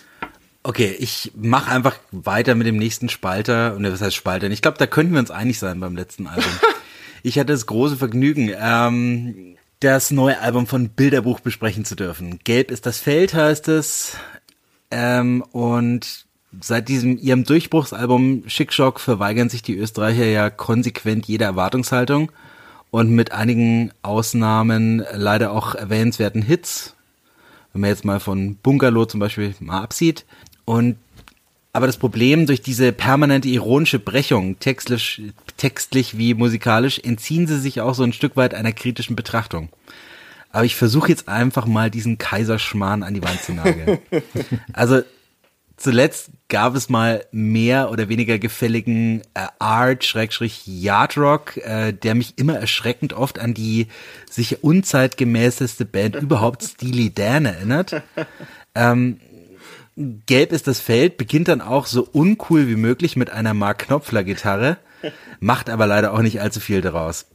Okay, ich mache einfach weiter mit dem nächsten Spalter. Und was heißt Spalter? Ich glaube, da könnten wir uns einig sein beim letzten Album. [laughs] ich hatte das große Vergnügen, ähm, das neue Album von Bilderbuch besprechen zu dürfen. Gelb ist das Feld, heißt es. Ähm, und seit diesem ihrem Durchbruchsalbum Schickschock verweigern sich die Österreicher ja konsequent jede Erwartungshaltung und mit einigen Ausnahmen leider auch erwähnenswerten Hits. Wenn man jetzt mal von Bungalow zum Beispiel mal absieht. Und aber das Problem durch diese permanente ironische Brechung, textlich, textlich wie musikalisch, entziehen sie sich auch so ein Stück weit einer kritischen Betrachtung. Aber ich versuche jetzt einfach mal diesen Kaiserschmarrn an die Wand zu nageln. [laughs] also zuletzt gab es mal mehr oder weniger gefälligen äh, Art, Schrägstrich Yard Rock, äh, der mich immer erschreckend oft an die sicher unzeitgemäßeste Band überhaupt, Steely Dan, erinnert. [laughs] Ähm, Gelb ist das Feld, beginnt dann auch so uncool wie möglich mit einer Mark Knopfler Gitarre, macht aber leider auch nicht allzu viel daraus.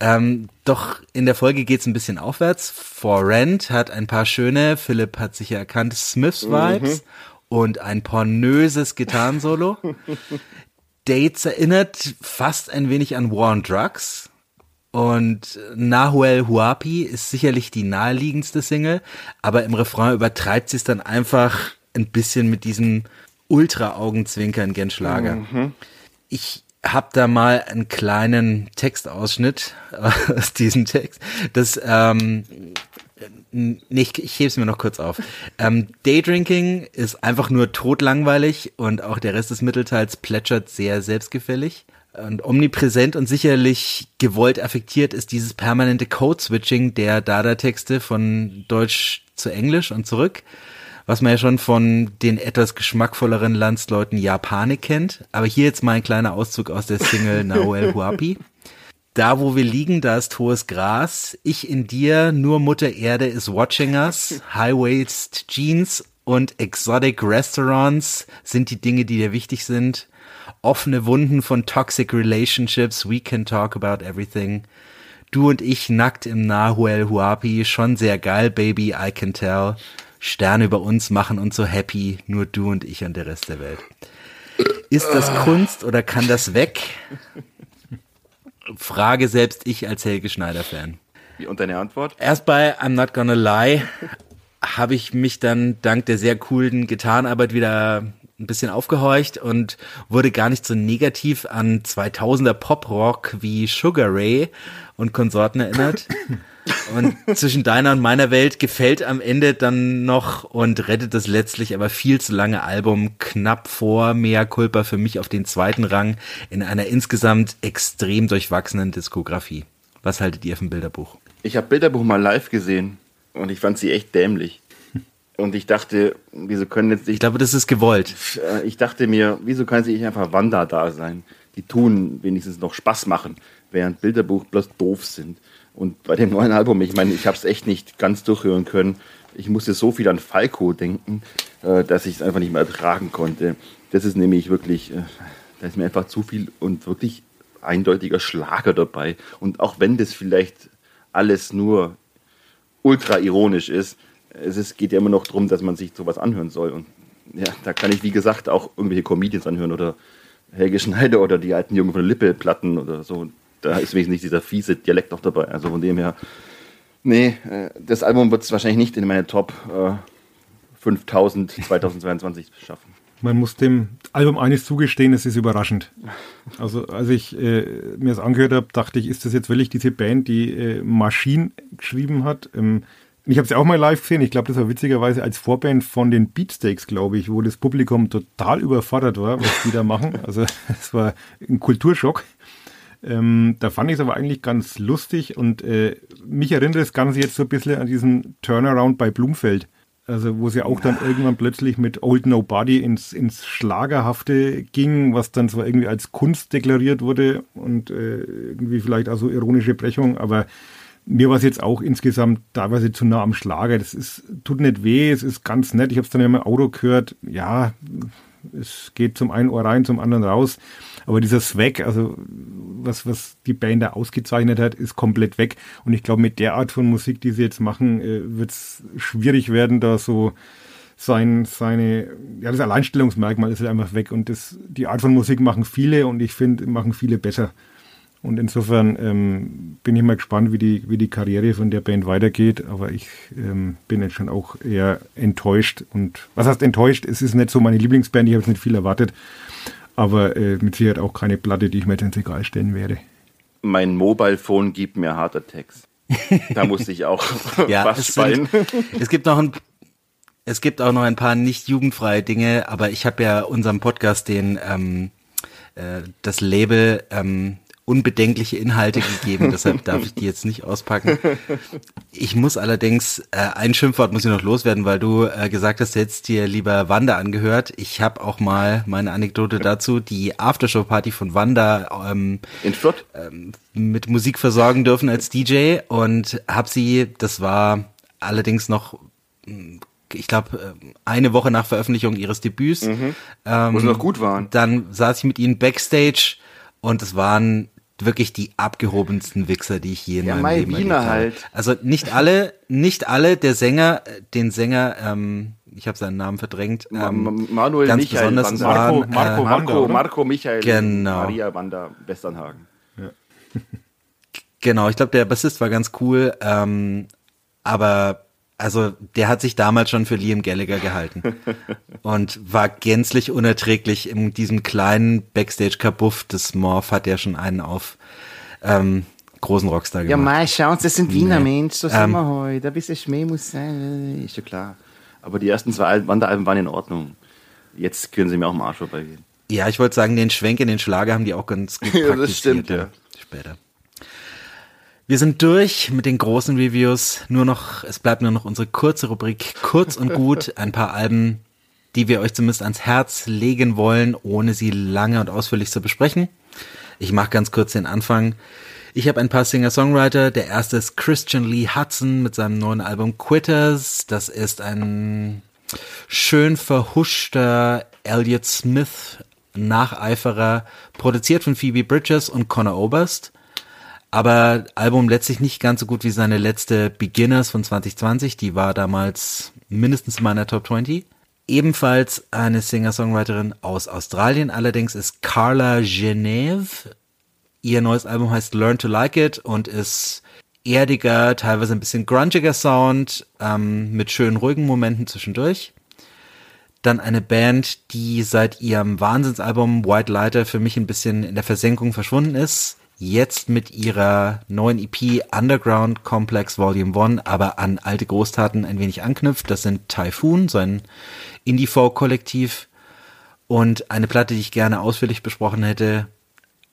Ähm, doch in der Folge geht's ein bisschen aufwärts. For Rent hat ein paar schöne, Philipp hat sicher erkannt, Smiths-Vibes mhm und ein pornöses Gitarrensolo. Dates erinnert fast ein wenig an War on Drugs. Und Nahuel Huapi ist sicherlich die naheliegendste Single, aber im Refrain übertreibt sie es dann einfach ein bisschen mit diesem Ultra-Augenzwinkern gen Schlager. Mhm. Ich habe da mal einen kleinen Textausschnitt [laughs] aus diesem Text. Das ähm, nicht, ich hebe es mir noch kurz auf. Ähm, Daydrinking ist einfach nur totlangweilig und auch der Rest des Mittelteils plätschert sehr selbstgefällig. Und omnipräsent und sicherlich gewollt affektiert ist dieses permanente Code-Switching der Dada-Texte von Deutsch zu Englisch und zurück, was man ja schon von den etwas geschmackvolleren Landsleuten Japanik kennt. Aber hier jetzt mal ein kleiner Auszug aus der Single [laughs] Nahuel Huapi. Da, wo wir liegen, da ist hohes Gras. Ich in dir, nur Mutter Erde is watching us. [laughs] High-Waist Jeans und Exotic Restaurants sind die Dinge, die dir wichtig sind. Offene Wunden von Toxic Relationships. We can talk about everything. Du und ich nackt im Nahuel Huapi. Schon sehr geil, Baby, I can tell. Sterne über uns machen uns so happy. Nur du und ich und der Rest der Welt. Ist das Kunst oder kann das weg? [laughs] Frage selbst ich als Helge Schneider-Fan. Und deine Antwort? Erst bei I'm Not Gonna Lie habe ich mich dann dank der sehr coolen Gitarrenarbeit wieder ein bisschen aufgehorcht und wurde gar nicht so negativ an 2000er Pop-Rock wie Sugar Ray und Konsorten erinnert. Und zwischen deiner und meiner Welt gefällt am Ende dann noch und rettet das letztlich aber viel zu lange Album knapp vor Mea Culpa für mich auf den zweiten Rang in einer insgesamt extrem durchwachsenen Diskografie. Was haltet ihr vom Bilderbuch? Ich habe Bilderbuch mal live gesehen und ich fand sie echt dämlich. Und ich dachte, wieso können jetzt nicht. Ich glaube, das ist gewollt. Äh, ich dachte mir, wieso kann sie nicht einfach Wanda da sein? Die tun wenigstens noch Spaß machen, während Bilderbuch bloß doof sind. Und bei dem neuen Album, ich meine, ich habe es echt nicht ganz durchhören können. Ich musste so viel an Falco denken, äh, dass ich es einfach nicht mehr ertragen konnte. Das ist nämlich wirklich, äh, da ist mir einfach zu viel und wirklich eindeutiger Schlager dabei. Und auch wenn das vielleicht alles nur ultra ironisch ist, es ist, geht ja immer noch darum, dass man sich sowas anhören soll. Und ja, da kann ich, wie gesagt, auch irgendwelche Comedians anhören oder Helge Schneider oder die alten Jungen von der Lippe-Platten oder so da ist wenigstens dieser fiese Dialekt auch dabei. Also von dem her, nee, äh, das Album wird es wahrscheinlich nicht in meine Top äh, 5000 2022 [laughs] schaffen. Man muss dem Album eines zugestehen, es ist überraschend. Also als ich äh, mir das angehört habe, dachte ich, ist das jetzt wirklich diese Band, die äh, Machine geschrieben hat? Ähm, ich habe sie auch mal live gesehen. Ich glaube, das war witzigerweise als Vorband von den Beatsteaks, glaube ich, wo das Publikum total überfordert war, was die da machen. Also [laughs] es war ein Kulturschock. Ähm, da fand ich es aber eigentlich ganz lustig und äh, mich erinnert das Ganze jetzt so ein bisschen an diesen Turnaround bei Blumfeld. Also wo sie auch dann irgendwann plötzlich mit Old Nobody ins, ins Schlagerhafte ging, was dann zwar irgendwie als Kunst deklariert wurde und äh, irgendwie vielleicht auch so ironische Brechung, aber mir war es jetzt auch insgesamt teilweise zu nah am Schlager. Das ist, tut nicht weh, es ist ganz nett. Ich habe es dann ja im Auto gehört, ja, es geht zum einen Ohr rein, zum anderen raus. Aber dieser Swag, also was, was die Band da ausgezeichnet hat, ist komplett weg. Und ich glaube, mit der Art von Musik, die sie jetzt machen, äh, wird es schwierig werden, da so sein, seine, ja, das Alleinstellungsmerkmal ist halt einfach weg. Und das, die Art von Musik machen viele und ich finde, machen viele besser. Und insofern ähm, bin ich mal gespannt, wie die, wie die Karriere von der Band weitergeht. Aber ich ähm, bin jetzt schon auch eher enttäuscht. Und was heißt enttäuscht? Es ist nicht so meine Lieblingsband, ich habe jetzt nicht viel erwartet. Aber äh, mit Sicherheit auch keine Platte, die ich mir jetzt ins Regal stellen werde. Mein Mobile Phone gibt mir Heart Attacks. Da musste ich auch [laughs] [laughs] ja, fast es, [laughs] es gibt noch ein es gibt auch noch ein paar nicht jugendfreie Dinge, aber ich habe ja unserem Podcast den ähm, äh, das Label ähm, unbedenkliche Inhalte gegeben, [laughs] deshalb darf ich die jetzt nicht auspacken. Ich muss allerdings, äh, ein Schimpfwort muss ich noch loswerden, weil du äh, gesagt hast, jetzt dir lieber Wanda angehört. Ich habe auch mal meine Anekdote dazu, die Aftershow-Party von Wanda ähm, in Fürth ähm, mit Musik versorgen dürfen als DJ und habe sie, das war allerdings noch ich glaube, äh, eine Woche nach Veröffentlichung ihres Debüts. Mhm. Ähm, Wo sie noch gut waren. Dann saß ich mit ihnen backstage und es waren wirklich die abgehobensten Wichser, die ich je in ja, meinem Leben Wiener halt. Also nicht alle, nicht alle, der Sänger, den Sänger, ähm, ich habe seinen Namen verdrängt. Ähm, Manuel ganz Michael besonders Marco, waren, Marco, äh, Marco, Marco, Marco Michael, genau. Maria Wanda Westernhagen. Ja. genau, ich glaube, der Bassist war ganz cool, ähm, aber also der hat sich damals schon für Liam Gallagher gehalten und war gänzlich unerträglich in diesem kleinen Backstage-Kabuff. Das Morph hat ja schon einen auf ähm, großen Rockstar gemacht. Ja, mal schauen Sie, das sind Wiener nee. Menschen, so sind ähm, wir heute. Ein bisschen Schmäh muss sein, ist ja klar. Aber die ersten zwei Wanderalben waren in Ordnung. Jetzt können Sie mir auch im Arsch vorbeigehen. Ja, ich wollte sagen, den Schwenk in den Schlager haben die auch ganz gut [laughs] ja, das stimmt, ja. Später. Wir sind durch mit den großen Reviews. Nur noch, es bleibt nur noch unsere kurze Rubrik, kurz und gut. [laughs] Ein paar Alben, die wir euch zumindest ans Herz legen wollen, ohne sie lange und ausführlich zu besprechen. Ich mache ganz kurz den Anfang. Ich habe ein paar Singer-Songwriter. Der erste ist Christian Lee Hudson mit seinem neuen Album Quitters. Das ist ein schön verhuschter Elliott Smith Nacheiferer, produziert von Phoebe Bridges und Connor Oberst aber Album letztlich nicht ganz so gut wie seine letzte Beginners von 2020. Die war damals mindestens in meiner Top 20. Ebenfalls eine Singer-Songwriterin aus Australien, allerdings ist Carla Geneve. Ihr neues Album heißt Learn to Like It und ist erdiger, teilweise ein bisschen grungiger Sound, ähm, mit schönen ruhigen Momenten zwischendurch. Dann eine Band, die seit ihrem Wahnsinnsalbum White Lighter für mich ein bisschen in der Versenkung verschwunden ist jetzt mit ihrer neuen EP Underground Complex Volume 1 aber an alte Großtaten ein wenig anknüpft. Das sind Typhoon, so ein Indie-Folk-Kollektiv und eine Platte, die ich gerne ausführlich besprochen hätte,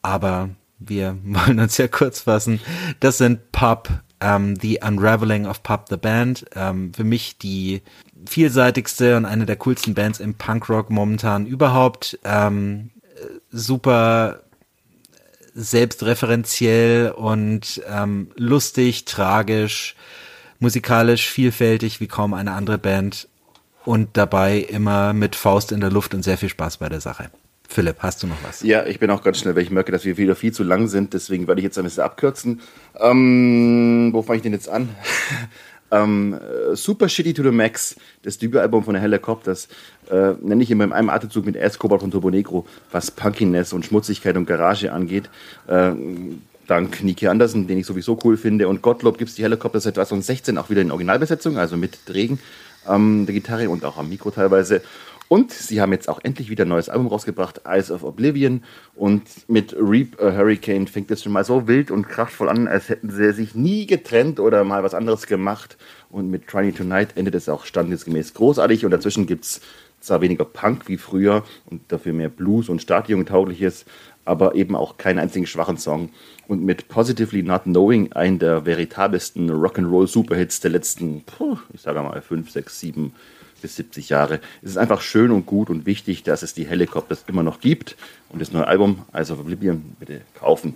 aber wir [laughs] wollen uns ja kurz fassen. Das sind Pub, ähm, The Unraveling of Pub the Band. Ähm, für mich die vielseitigste und eine der coolsten Bands im Punkrock momentan überhaupt. Ähm, super selbstreferenziell und ähm, lustig, tragisch, musikalisch vielfältig wie kaum eine andere Band und dabei immer mit Faust in der Luft und sehr viel Spaß bei der Sache. Philipp, hast du noch was? Ja, ich bin auch ganz schnell, weil ich merke, dass wir wieder viel zu lang sind. Deswegen werde ich jetzt ein bisschen abkürzen. Ähm, wo fange ich denn jetzt an? [laughs] Ähm, äh, Super Shitty to the Max, das Debütalbum von der Helicopters, äh, nenne ich immer in einem Atemzug mit Escobar und Turbo Negro, was Punkiness und Schmutzigkeit und Garage angeht. Äh, dank Niki Andersen, den ich sowieso cool finde. Und Gottlob gibt es die Helicopters seit 2016 auch wieder in Originalbesetzung, also mit Regen ähm, der Gitarre und auch am Mikro teilweise. Und sie haben jetzt auch endlich wieder ein neues Album rausgebracht, Eyes of Oblivion. Und mit Reap a Hurricane fängt es schon mal so wild und kraftvoll an, als hätten sie sich nie getrennt oder mal was anderes gemacht. Und mit Trying Tonight endet es auch standesgemäß großartig. Und dazwischen gibt es zwar weniger Punk wie früher und dafür mehr Blues und Stadiontaugliches, aber eben auch keinen einzigen schwachen Song. Und mit Positively Not Knowing einen der veritabelsten Rock'n'Roll-Superhits der letzten, puh, ich sage mal, fünf, sechs, sieben bis 70 Jahre. Es ist einfach schön und gut und wichtig, dass es die Helicopters immer noch gibt. Und das neue Album, also Oblivion, bitte kaufen.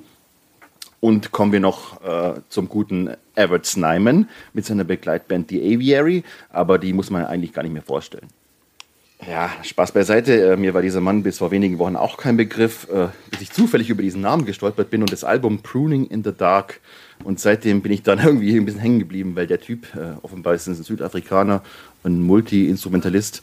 Und kommen wir noch äh, zum guten Everett Snyman mit seiner Begleitband The Aviary, aber die muss man eigentlich gar nicht mehr vorstellen. Ja, Spaß beiseite. Äh, mir war dieser Mann bis vor wenigen Wochen auch kein Begriff, äh, bis ich zufällig über diesen Namen gestolpert bin und das Album Pruning in the Dark. Und seitdem bin ich dann [laughs] irgendwie ein bisschen hängen geblieben, weil der Typ, äh, offenbar ist ein Südafrikaner, ein Multi-Instrumentalist,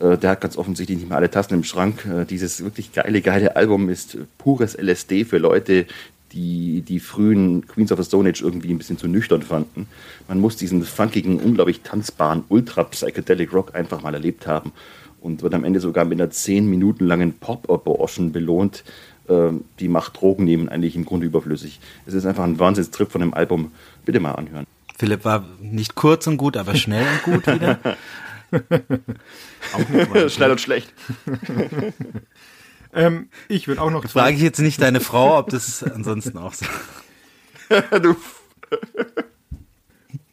der hat ganz offensichtlich nicht mehr alle Tassen im Schrank. dieses wirklich geile, geile Album ist pures LSD für Leute, die die frühen Queens of the Stone Age irgendwie ein bisschen zu nüchtern fanden. Man muss diesen funkigen, unglaublich tanzbaren Ultra-Psychedelic Rock einfach mal erlebt haben und wird am Ende sogar mit einer zehn Minuten langen Pop-Abortion belohnt. Äh, die macht Drogen nehmen eigentlich im Grunde überflüssig. Es ist einfach ein Wahnsinnstrip von dem Album. Bitte mal anhören. Philipp war nicht kurz und gut, aber schnell und gut [laughs] wieder. auch nicht schnell und schlecht. ähm, ich würde auch noch. Frage ich jetzt nicht deine Frau, ob das ansonsten auch so. [laughs] du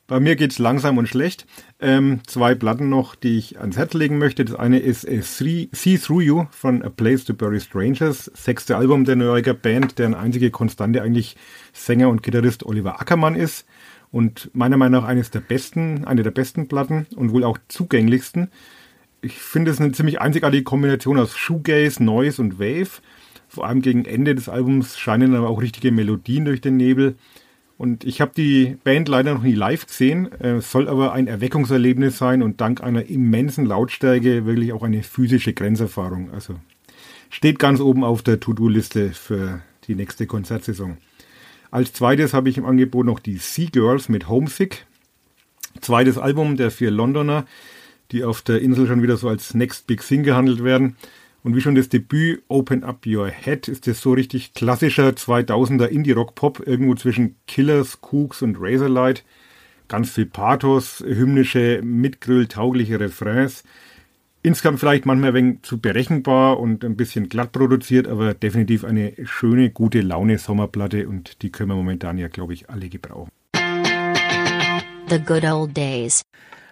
bei mir geht's langsam und schlecht. Ähm, zwei Platten noch, die ich ans Herz legen möchte. Das eine ist äh, See Through You von A Place to Bury Strangers, sechste Album der New Yorker Band, deren einzige Konstante eigentlich Sänger und Gitarrist Oliver Ackermann ist und meiner Meinung nach eines der besten, eine der besten Platten und wohl auch zugänglichsten. Ich finde es eine ziemlich einzigartige Kombination aus Shoegaze, Noise und Wave. Vor allem gegen Ende des Albums scheinen aber auch richtige Melodien durch den Nebel. Und ich habe die Band leider noch nie live gesehen, äh, soll aber ein Erweckungserlebnis sein und dank einer immensen Lautstärke wirklich auch eine physische Grenzerfahrung. Also steht ganz oben auf der To-Do-Liste für die nächste Konzertsaison. Als zweites habe ich im Angebot noch die Sea Girls mit Homesick. Zweites Album der vier Londoner, die auf der Insel schon wieder so als Next Big Thing gehandelt werden. Und wie schon das Debüt Open Up Your Head ist das so richtig klassischer 2000er Indie-Rock-Pop, irgendwo zwischen Killers, Kooks und Razorlight. Ganz viel Pathos, hymnische, mitgrüll-taugliche Refrains. Insgesamt vielleicht manchmal ein wenig zu berechenbar und ein bisschen glatt produziert, aber definitiv eine schöne, gute Laune-Sommerplatte und die können wir momentan ja, glaube ich, alle gebrauchen. The Good Old Days.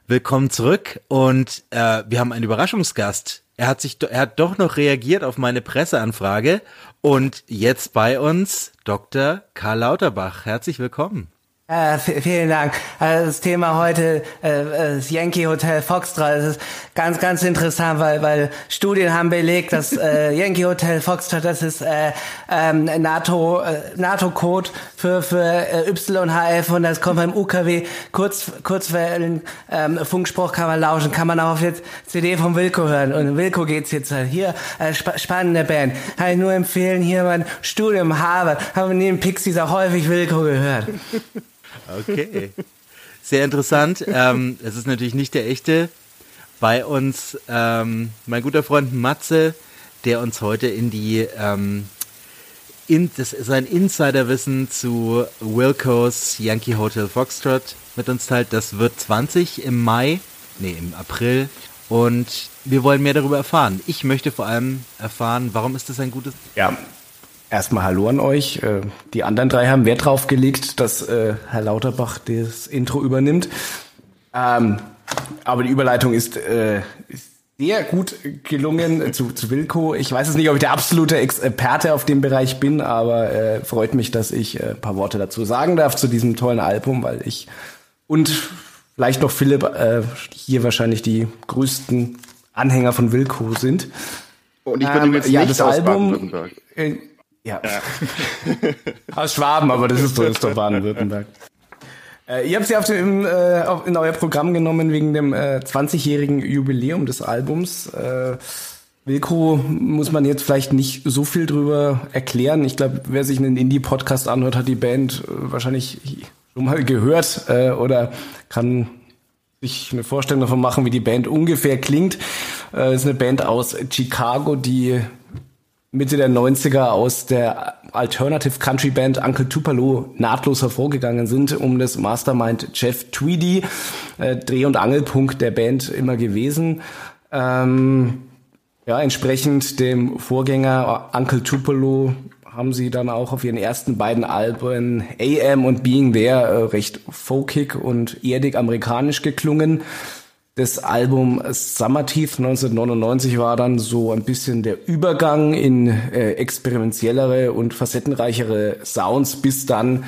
Willkommen zurück und äh, wir haben einen Überraschungsgast er hat sich, er hat doch noch reagiert auf meine Presseanfrage und jetzt bei uns Dr. Karl Lauterbach. Herzlich willkommen. Äh, vielen Dank. Also das Thema heute, äh, das Yankee Hotel Foxtrot, das ist ganz, ganz interessant, weil, weil Studien haben belegt, dass äh, [laughs] Yankee Hotel Foxtrot, das ist äh, ähm, NATO, äh, NATO-Code für, für äh, YHF und das kommt beim UKW. Kurz, Kurzwellen, ähm, Funkspruch kann man lauschen, kann man auch auf jetzt CD von Wilco hören. Und Wilco geht's jetzt halt. Hier, äh, sp spannende Band. Kann ich nur empfehlen, hier mein Studium Harvard, haben wir neben Pixies auch häufig Wilco gehört. [laughs] Okay. Sehr interessant. Ähm, es ist natürlich nicht der echte. Bei uns ähm, mein guter Freund Matze, der uns heute in die ähm, in, das sein Insiderwissen zu Wilco's Yankee Hotel Foxtrot mit uns teilt. Das wird 20 im Mai, nee, im April. Und wir wollen mehr darüber erfahren. Ich möchte vor allem erfahren, warum ist das ein gutes. Ja, Erstmal Hallo an euch. Äh, die anderen drei haben Wert drauf gelegt, dass äh, Herr Lauterbach das Intro übernimmt. Ähm, aber die Überleitung ist, äh, sehr gut gelungen zu, zu Wilco. Ich weiß es nicht, ob ich der absolute Experte auf dem Bereich bin, aber äh, freut mich, dass ich äh, ein paar Worte dazu sagen darf zu diesem tollen Album, weil ich und vielleicht noch Philipp äh, hier wahrscheinlich die größten Anhänger von Wilco sind. Und ich bin ähm, jetzt ja, nicht das Album. Äh, ja. ja. [laughs] Aus Schwaben, aber das ist, ist doch Baden-Württemberg. Äh, ihr habt sie auf dem, äh, auf, in euer Programm genommen wegen dem äh, 20-jährigen Jubiläum des Albums. Äh, Wilco muss man jetzt vielleicht nicht so viel drüber erklären. Ich glaube, wer sich einen Indie-Podcast anhört, hat die Band äh, wahrscheinlich schon mal gehört äh, oder kann sich eine Vorstellung davon machen, wie die Band ungefähr klingt. Äh, ist eine Band aus Chicago, die Mitte der 90er aus der Alternative Country Band Uncle Tupelo nahtlos hervorgegangen sind, um das Mastermind Jeff Tweedy, äh, Dreh- und Angelpunkt der Band immer gewesen. Ähm, ja, entsprechend dem Vorgänger Uncle Tupelo haben sie dann auch auf ihren ersten beiden Alben AM und Being There äh, recht folkig und erdig amerikanisch geklungen. Das Album Summer Teeth 1999 war dann so ein bisschen der Übergang in äh, experimentellere und facettenreichere Sounds, bis dann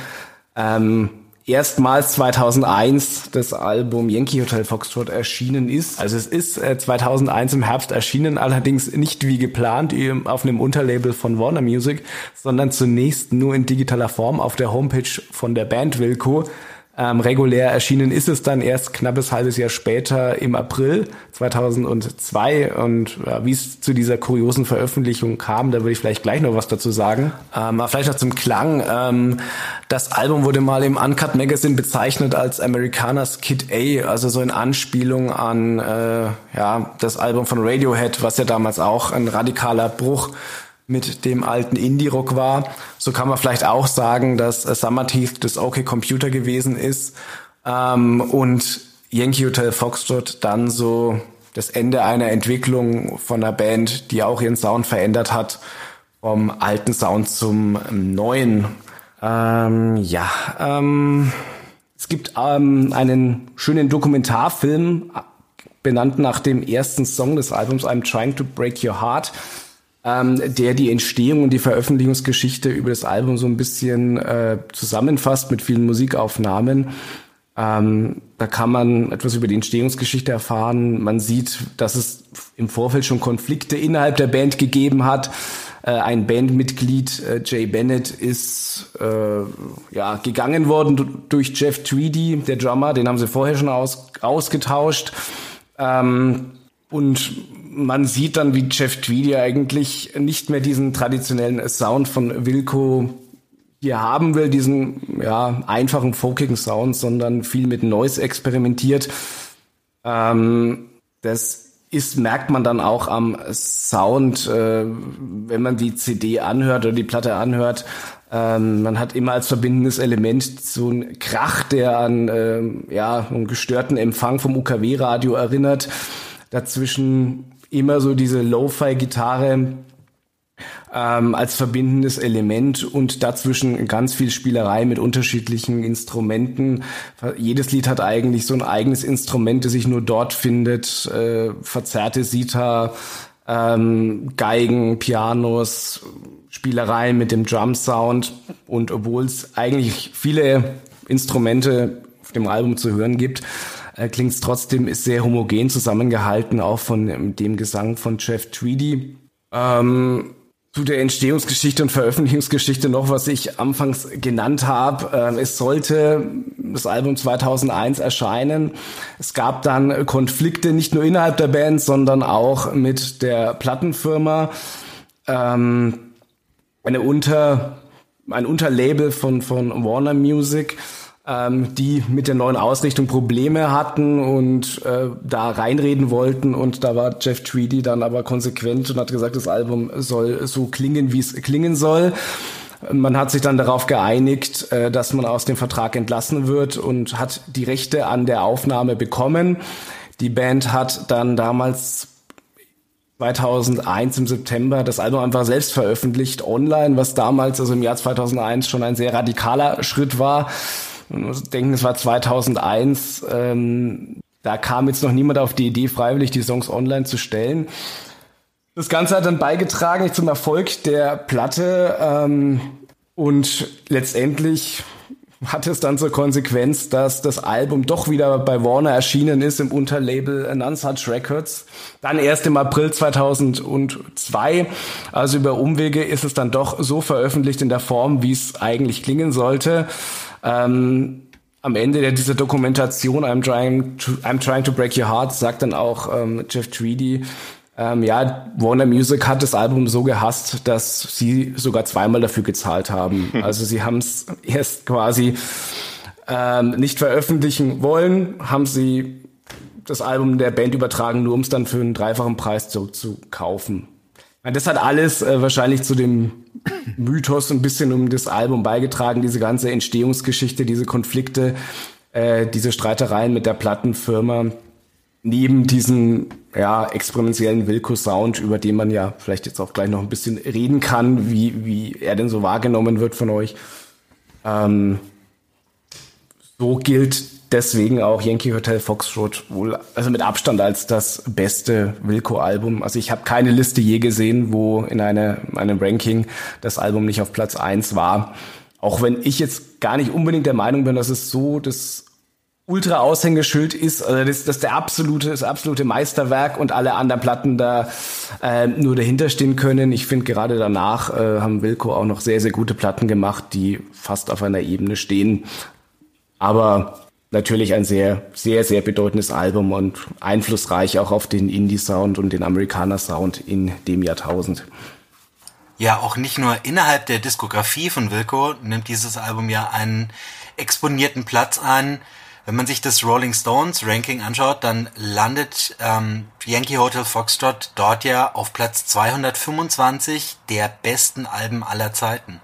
ähm, erstmals 2001 das Album Yankee Hotel Foxtrot erschienen ist. Also es ist äh, 2001 im Herbst erschienen, allerdings nicht wie geplant auf einem Unterlabel von Warner Music, sondern zunächst nur in digitaler Form auf der Homepage von der Band Wilco. Ähm, regulär erschienen ist es dann erst knappes halbes Jahr später im April 2002 und ja, wie es zu dieser kuriosen Veröffentlichung kam, da würde ich vielleicht gleich noch was dazu sagen. Ähm, vielleicht noch zum Klang. Ähm, das Album wurde mal im Uncut Magazine bezeichnet als Americanas Kid A, also so in Anspielung an äh, ja das Album von Radiohead, was ja damals auch ein radikaler Bruch mit dem alten Indie-Rock war. So kann man vielleicht auch sagen, dass Summer Teeth das OK Computer gewesen ist ähm, und Yankee Hotel Foxtrot dann so das Ende einer Entwicklung von einer Band, die auch ihren Sound verändert hat, vom alten Sound zum neuen. Ähm, ja, ähm, es gibt ähm, einen schönen Dokumentarfilm benannt nach dem ersten Song des Albums I'm Trying to Break Your Heart ähm, der die Entstehung und die Veröffentlichungsgeschichte über das Album so ein bisschen äh, zusammenfasst mit vielen Musikaufnahmen. Ähm, da kann man etwas über die Entstehungsgeschichte erfahren. Man sieht, dass es im Vorfeld schon Konflikte innerhalb der Band gegeben hat. Äh, ein Bandmitglied, äh, Jay Bennett, ist äh, ja gegangen worden durch Jeff Tweedy, der Drummer. Den haben sie vorher schon aus, ausgetauscht. Ähm, und man sieht dann, wie Jeff Tweedy eigentlich nicht mehr diesen traditionellen Sound von Wilco hier haben will, diesen ja, einfachen, folkigen Sound, sondern viel mit Noise experimentiert. Ähm, das ist, merkt man dann auch am Sound, äh, wenn man die CD anhört oder die Platte anhört. Ähm, man hat immer als verbindendes Element so einen Krach, der an äh, ja, einen gestörten Empfang vom UKW-Radio erinnert. Dazwischen immer so diese Lo-Fi-Gitarre ähm, als verbindendes Element und dazwischen ganz viel Spielerei mit unterschiedlichen Instrumenten. Jedes Lied hat eigentlich so ein eigenes Instrument, das sich nur dort findet. Äh, verzerrte Sita, ähm, Geigen, Pianos, Spielerei mit dem Drum-Sound. Und obwohl es eigentlich viele Instrumente auf dem Album zu hören gibt, äh, klingt es trotzdem ist sehr homogen zusammengehalten, auch von ähm, dem Gesang von Jeff Tweedy. Ähm, zu der Entstehungsgeschichte und Veröffentlichungsgeschichte noch, was ich anfangs genannt habe. Ähm, es sollte das Album 2001 erscheinen. Es gab dann Konflikte nicht nur innerhalb der Band, sondern auch mit der Plattenfirma. Ähm, eine Unter, ein Unterlabel von, von Warner Music ähm, die mit der neuen Ausrichtung Probleme hatten und äh, da reinreden wollten. Und da war Jeff Tweedy dann aber konsequent und hat gesagt, das Album soll so klingen, wie es klingen soll. Man hat sich dann darauf geeinigt, äh, dass man aus dem Vertrag entlassen wird und hat die Rechte an der Aufnahme bekommen. Die Band hat dann damals 2001 im September das Album einfach selbst veröffentlicht online, was damals, also im Jahr 2001 schon ein sehr radikaler Schritt war. Man muss denken, es war 2001. Ähm, da kam jetzt noch niemand auf die Idee, freiwillig die Songs online zu stellen. Das Ganze hat dann beigetragen zum Erfolg der Platte ähm, und letztendlich hat es dann zur Konsequenz, dass das Album doch wieder bei Warner erschienen ist im Unterlabel None Such Records. Dann erst im April 2002. Also über Umwege ist es dann doch so veröffentlicht in der Form, wie es eigentlich klingen sollte. Ähm, am Ende dieser Dokumentation I'm trying, to, I'm trying to break your heart sagt dann auch ähm, Jeff Tweedy, ähm, ja, Warner Music hat das Album so gehasst, dass sie sogar zweimal dafür gezahlt haben. [laughs] Also sie haben es erst quasi ähm, nicht veröffentlichen wollen, haben sie das Album der Band übertragen, nur um es dann für einen dreifachen Preis zurückzukaufen. Das hat alles äh, wahrscheinlich zu dem Mythos ein bisschen um das Album beigetragen, diese ganze Entstehungsgeschichte, diese Konflikte, äh, diese Streitereien mit der Plattenfirma. Neben diesem ja, experimentellen Wilco-Sound, über den man ja vielleicht jetzt auch gleich noch ein bisschen reden kann, wie, wie er denn so wahrgenommen wird von euch. Ähm, so gilt deswegen auch Yankee Hotel Foxtrot wohl, also mit Abstand als das beste Wilco-Album. Also ich habe keine Liste je gesehen, wo in eine, einem Ranking das Album nicht auf Platz eins war. Auch wenn ich jetzt gar nicht unbedingt der Meinung bin, dass es so das ultra Aushängeschild ist, also das, das der absolute, das absolute Meisterwerk und alle anderen Platten da äh, nur dahinter stehen können. Ich finde gerade danach äh, haben Wilco auch noch sehr, sehr gute Platten gemacht, die fast auf einer Ebene stehen. Aber natürlich ein sehr, sehr, sehr bedeutendes Album und einflussreich auch auf den Indie-Sound und den Amerikaner-Sound in dem Jahrtausend. Ja, auch nicht nur innerhalb der Diskografie von Wilco nimmt dieses Album ja einen exponierten Platz ein. Wenn man sich das Rolling Stones Ranking anschaut, dann landet ähm, Yankee Hotel Foxtrot dort ja auf Platz 225 der besten Alben aller Zeiten.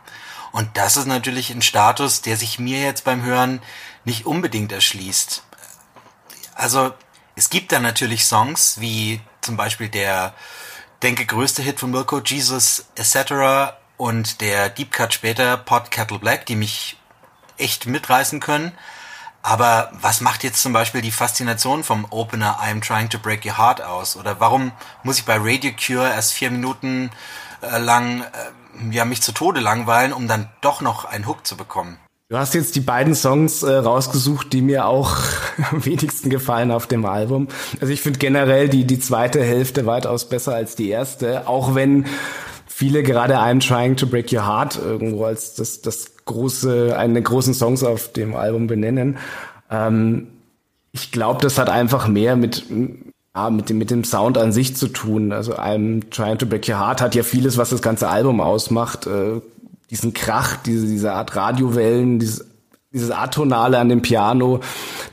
Und das ist natürlich ein Status, der sich mir jetzt beim Hören nicht unbedingt erschließt. Also es gibt da natürlich Songs wie zum Beispiel der, denke, größte Hit von Wilco, Jesus etc. und der Deep Cut später, Pot Kettle Black, die mich echt mitreißen können. Aber was macht jetzt zum Beispiel die Faszination vom Opener I'm Trying to Break Your Heart aus? Oder warum muss ich bei Radio Cure erst vier Minuten äh, lang äh, ja, mich zu Tode langweilen, um dann doch noch einen Hook zu bekommen? Du hast jetzt die beiden Songs äh, rausgesucht, die mir auch [laughs] am wenigsten gefallen auf dem Album. Also ich finde generell die, die zweite Hälfte weitaus besser als die erste, auch wenn viele gerade I'm Trying to Break Your Heart irgendwo als das, das große, einen der großen Songs auf dem Album benennen. Ähm, ich glaube, das hat einfach mehr mit, ja, mit dem, mit dem Sound an sich zu tun. Also I'm Trying to Break Your Heart hat ja vieles, was das ganze Album ausmacht. Äh, diesen Krach, diese, diese Art Radiowellen, dieses, dieses Atonale an dem Piano,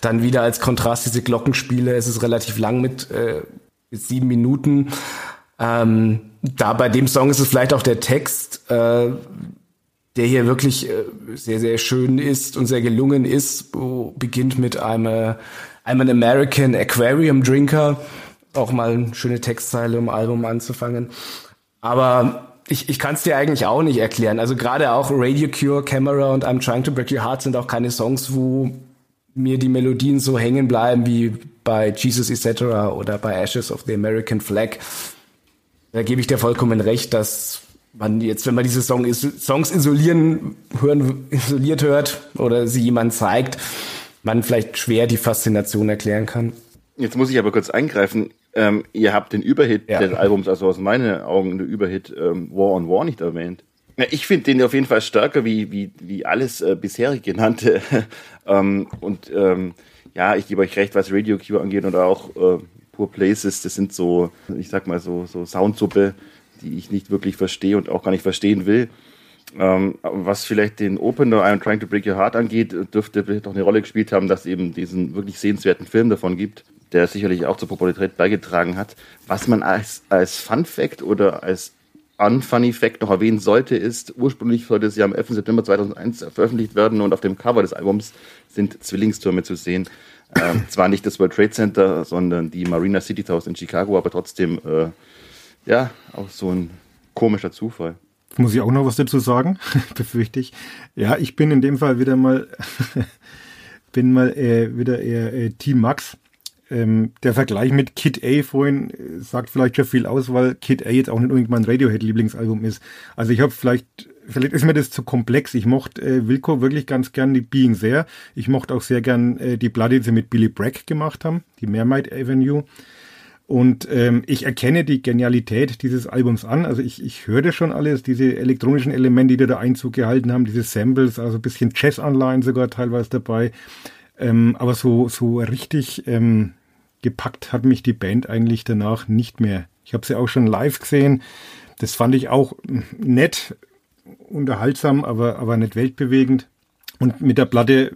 dann wieder als Kontrast diese Glockenspiele. Es ist relativ lang mit, äh, mit sieben Minuten. Ähm, da bei dem Song ist es vielleicht auch der Text, äh, der hier wirklich äh, sehr, sehr schön ist und sehr gelungen ist. Beginnt mit einem I'm an American Aquarium Drinker. Auch mal eine schöne Textzeile, um Album anzufangen. Aber ich, ich kann es dir eigentlich auch nicht erklären. Also gerade auch Radio Cure, Camera und I'm Trying to Break Your Heart sind auch keine Songs, wo mir die Melodien so hängen bleiben wie bei Jesus etc. oder bei Ashes of the American Flag. Da gebe ich dir vollkommen recht, dass man jetzt, wenn man diese Song, Songs isolieren, hören, isoliert hört oder sie jemand zeigt, man vielleicht schwer die Faszination erklären kann. Jetzt muss ich aber kurz eingreifen. Ähm, ihr habt den Überhit ja. des Albums, also aus meinen Augen der Überhit ähm, War on War nicht erwähnt. Ja, ich finde den auf jeden Fall stärker wie, wie, wie alles äh, bisherig genannte. [laughs] ähm, und ähm, ja, ich gebe euch recht, was Radio Q angeht oder auch äh, Poor Places, das sind so, ich sag mal so, so Soundsuppe, die ich nicht wirklich verstehe und auch gar nicht verstehen will. Ähm, was vielleicht den Opener I'm Trying to Break Your Heart angeht, dürfte vielleicht auch eine Rolle gespielt haben, dass es eben diesen wirklich sehenswerten Film davon gibt der sicherlich auch zur Popularität beigetragen hat. Was man als, als Fun Fact oder als Unfunny Fact noch erwähnen sollte, ist, ursprünglich sollte es ja am 11. September 2001 veröffentlicht werden und auf dem Cover des Albums sind Zwillingstürme zu sehen. Ähm, [laughs] zwar nicht das World Trade Center, sondern die Marina City Towers in Chicago, aber trotzdem, äh, ja, auch so ein komischer Zufall. Muss ich auch noch was dazu sagen? [laughs] Befürchte ich. Ja, ich bin in dem Fall wieder mal, [laughs] bin mal äh, wieder eher äh, Team Max ähm, der Vergleich mit Kid A vorhin äh, sagt vielleicht schon viel aus, weil Kid A jetzt auch nicht unbedingt mein Radiohead-Lieblingsalbum ist. Also ich habe vielleicht, vielleicht ist mir das zu komplex. Ich mochte äh, Wilco wirklich ganz gern die Being sehr. Ich mochte auch sehr gern äh, die Platte, die sie mit Billy Bragg gemacht haben, die Mermaid Avenue. Und ähm, ich erkenne die Genialität dieses Albums an. Also ich, ich das schon alles, diese elektronischen Elemente, die da Einzug gehalten haben, diese Samples, also ein bisschen Jazz-Anleihen sogar teilweise dabei. Ähm, aber so, so richtig ähm, gepackt hat mich die Band eigentlich danach nicht mehr. Ich habe sie auch schon live gesehen. Das fand ich auch nett, unterhaltsam, aber, aber nicht weltbewegend. Und mit der Platte,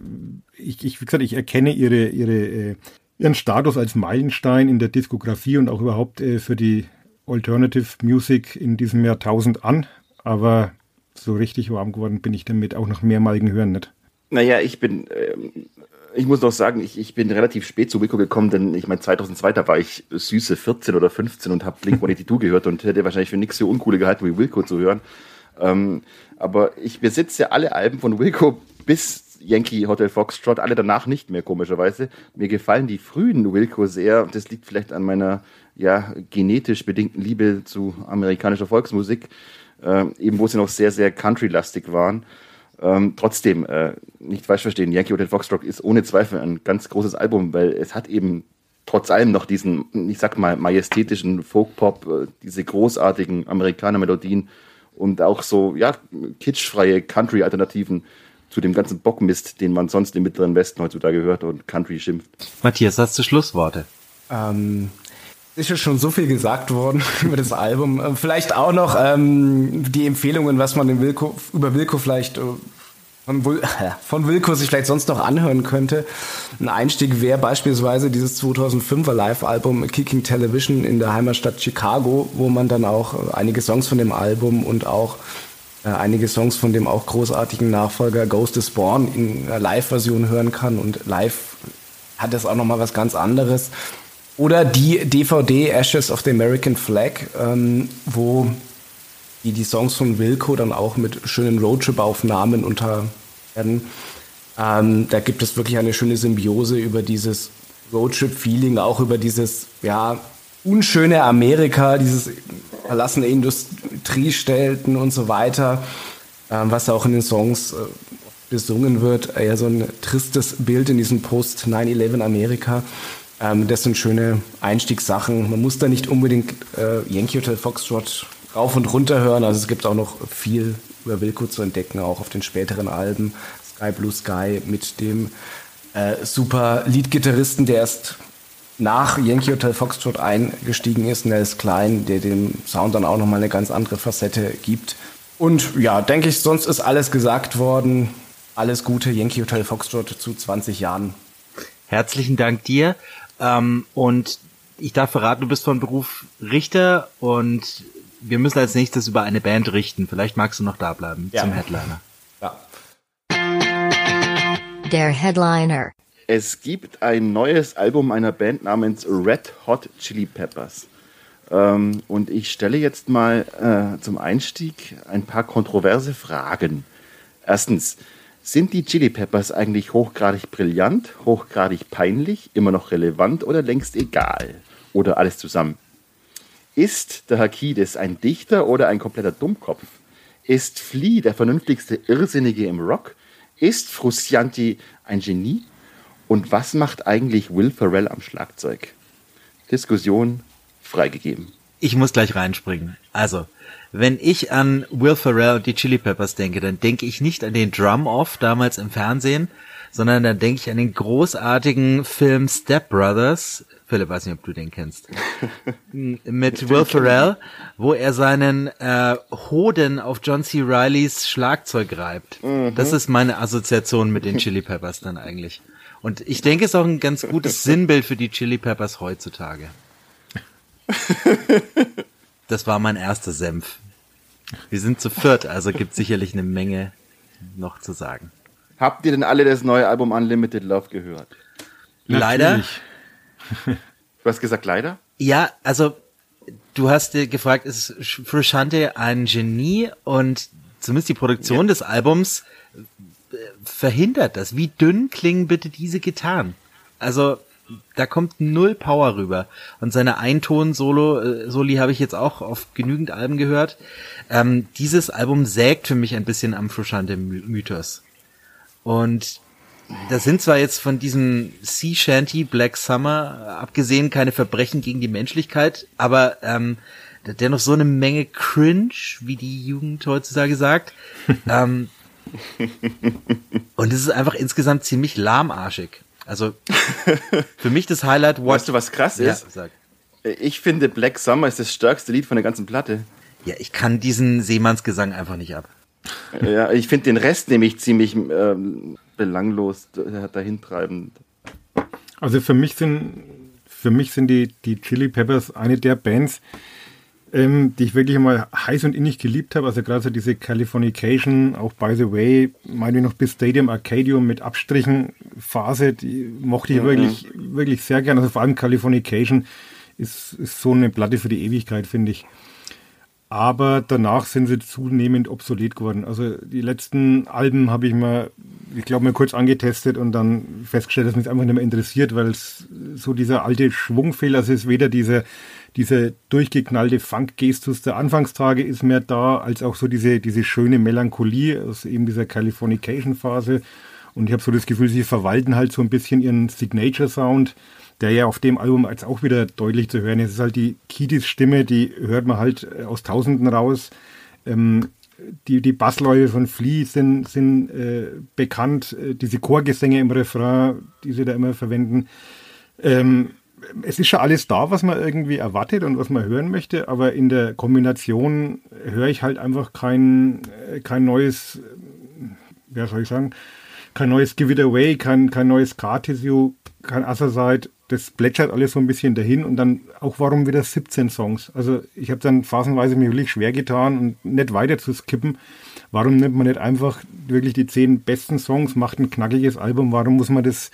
ich, ich wie gesagt, ich erkenne ihre, ihre, äh, ihren Status als Meilenstein in der Diskografie und auch überhaupt äh, für die Alternative Music in diesem Jahrtausend an. Aber so richtig warm geworden bin ich damit auch nach mehrmaligen Hören nicht. Naja, ich bin ähm, ich muss noch sagen, ich, ich bin relativ spät zu Wilco gekommen, denn ich meine, 2002, da war ich süße 14 oder 15 und habe Blink-182 gehört und hätte wahrscheinlich für nichts so uncoole gehalten, wie Wilco zu hören. Ähm, aber ich besitze alle Alben von Wilco bis Yankee Hotel Foxtrot, alle danach nicht mehr, komischerweise. Mir gefallen die frühen Wilco sehr. Das liegt vielleicht an meiner ja, genetisch bedingten Liebe zu amerikanischer Volksmusik, äh, eben wo sie noch sehr, sehr country-lastig waren. Ähm, trotzdem, äh, nicht falsch verstehen, Yankee Hotel Foxtrot ist ohne Zweifel ein ganz großes Album, weil es hat eben trotz allem noch diesen, ich sag mal, majestätischen Folk-Pop, äh, diese großartigen Amerikaner-Melodien und auch so, ja, kitschfreie Country-Alternativen zu dem ganzen Bockmist, den man sonst im Mittleren Westen heutzutage hört und Country schimpft. Matthias, hast du Schlussworte? Ähm, ist ja schon so viel gesagt worden [laughs] über das Album. Äh, vielleicht auch noch ähm, die Empfehlungen, was man Wilco, über Wilco vielleicht äh, von, Wil [laughs] von Wilco sich vielleicht sonst noch anhören könnte. Ein Einstieg wäre beispielsweise dieses 2005er Live-Album Kicking Television in der Heimatstadt Chicago, wo man dann auch äh, einige Songs von dem Album und auch einige Songs von dem auch großartigen Nachfolger Ghost is Born in einer Live-Version hören kann und live hat das auch nochmal was ganz anderes. Oder die DVD Ashes of the American Flag, ähm, wo die, die Songs von Wilco dann auch mit schönen Roadtrip-Aufnahmen unter werden. Ähm, da gibt es wirklich eine schöne Symbiose über dieses Roadtrip-Feeling, auch über dieses, ja, unschöne Amerika, dieses verlassene Industriestellten und so weiter, ähm, was auch in den Songs äh, besungen wird, eher so ein tristes Bild in diesem Post-9-11 Amerika. Ähm, das sind schöne Einstiegssachen. Man muss da nicht unbedingt äh, Yankee Hotel Foxtrot rauf und runter hören. Also es gibt auch noch viel über Wilco zu entdecken, auch auf den späteren Alben. Sky Blue Sky mit dem äh, super Leadgitarristen, der erst nach Yankee Hotel Foxtrot eingestiegen ist, Nels Klein, der dem Sound dann auch nochmal eine ganz andere Facette gibt. Und ja, denke ich, sonst ist alles gesagt worden. Alles Gute, Yankee Hotel Foxtrot zu 20 Jahren. Herzlichen Dank dir. Ähm, und ich darf verraten, du bist von Beruf Richter und wir müssen als nächstes über eine Band richten. Vielleicht magst du noch da bleiben ja. zum Headliner. Ja. Der Headliner. Es gibt ein neues Album einer Band namens Red Hot Chili Peppers. Ähm, und ich stelle jetzt mal äh, zum Einstieg ein paar kontroverse Fragen. Erstens, sind die Chili Peppers eigentlich hochgradig brillant, hochgradig peinlich, immer noch relevant oder längst egal? Oder alles zusammen? Ist der Hakides ein Dichter oder ein kompletter Dummkopf? Ist Flea der vernünftigste Irrsinnige im Rock? Ist Fruscianti ein Genie? Und was macht eigentlich Will Ferrell am Schlagzeug? Diskussion freigegeben. Ich muss gleich reinspringen. Also, wenn ich an Will Ferrell und die Chili Peppers denke, dann denke ich nicht an den Drum-Off damals im Fernsehen, sondern dann denke ich an den großartigen Film Step Brothers Philipp, weiß nicht, ob du den kennst. [laughs] Mit Will Ferrell, wo er seinen äh, Hoden auf John C. Rileys Schlagzeug reibt. Mhm. Das ist meine Assoziation mit den Chili Peppers dann eigentlich. Und ich denke, es ist auch ein ganz gutes [laughs] Sinnbild für die Chili Peppers heutzutage. Das war mein erster Senf. Wir sind zu viert, also gibt sicherlich eine Menge noch zu sagen. Habt ihr denn alle das neue Album Unlimited Love gehört? Leider. Du hast gesagt, leider? Ja, also du hast dir gefragt, ist Frusciante ein Genie und zumindest die Produktion ja. des Albums verhindert das. Wie dünn klingen bitte diese Gitarren? Also da kommt null Power rüber. Und seine Einton-Solo, äh, Soli habe ich jetzt auch auf genügend Alben gehört. Ähm, dieses Album sägt für mich ein bisschen am Frusciante-Mythos. Und das sind zwar jetzt von diesem Sea Shanty Black Summer abgesehen keine Verbrechen gegen die Menschlichkeit, aber ähm, dennoch so eine Menge Cringe, wie die Jugend heutzutage sagt. [laughs] ähm, [laughs] und es ist einfach insgesamt ziemlich lahmarschig. Also für mich das Highlight. What weißt du, was krass ist? Ja, ich finde Black Summer ist das stärkste Lied von der ganzen Platte. Ja, ich kann diesen Seemannsgesang einfach nicht ab. Ja, ich finde den Rest nämlich ziemlich ähm, belanglos dahintreibend. Also für mich sind, für mich sind die, die Chili Peppers eine der Bands, ähm, die ich wirklich mal heiß und innig geliebt habe. Also gerade so diese Californication, auch By the Way, meine ich noch bis Stadium Arcadium mit Abstrichen Phase, die mochte ich mhm. wirklich, wirklich sehr gerne. Also vor allem Californication ist, ist so eine Platte für die Ewigkeit, finde ich. Aber danach sind sie zunehmend obsolet geworden. Also die letzten Alben habe ich mal, ich glaube, mal kurz angetestet und dann festgestellt, dass mich einfach nicht mehr interessiert, weil es so dieser alte Schwungfehler, also ist weder diese, diese durchgeknallte Funk-Gestus der Anfangstage ist mehr da, als auch so diese, diese schöne Melancholie aus eben dieser Californication-Phase. Und ich habe so das Gefühl, sie verwalten halt so ein bisschen ihren Signature-Sound der ja auf dem Album jetzt auch wieder deutlich zu hören ist. Es ist halt die Kiedis Stimme, die hört man halt äh, aus Tausenden raus. Ähm, die, die Bassläufe von Flea sind, sind äh, bekannt, äh, diese Chorgesänge im Refrain, die sie da immer verwenden. Ähm, es ist schon alles da, was man irgendwie erwartet und was man hören möchte, aber in der Kombination höre ich halt einfach kein, äh, kein neues, wie soll ich sagen, kein neues Give It Away, kein, kein neues Car-Tissue, kein Assasite das plätschert alles so ein bisschen dahin und dann auch warum wieder 17 Songs. Also ich habe dann phasenweise mir wirklich schwer getan und nicht weiter zu skippen. Warum nimmt man nicht einfach wirklich die zehn besten Songs, macht ein knackiges Album? Warum muss man das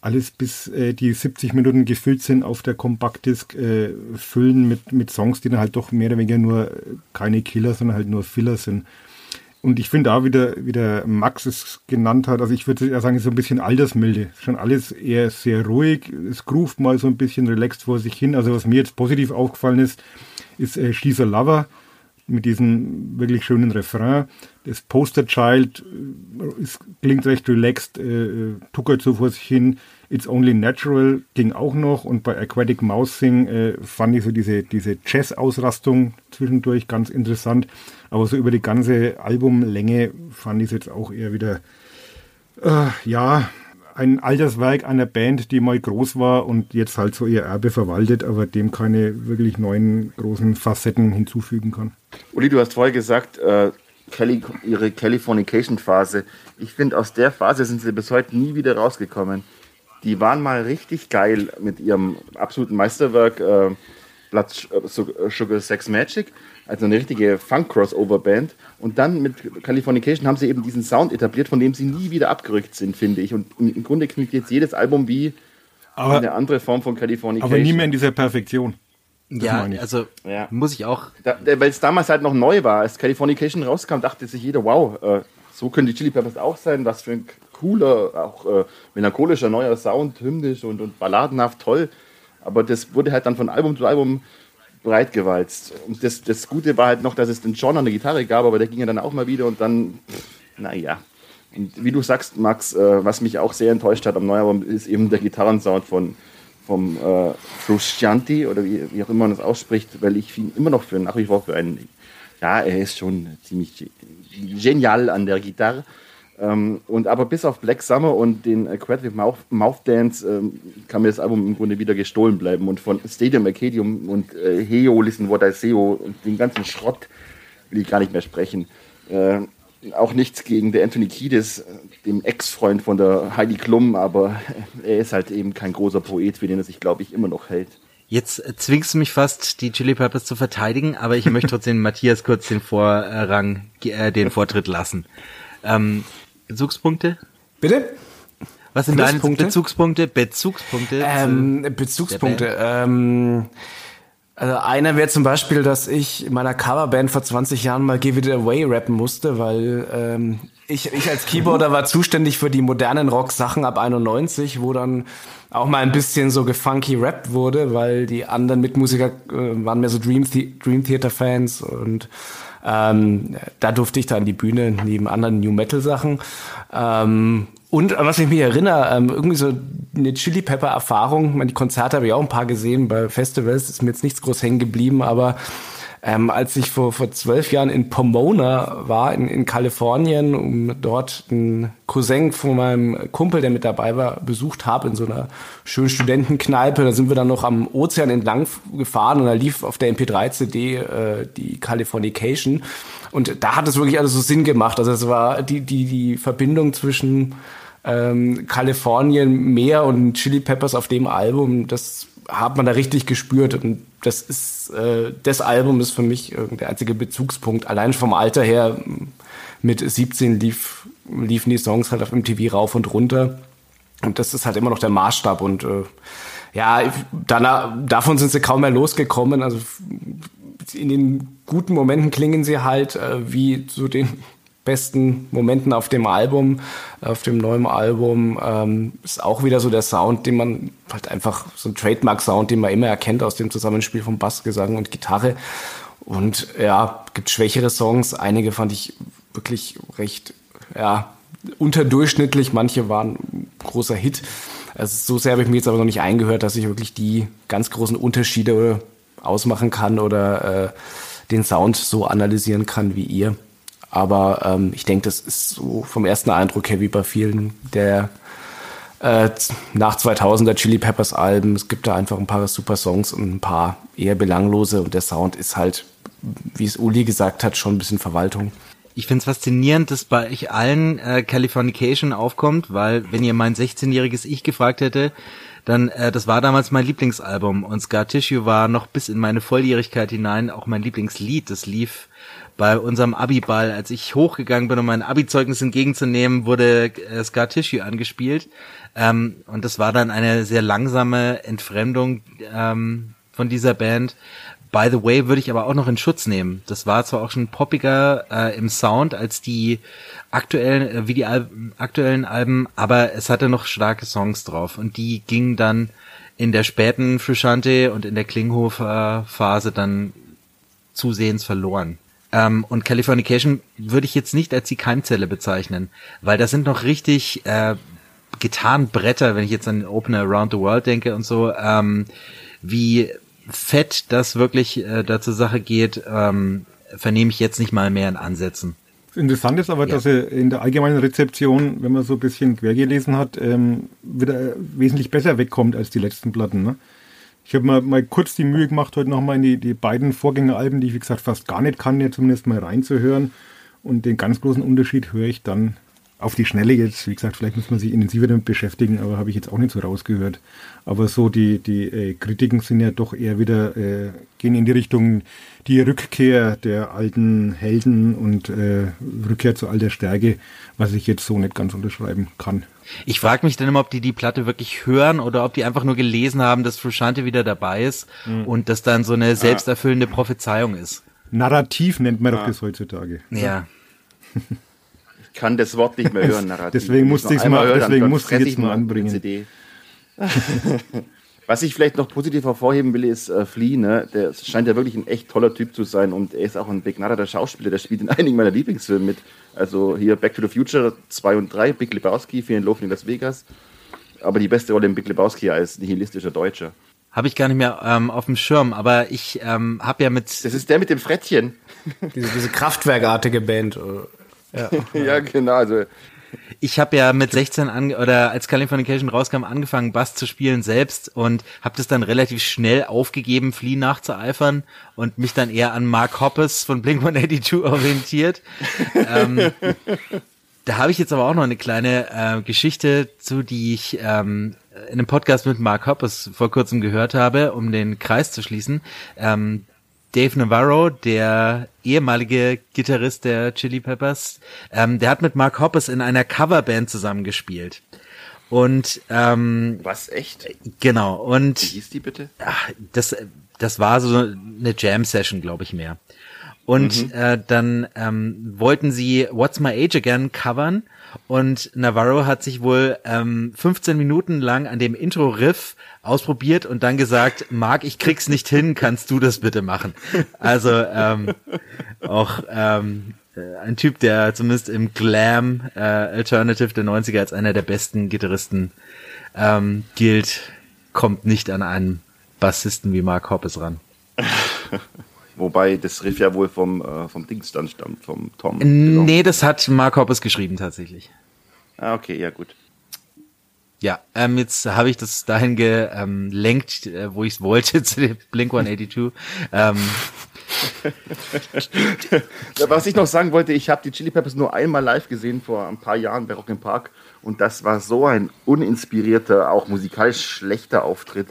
alles bis äh, die 70 Minuten gefüllt sind auf der Compact-Disc äh, füllen mit, mit Songs, die dann halt doch mehr oder weniger nur keine Killer, sondern halt nur Filler sind. Und ich finde auch wieder, wie der Max es genannt hat, also ich würde ja sagen, so ein bisschen altersmilde. Schon alles eher sehr ruhig. Es groovt mal so ein bisschen relaxed vor sich hin. Also was mir jetzt positiv aufgefallen ist, ist äh, She's a Lover mit diesem wirklich schönen Refrain. Das Poster Child äh, ist, klingt recht relaxed, äh, äh, tuckert so vor sich hin. It's Only Natural ging auch noch und bei Aquatic Mousing äh, fand ich so diese, diese Jazz-Ausrastung zwischendurch ganz interessant. Aber so über die ganze Albumlänge fand ich es jetzt auch eher wieder, äh, ja, ein Alterswerk einer Band, die mal groß war und jetzt halt so ihr Erbe verwaltet, aber dem keine wirklich neuen großen Facetten hinzufügen kann. Uli, du hast vorher gesagt, äh, Kelly, ihre Californication-Phase. Ich finde, aus der Phase sind sie bis heute nie wieder rausgekommen. Die waren mal richtig geil mit ihrem absoluten Meisterwerk äh, Blood Sugar Sex Magic also eine richtige Funk-Crossover-Band. Und dann mit Californication haben sie eben diesen Sound etabliert, von dem sie nie wieder abgerückt sind, finde ich. Und im Grunde klingt jetzt jedes Album wie aber, eine andere Form von Californication. Aber nie mehr in dieser Perfektion. Das ja, also ja. muss ich auch. Da, Weil es damals halt noch neu war. Als Californication rauskam, dachte sich jeder, wow, äh, so können die Chili Peppers auch sein. Was für ein cooler, auch äh, melancholischer neuer Sound, hymnisch und, und balladenhaft toll. Aber das wurde halt dann von Album zu Album breitgewalzt. Und das, das Gute war halt noch, dass es den John an der Gitarre gab, aber der ging ja dann auch mal wieder und dann, naja. Und wie du sagst, Max, äh, was mich auch sehr enttäuscht hat am Neualbum, ist eben der Gitarrensound von vom äh, Fruscianti oder wie, wie auch immer man das ausspricht, weil ich ihn immer noch für nach wie vor für einen, ja, er ist schon ziemlich genial an der Gitarre. Ähm, und aber bis auf Black Summer und den Aquatic Mouth, Mouth Dance ähm, kann mir das Album im Grunde wieder gestohlen bleiben. Und von Stadium Arcadium und äh, Heo, Listen What I Seo und den ganzen Schrott will ich gar nicht mehr sprechen. Äh, auch nichts gegen der Anthony Kiedis, dem Ex-Freund von der Heidi Klum, aber [laughs] er ist halt eben kein großer Poet, für den er sich, glaube ich, immer noch hält. Jetzt zwingst du mich fast, die Chili Peppers zu verteidigen, aber ich möchte trotzdem [laughs] Matthias kurz den Vorrang, äh, den Vortritt lassen. Ähm, Bezugspunkte? Bitte? Was sind deine Bezugspunkte? Bezugspunkte? Ähm, Bezugspunkte. Ähm, also einer wäre zum Beispiel, dass ich in meiner Coverband vor 20 Jahren mal Give It Away rappen musste, weil ähm, ich, ich als Keyboarder war zuständig für die modernen Rock-Sachen ab 91, wo dann auch mal ein bisschen so gefunky Rap wurde, weil die anderen Mitmusiker äh, waren mehr so Dream, The Dream Theater Fans und ähm, da durfte ich da an die Bühne neben anderen New Metal Sachen. Ähm, und was ich mich erinnere, ähm, irgendwie so eine Chili Pepper Erfahrung. Die Konzerte habe ich auch ein paar gesehen bei Festivals, ist mir jetzt nichts groß hängen geblieben, aber ähm, als ich vor, vor zwölf Jahren in Pomona war, in, in Kalifornien, um dort einen Cousin von meinem Kumpel, der mit dabei war, besucht habe in so einer schönen Studentenkneipe. Da sind wir dann noch am Ozean entlang gefahren und da lief auf der MP3-CD äh, die Californication. Und da hat es wirklich alles so Sinn gemacht. Also es war die, die, die Verbindung zwischen ähm, Kalifornien, Meer und Chili Peppers auf dem Album, das hat man da richtig gespürt. Und das ist, äh, das Album ist für mich der einzige Bezugspunkt. Allein vom Alter her, mit 17 lief, liefen die Songs halt auf MTV rauf und runter. Und das ist halt immer noch der Maßstab. Und äh, ja, danach, davon sind sie kaum mehr losgekommen. Also in den guten Momenten klingen sie halt äh, wie zu den besten Momenten auf dem Album, auf dem neuen Album. Ähm, ist auch wieder so der Sound, den man halt einfach so ein Trademark-Sound, den man immer erkennt aus dem Zusammenspiel von Bass, Gesang und Gitarre. Und ja, gibt schwächere Songs. Einige fand ich wirklich recht, ja, unterdurchschnittlich. Manche waren großer Hit. Also so sehr habe ich mir jetzt aber noch nicht eingehört, dass ich wirklich die ganz großen Unterschiede ausmachen kann oder äh, den Sound so analysieren kann wie ihr. Aber ähm, ich denke, das ist so vom ersten Eindruck her wie bei vielen der äh, nach 2000er Chili Peppers Alben. Es gibt da einfach ein paar super Songs und ein paar eher belanglose und der Sound ist halt, wie es Uli gesagt hat, schon ein bisschen Verwaltung. Ich finde es faszinierend, dass bei euch allen äh, Californication aufkommt, weil wenn ihr mein 16-jähriges Ich gefragt hätte, dann äh, das war damals mein Lieblingsalbum und Scar Tissue war noch bis in meine Volljährigkeit hinein auch mein Lieblingslied. Das lief bei unserem Abiball, als ich hochgegangen bin, um mein Abi-Zeugnis entgegenzunehmen, wurde äh, Scar Tissue angespielt. Ähm, und das war dann eine sehr langsame Entfremdung ähm, von dieser Band. By the way, würde ich aber auch noch in Schutz nehmen. Das war zwar auch schon poppiger äh, im Sound als die aktuellen, äh, wie die Al aktuellen Alben, aber es hatte noch starke Songs drauf und die gingen dann in der späten Frusciante und in der Klinghofer Phase dann zusehends verloren. Ähm, und Californication würde ich jetzt nicht als die Keimzelle bezeichnen, weil das sind noch richtig äh, Gitarrenbretter, wenn ich jetzt an Opener Around the World denke und so, ähm, wie fett das wirklich äh, da zur Sache geht, ähm, vernehme ich jetzt nicht mal mehr in Ansätzen. Interessant ist aber, ja. dass er in der allgemeinen Rezeption, wenn man so ein bisschen quer gelesen hat, ähm, wieder wesentlich besser wegkommt als die letzten Platten. Ne? Ich habe mal, mal kurz die Mühe gemacht, heute nochmal in die, die beiden Vorgängeralben, die ich wie gesagt fast gar nicht kann, ja zumindest mal reinzuhören. Und den ganz großen Unterschied höre ich dann auf die Schnelle jetzt, wie gesagt, vielleicht muss man sich intensiver damit beschäftigen, aber habe ich jetzt auch nicht so rausgehört. Aber so die, die äh, Kritiken sind ja doch eher wieder, äh, gehen in die Richtung die Rückkehr der alten Helden und äh, Rückkehr zu alter Stärke, was ich jetzt so nicht ganz unterschreiben kann. Ich frage mich dann immer, ob die die Platte wirklich hören oder ob die einfach nur gelesen haben, dass Frusciante wieder dabei ist mhm. und das dann so eine selbsterfüllende Prophezeiung ist. Narrativ nennt man ja. doch das heutzutage. Ja. [laughs] Ich kann das Wort nicht mehr hören, Narrativ. deswegen musste ich es mal, deswegen musste ich jetzt mal anbringen. CD. [laughs] Was ich vielleicht noch positiv hervorheben will, ist äh, Flea. Ne? Der scheint ja wirklich ein echt toller Typ zu sein und er ist auch ein begnadeter Schauspieler. Der spielt in einigen meiner Lieblingsfilme mit. Also hier Back to the Future 2 und 3, Big Lebowski, and Loathing in Las Vegas. Aber die beste Rolle in Big Lebowski als nihilistischer Deutscher. Habe ich gar nicht mehr ähm, auf dem Schirm, aber ich ähm, habe ja mit... Das ist der mit dem Frettchen. diese, diese kraftwerkartige Band. [laughs] Ja, ja genau. Also ich habe ja mit 16 an, oder als Californication rauskam angefangen Bass zu spielen selbst und habe das dann relativ schnell aufgegeben, Flea nachzueifern und mich dann eher an Mark Hoppes von Blink 182 [laughs] orientiert. ähm, da habe ich jetzt aber auch noch eine kleine äh, Geschichte zu, die ich ähm, in einem Podcast mit Mark Hoppes vor kurzem gehört habe, um den Kreis zu schließen. Ähm, Dave Navarro, der ehemalige Gitarrist der Chili Peppers, ähm, der hat mit Mark Hoppes in einer Coverband zusammengespielt. Und ähm, was echt? Genau. Und wie hieß die bitte? Ach, das das war so eine Jam Session, glaube ich mehr. Und mhm. äh, dann ähm, wollten sie What's My Age Again covern und Navarro hat sich wohl ähm, 15 Minuten lang an dem Intro-Riff ausprobiert und dann gesagt, Marc, ich krieg's nicht hin, kannst du das bitte machen? Also ähm, auch ähm, äh, ein Typ, der zumindest im Glam äh, Alternative der 90er als einer der besten Gitarristen ähm, gilt, kommt nicht an einen Bassisten wie Mark Hoppes ran. [laughs] Wobei das Riff ja wohl vom, äh, vom Dings dann stammt, vom Tom. Nee, das hat Mark Hoppes geschrieben tatsächlich. Ah, okay, ja gut. Ja, ähm, jetzt habe ich das dahin gelenkt, äh, wo ich es wollte, [laughs] zu dem Blink 182. ähm. [laughs] Was ich noch sagen wollte, ich habe die Chili Peppers nur einmal live gesehen vor ein paar Jahren bei Rock im Park und das war so ein uninspirierter, auch musikalisch schlechter Auftritt.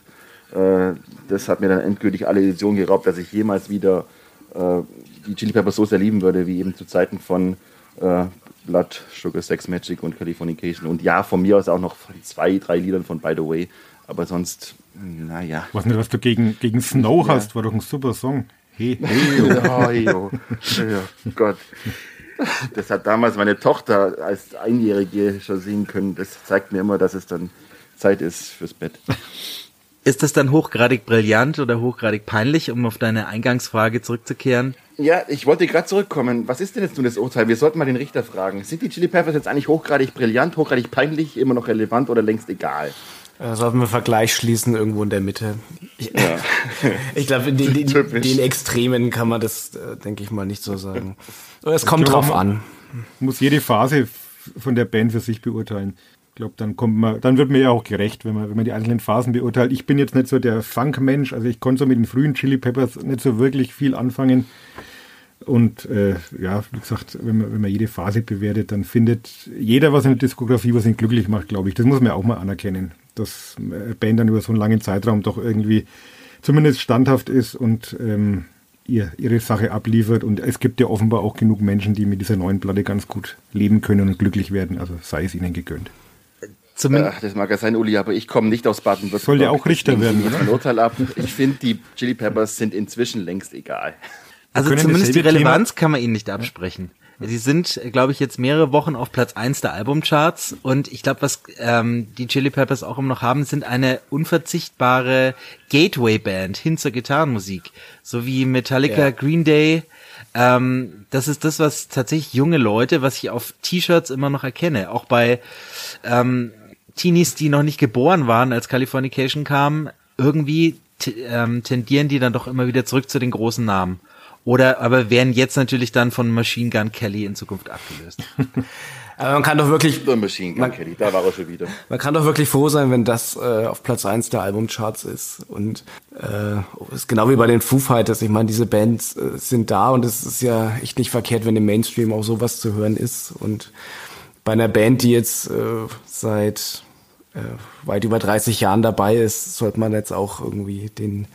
Äh, das hat mir dann endgültig alle Illusionen geraubt, dass ich jemals wieder äh, die Chili Peppers so sehr lieben würde, wie eben zu Zeiten von äh, Blood, Sugar, Sex Magic und Californication. Und ja, von mir aus auch noch zwei, drei Liedern von By the Way. Aber sonst, naja. Ich weiß nicht, was du gegen, gegen Snow ja. hast, war doch ein super Song. Hey, [laughs] hey, oh, oh Gott. Das hat damals meine Tochter als Einjährige schon singen können. Das zeigt mir immer, dass es dann Zeit ist fürs Bett. Ist das dann hochgradig brillant oder hochgradig peinlich, um auf deine Eingangsfrage zurückzukehren? Ja, ich wollte gerade zurückkommen. Was ist denn jetzt nun das Urteil? Wir sollten mal den Richter fragen. Sind die Chili Peppers jetzt eigentlich hochgradig brillant, hochgradig peinlich, immer noch relevant oder längst egal? Da sollten wir Vergleich schließen irgendwo in der Mitte. Ich, ja. [laughs] ich glaube, in den, den, den, Extremen kann man das, äh, denke ich mal, nicht so sagen. Es kommt drauf an. Muss jede Phase von der Band für sich beurteilen. Ich glaube, dann kommt man, dann wird mir ja auch gerecht, wenn man, wenn man die einzelnen Phasen beurteilt. Ich bin jetzt nicht so der Funk-Mensch, also ich konnte so mit den frühen Chili Peppers nicht so wirklich viel anfangen. Und äh, ja, wie gesagt, wenn man, wenn man jede Phase bewertet, dann findet jeder was in der Diskografie, was ihn glücklich macht, glaube ich. Das muss man auch mal anerkennen, dass eine Band dann über so einen langen Zeitraum doch irgendwie zumindest standhaft ist und ähm, ihr, ihre Sache abliefert. Und es gibt ja offenbar auch genug Menschen, die mit dieser neuen Platte ganz gut leben können und glücklich werden. Also sei es ihnen gegönnt. Zumindest. Ach, das mag ja sein, Uli, aber ich komme nicht aus Baden-Württemberg. Soll ja auch Richter werden, oder? Ein Urteil ab. Ich finde, die Chili Peppers sind inzwischen längst egal. Also zumindest die Relevanz Thema kann man ihnen nicht absprechen. Sie sind, glaube ich, jetzt mehrere Wochen auf Platz eins der Albumcharts und ich glaube, was ähm, die Chili Peppers auch immer noch haben, sind eine unverzichtbare Gateway-Band hin zur Gitarrenmusik. So wie Metallica, ja. Green Day. Ähm, das ist das, was tatsächlich junge Leute, was ich auf T-Shirts immer noch erkenne. Auch bei ähm, Teenies, die noch nicht geboren waren, als Californication kam, irgendwie ähm, tendieren die dann doch immer wieder zurück zu den großen Namen. Oder aber werden jetzt natürlich dann von Machine Gun Kelly in Zukunft abgelöst. [laughs] Aber man kann doch wirklich. Machine Gun man, Kelly, da war er schon wieder. Man kann doch wirklich froh sein, wenn das äh, auf Platz eins der Albumcharts ist. Und äh, ist genau wie bei den Foo Fighters. Ich meine, diese Bands äh, sind da und es ist ja echt nicht verkehrt, wenn im Mainstream auch sowas zu hören ist. Und bei einer Band, die jetzt äh, seit äh, weit über 30 Jahren dabei ist, sollte man jetzt auch irgendwie den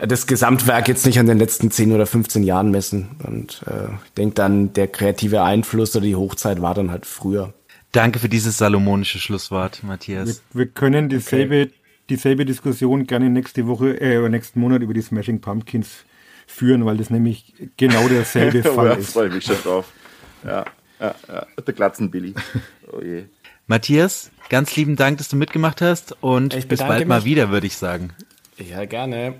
das Gesamtwerk jetzt nicht an den letzten 10 oder 15 Jahren messen. Und äh, ich denke dann, der kreative Einfluss oder die Hochzeit war dann halt früher. Danke für dieses salomonische Schlusswort, Matthias. Wir, wir können dieselbe, okay. dieselbe Diskussion gerne nächste Woche, äh, oder nächsten Monat über die Smashing Pumpkins führen, weil das nämlich genau derselbe [laughs] Fall ist. Ich freue mich schon drauf. Ja, ja, ja. Der Glatzenbilly. [laughs] Oh je. Matthias, ganz lieben Dank, dass du mitgemacht hast und bis bald mich. mal wieder, würde ich sagen. Ja, gerne.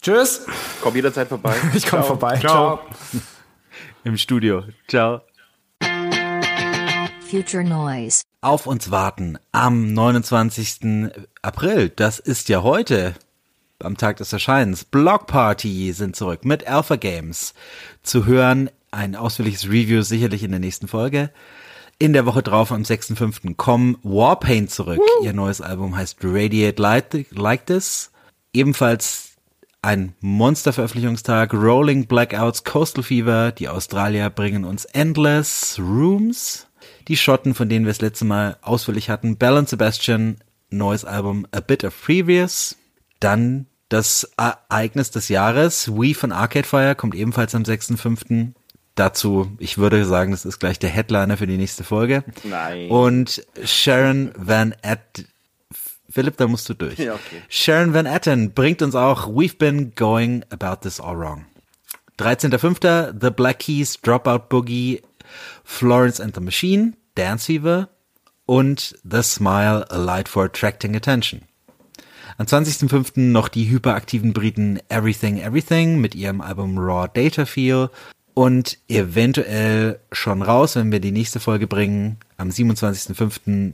Tschüss. Komm jederzeit vorbei. [laughs] Ich komme vorbei. Ciao. Ciao. [laughs] Im Studio. Ciao. Future Noise. Auf uns warten am 29. April. Das ist ja heute. Am Tag des Erscheinens. Block Party sind zurück mit Alpha Games. Zu hören ein ausführliches Review sicherlich in der nächsten Folge. In der Woche drauf, am 6.5. kommen Warpaint zurück. Woo. Ihr neues Album heißt Radiate Like This. Ebenfalls ein Monsterveröffentlichungstag, Rolling Blackouts, Coastal Fever, die Australier bringen uns Endless Rooms, die Schotten, von denen wir das letzte Mal ausführlich hatten, Bell and Sebastian, neues Album A Bit of Previous, dann das Ereignis des Jahres, We von Arcade Fire, kommt ebenfalls am 6.5. Dazu, ich würde sagen, das ist gleich der Headliner für die nächste Folge. Nein. Und Sharon Van Etten Philipp, da musst du durch. [laughs] Ja, okay. Sharon Van Etten bringt uns auch We've Been Going About This All Wrong. 13.05. The Black Keys, Dropout Boogie, Florence and the Machine, Dance Fever und The Smile, A Light for Attracting Attention. Am 20.05. noch die hyperaktiven Briten Everything Everything mit ihrem Album Raw Data Feel und eventuell schon raus, wenn wir die nächste Folge bringen, am 27.05.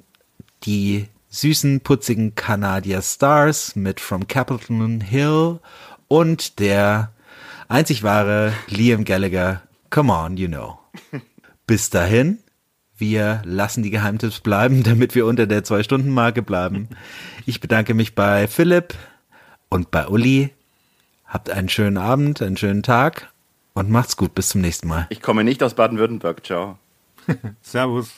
die süßen, putzigen Canadier Stars mit From Capitol Hill und der einzig wahre Liam Gallagher, Come On, You Know. [laughs] Bis dahin, wir lassen die Geheimtipps bleiben, damit wir unter der Zwei-Stunden-Marke bleiben. Ich bedanke mich bei Philipp und bei Uli. Habt einen schönen Abend, einen schönen Tag und macht's gut. Bis zum nächsten Mal. Ich komme nicht aus Baden-Württemberg. Ciao. [laughs] Servus.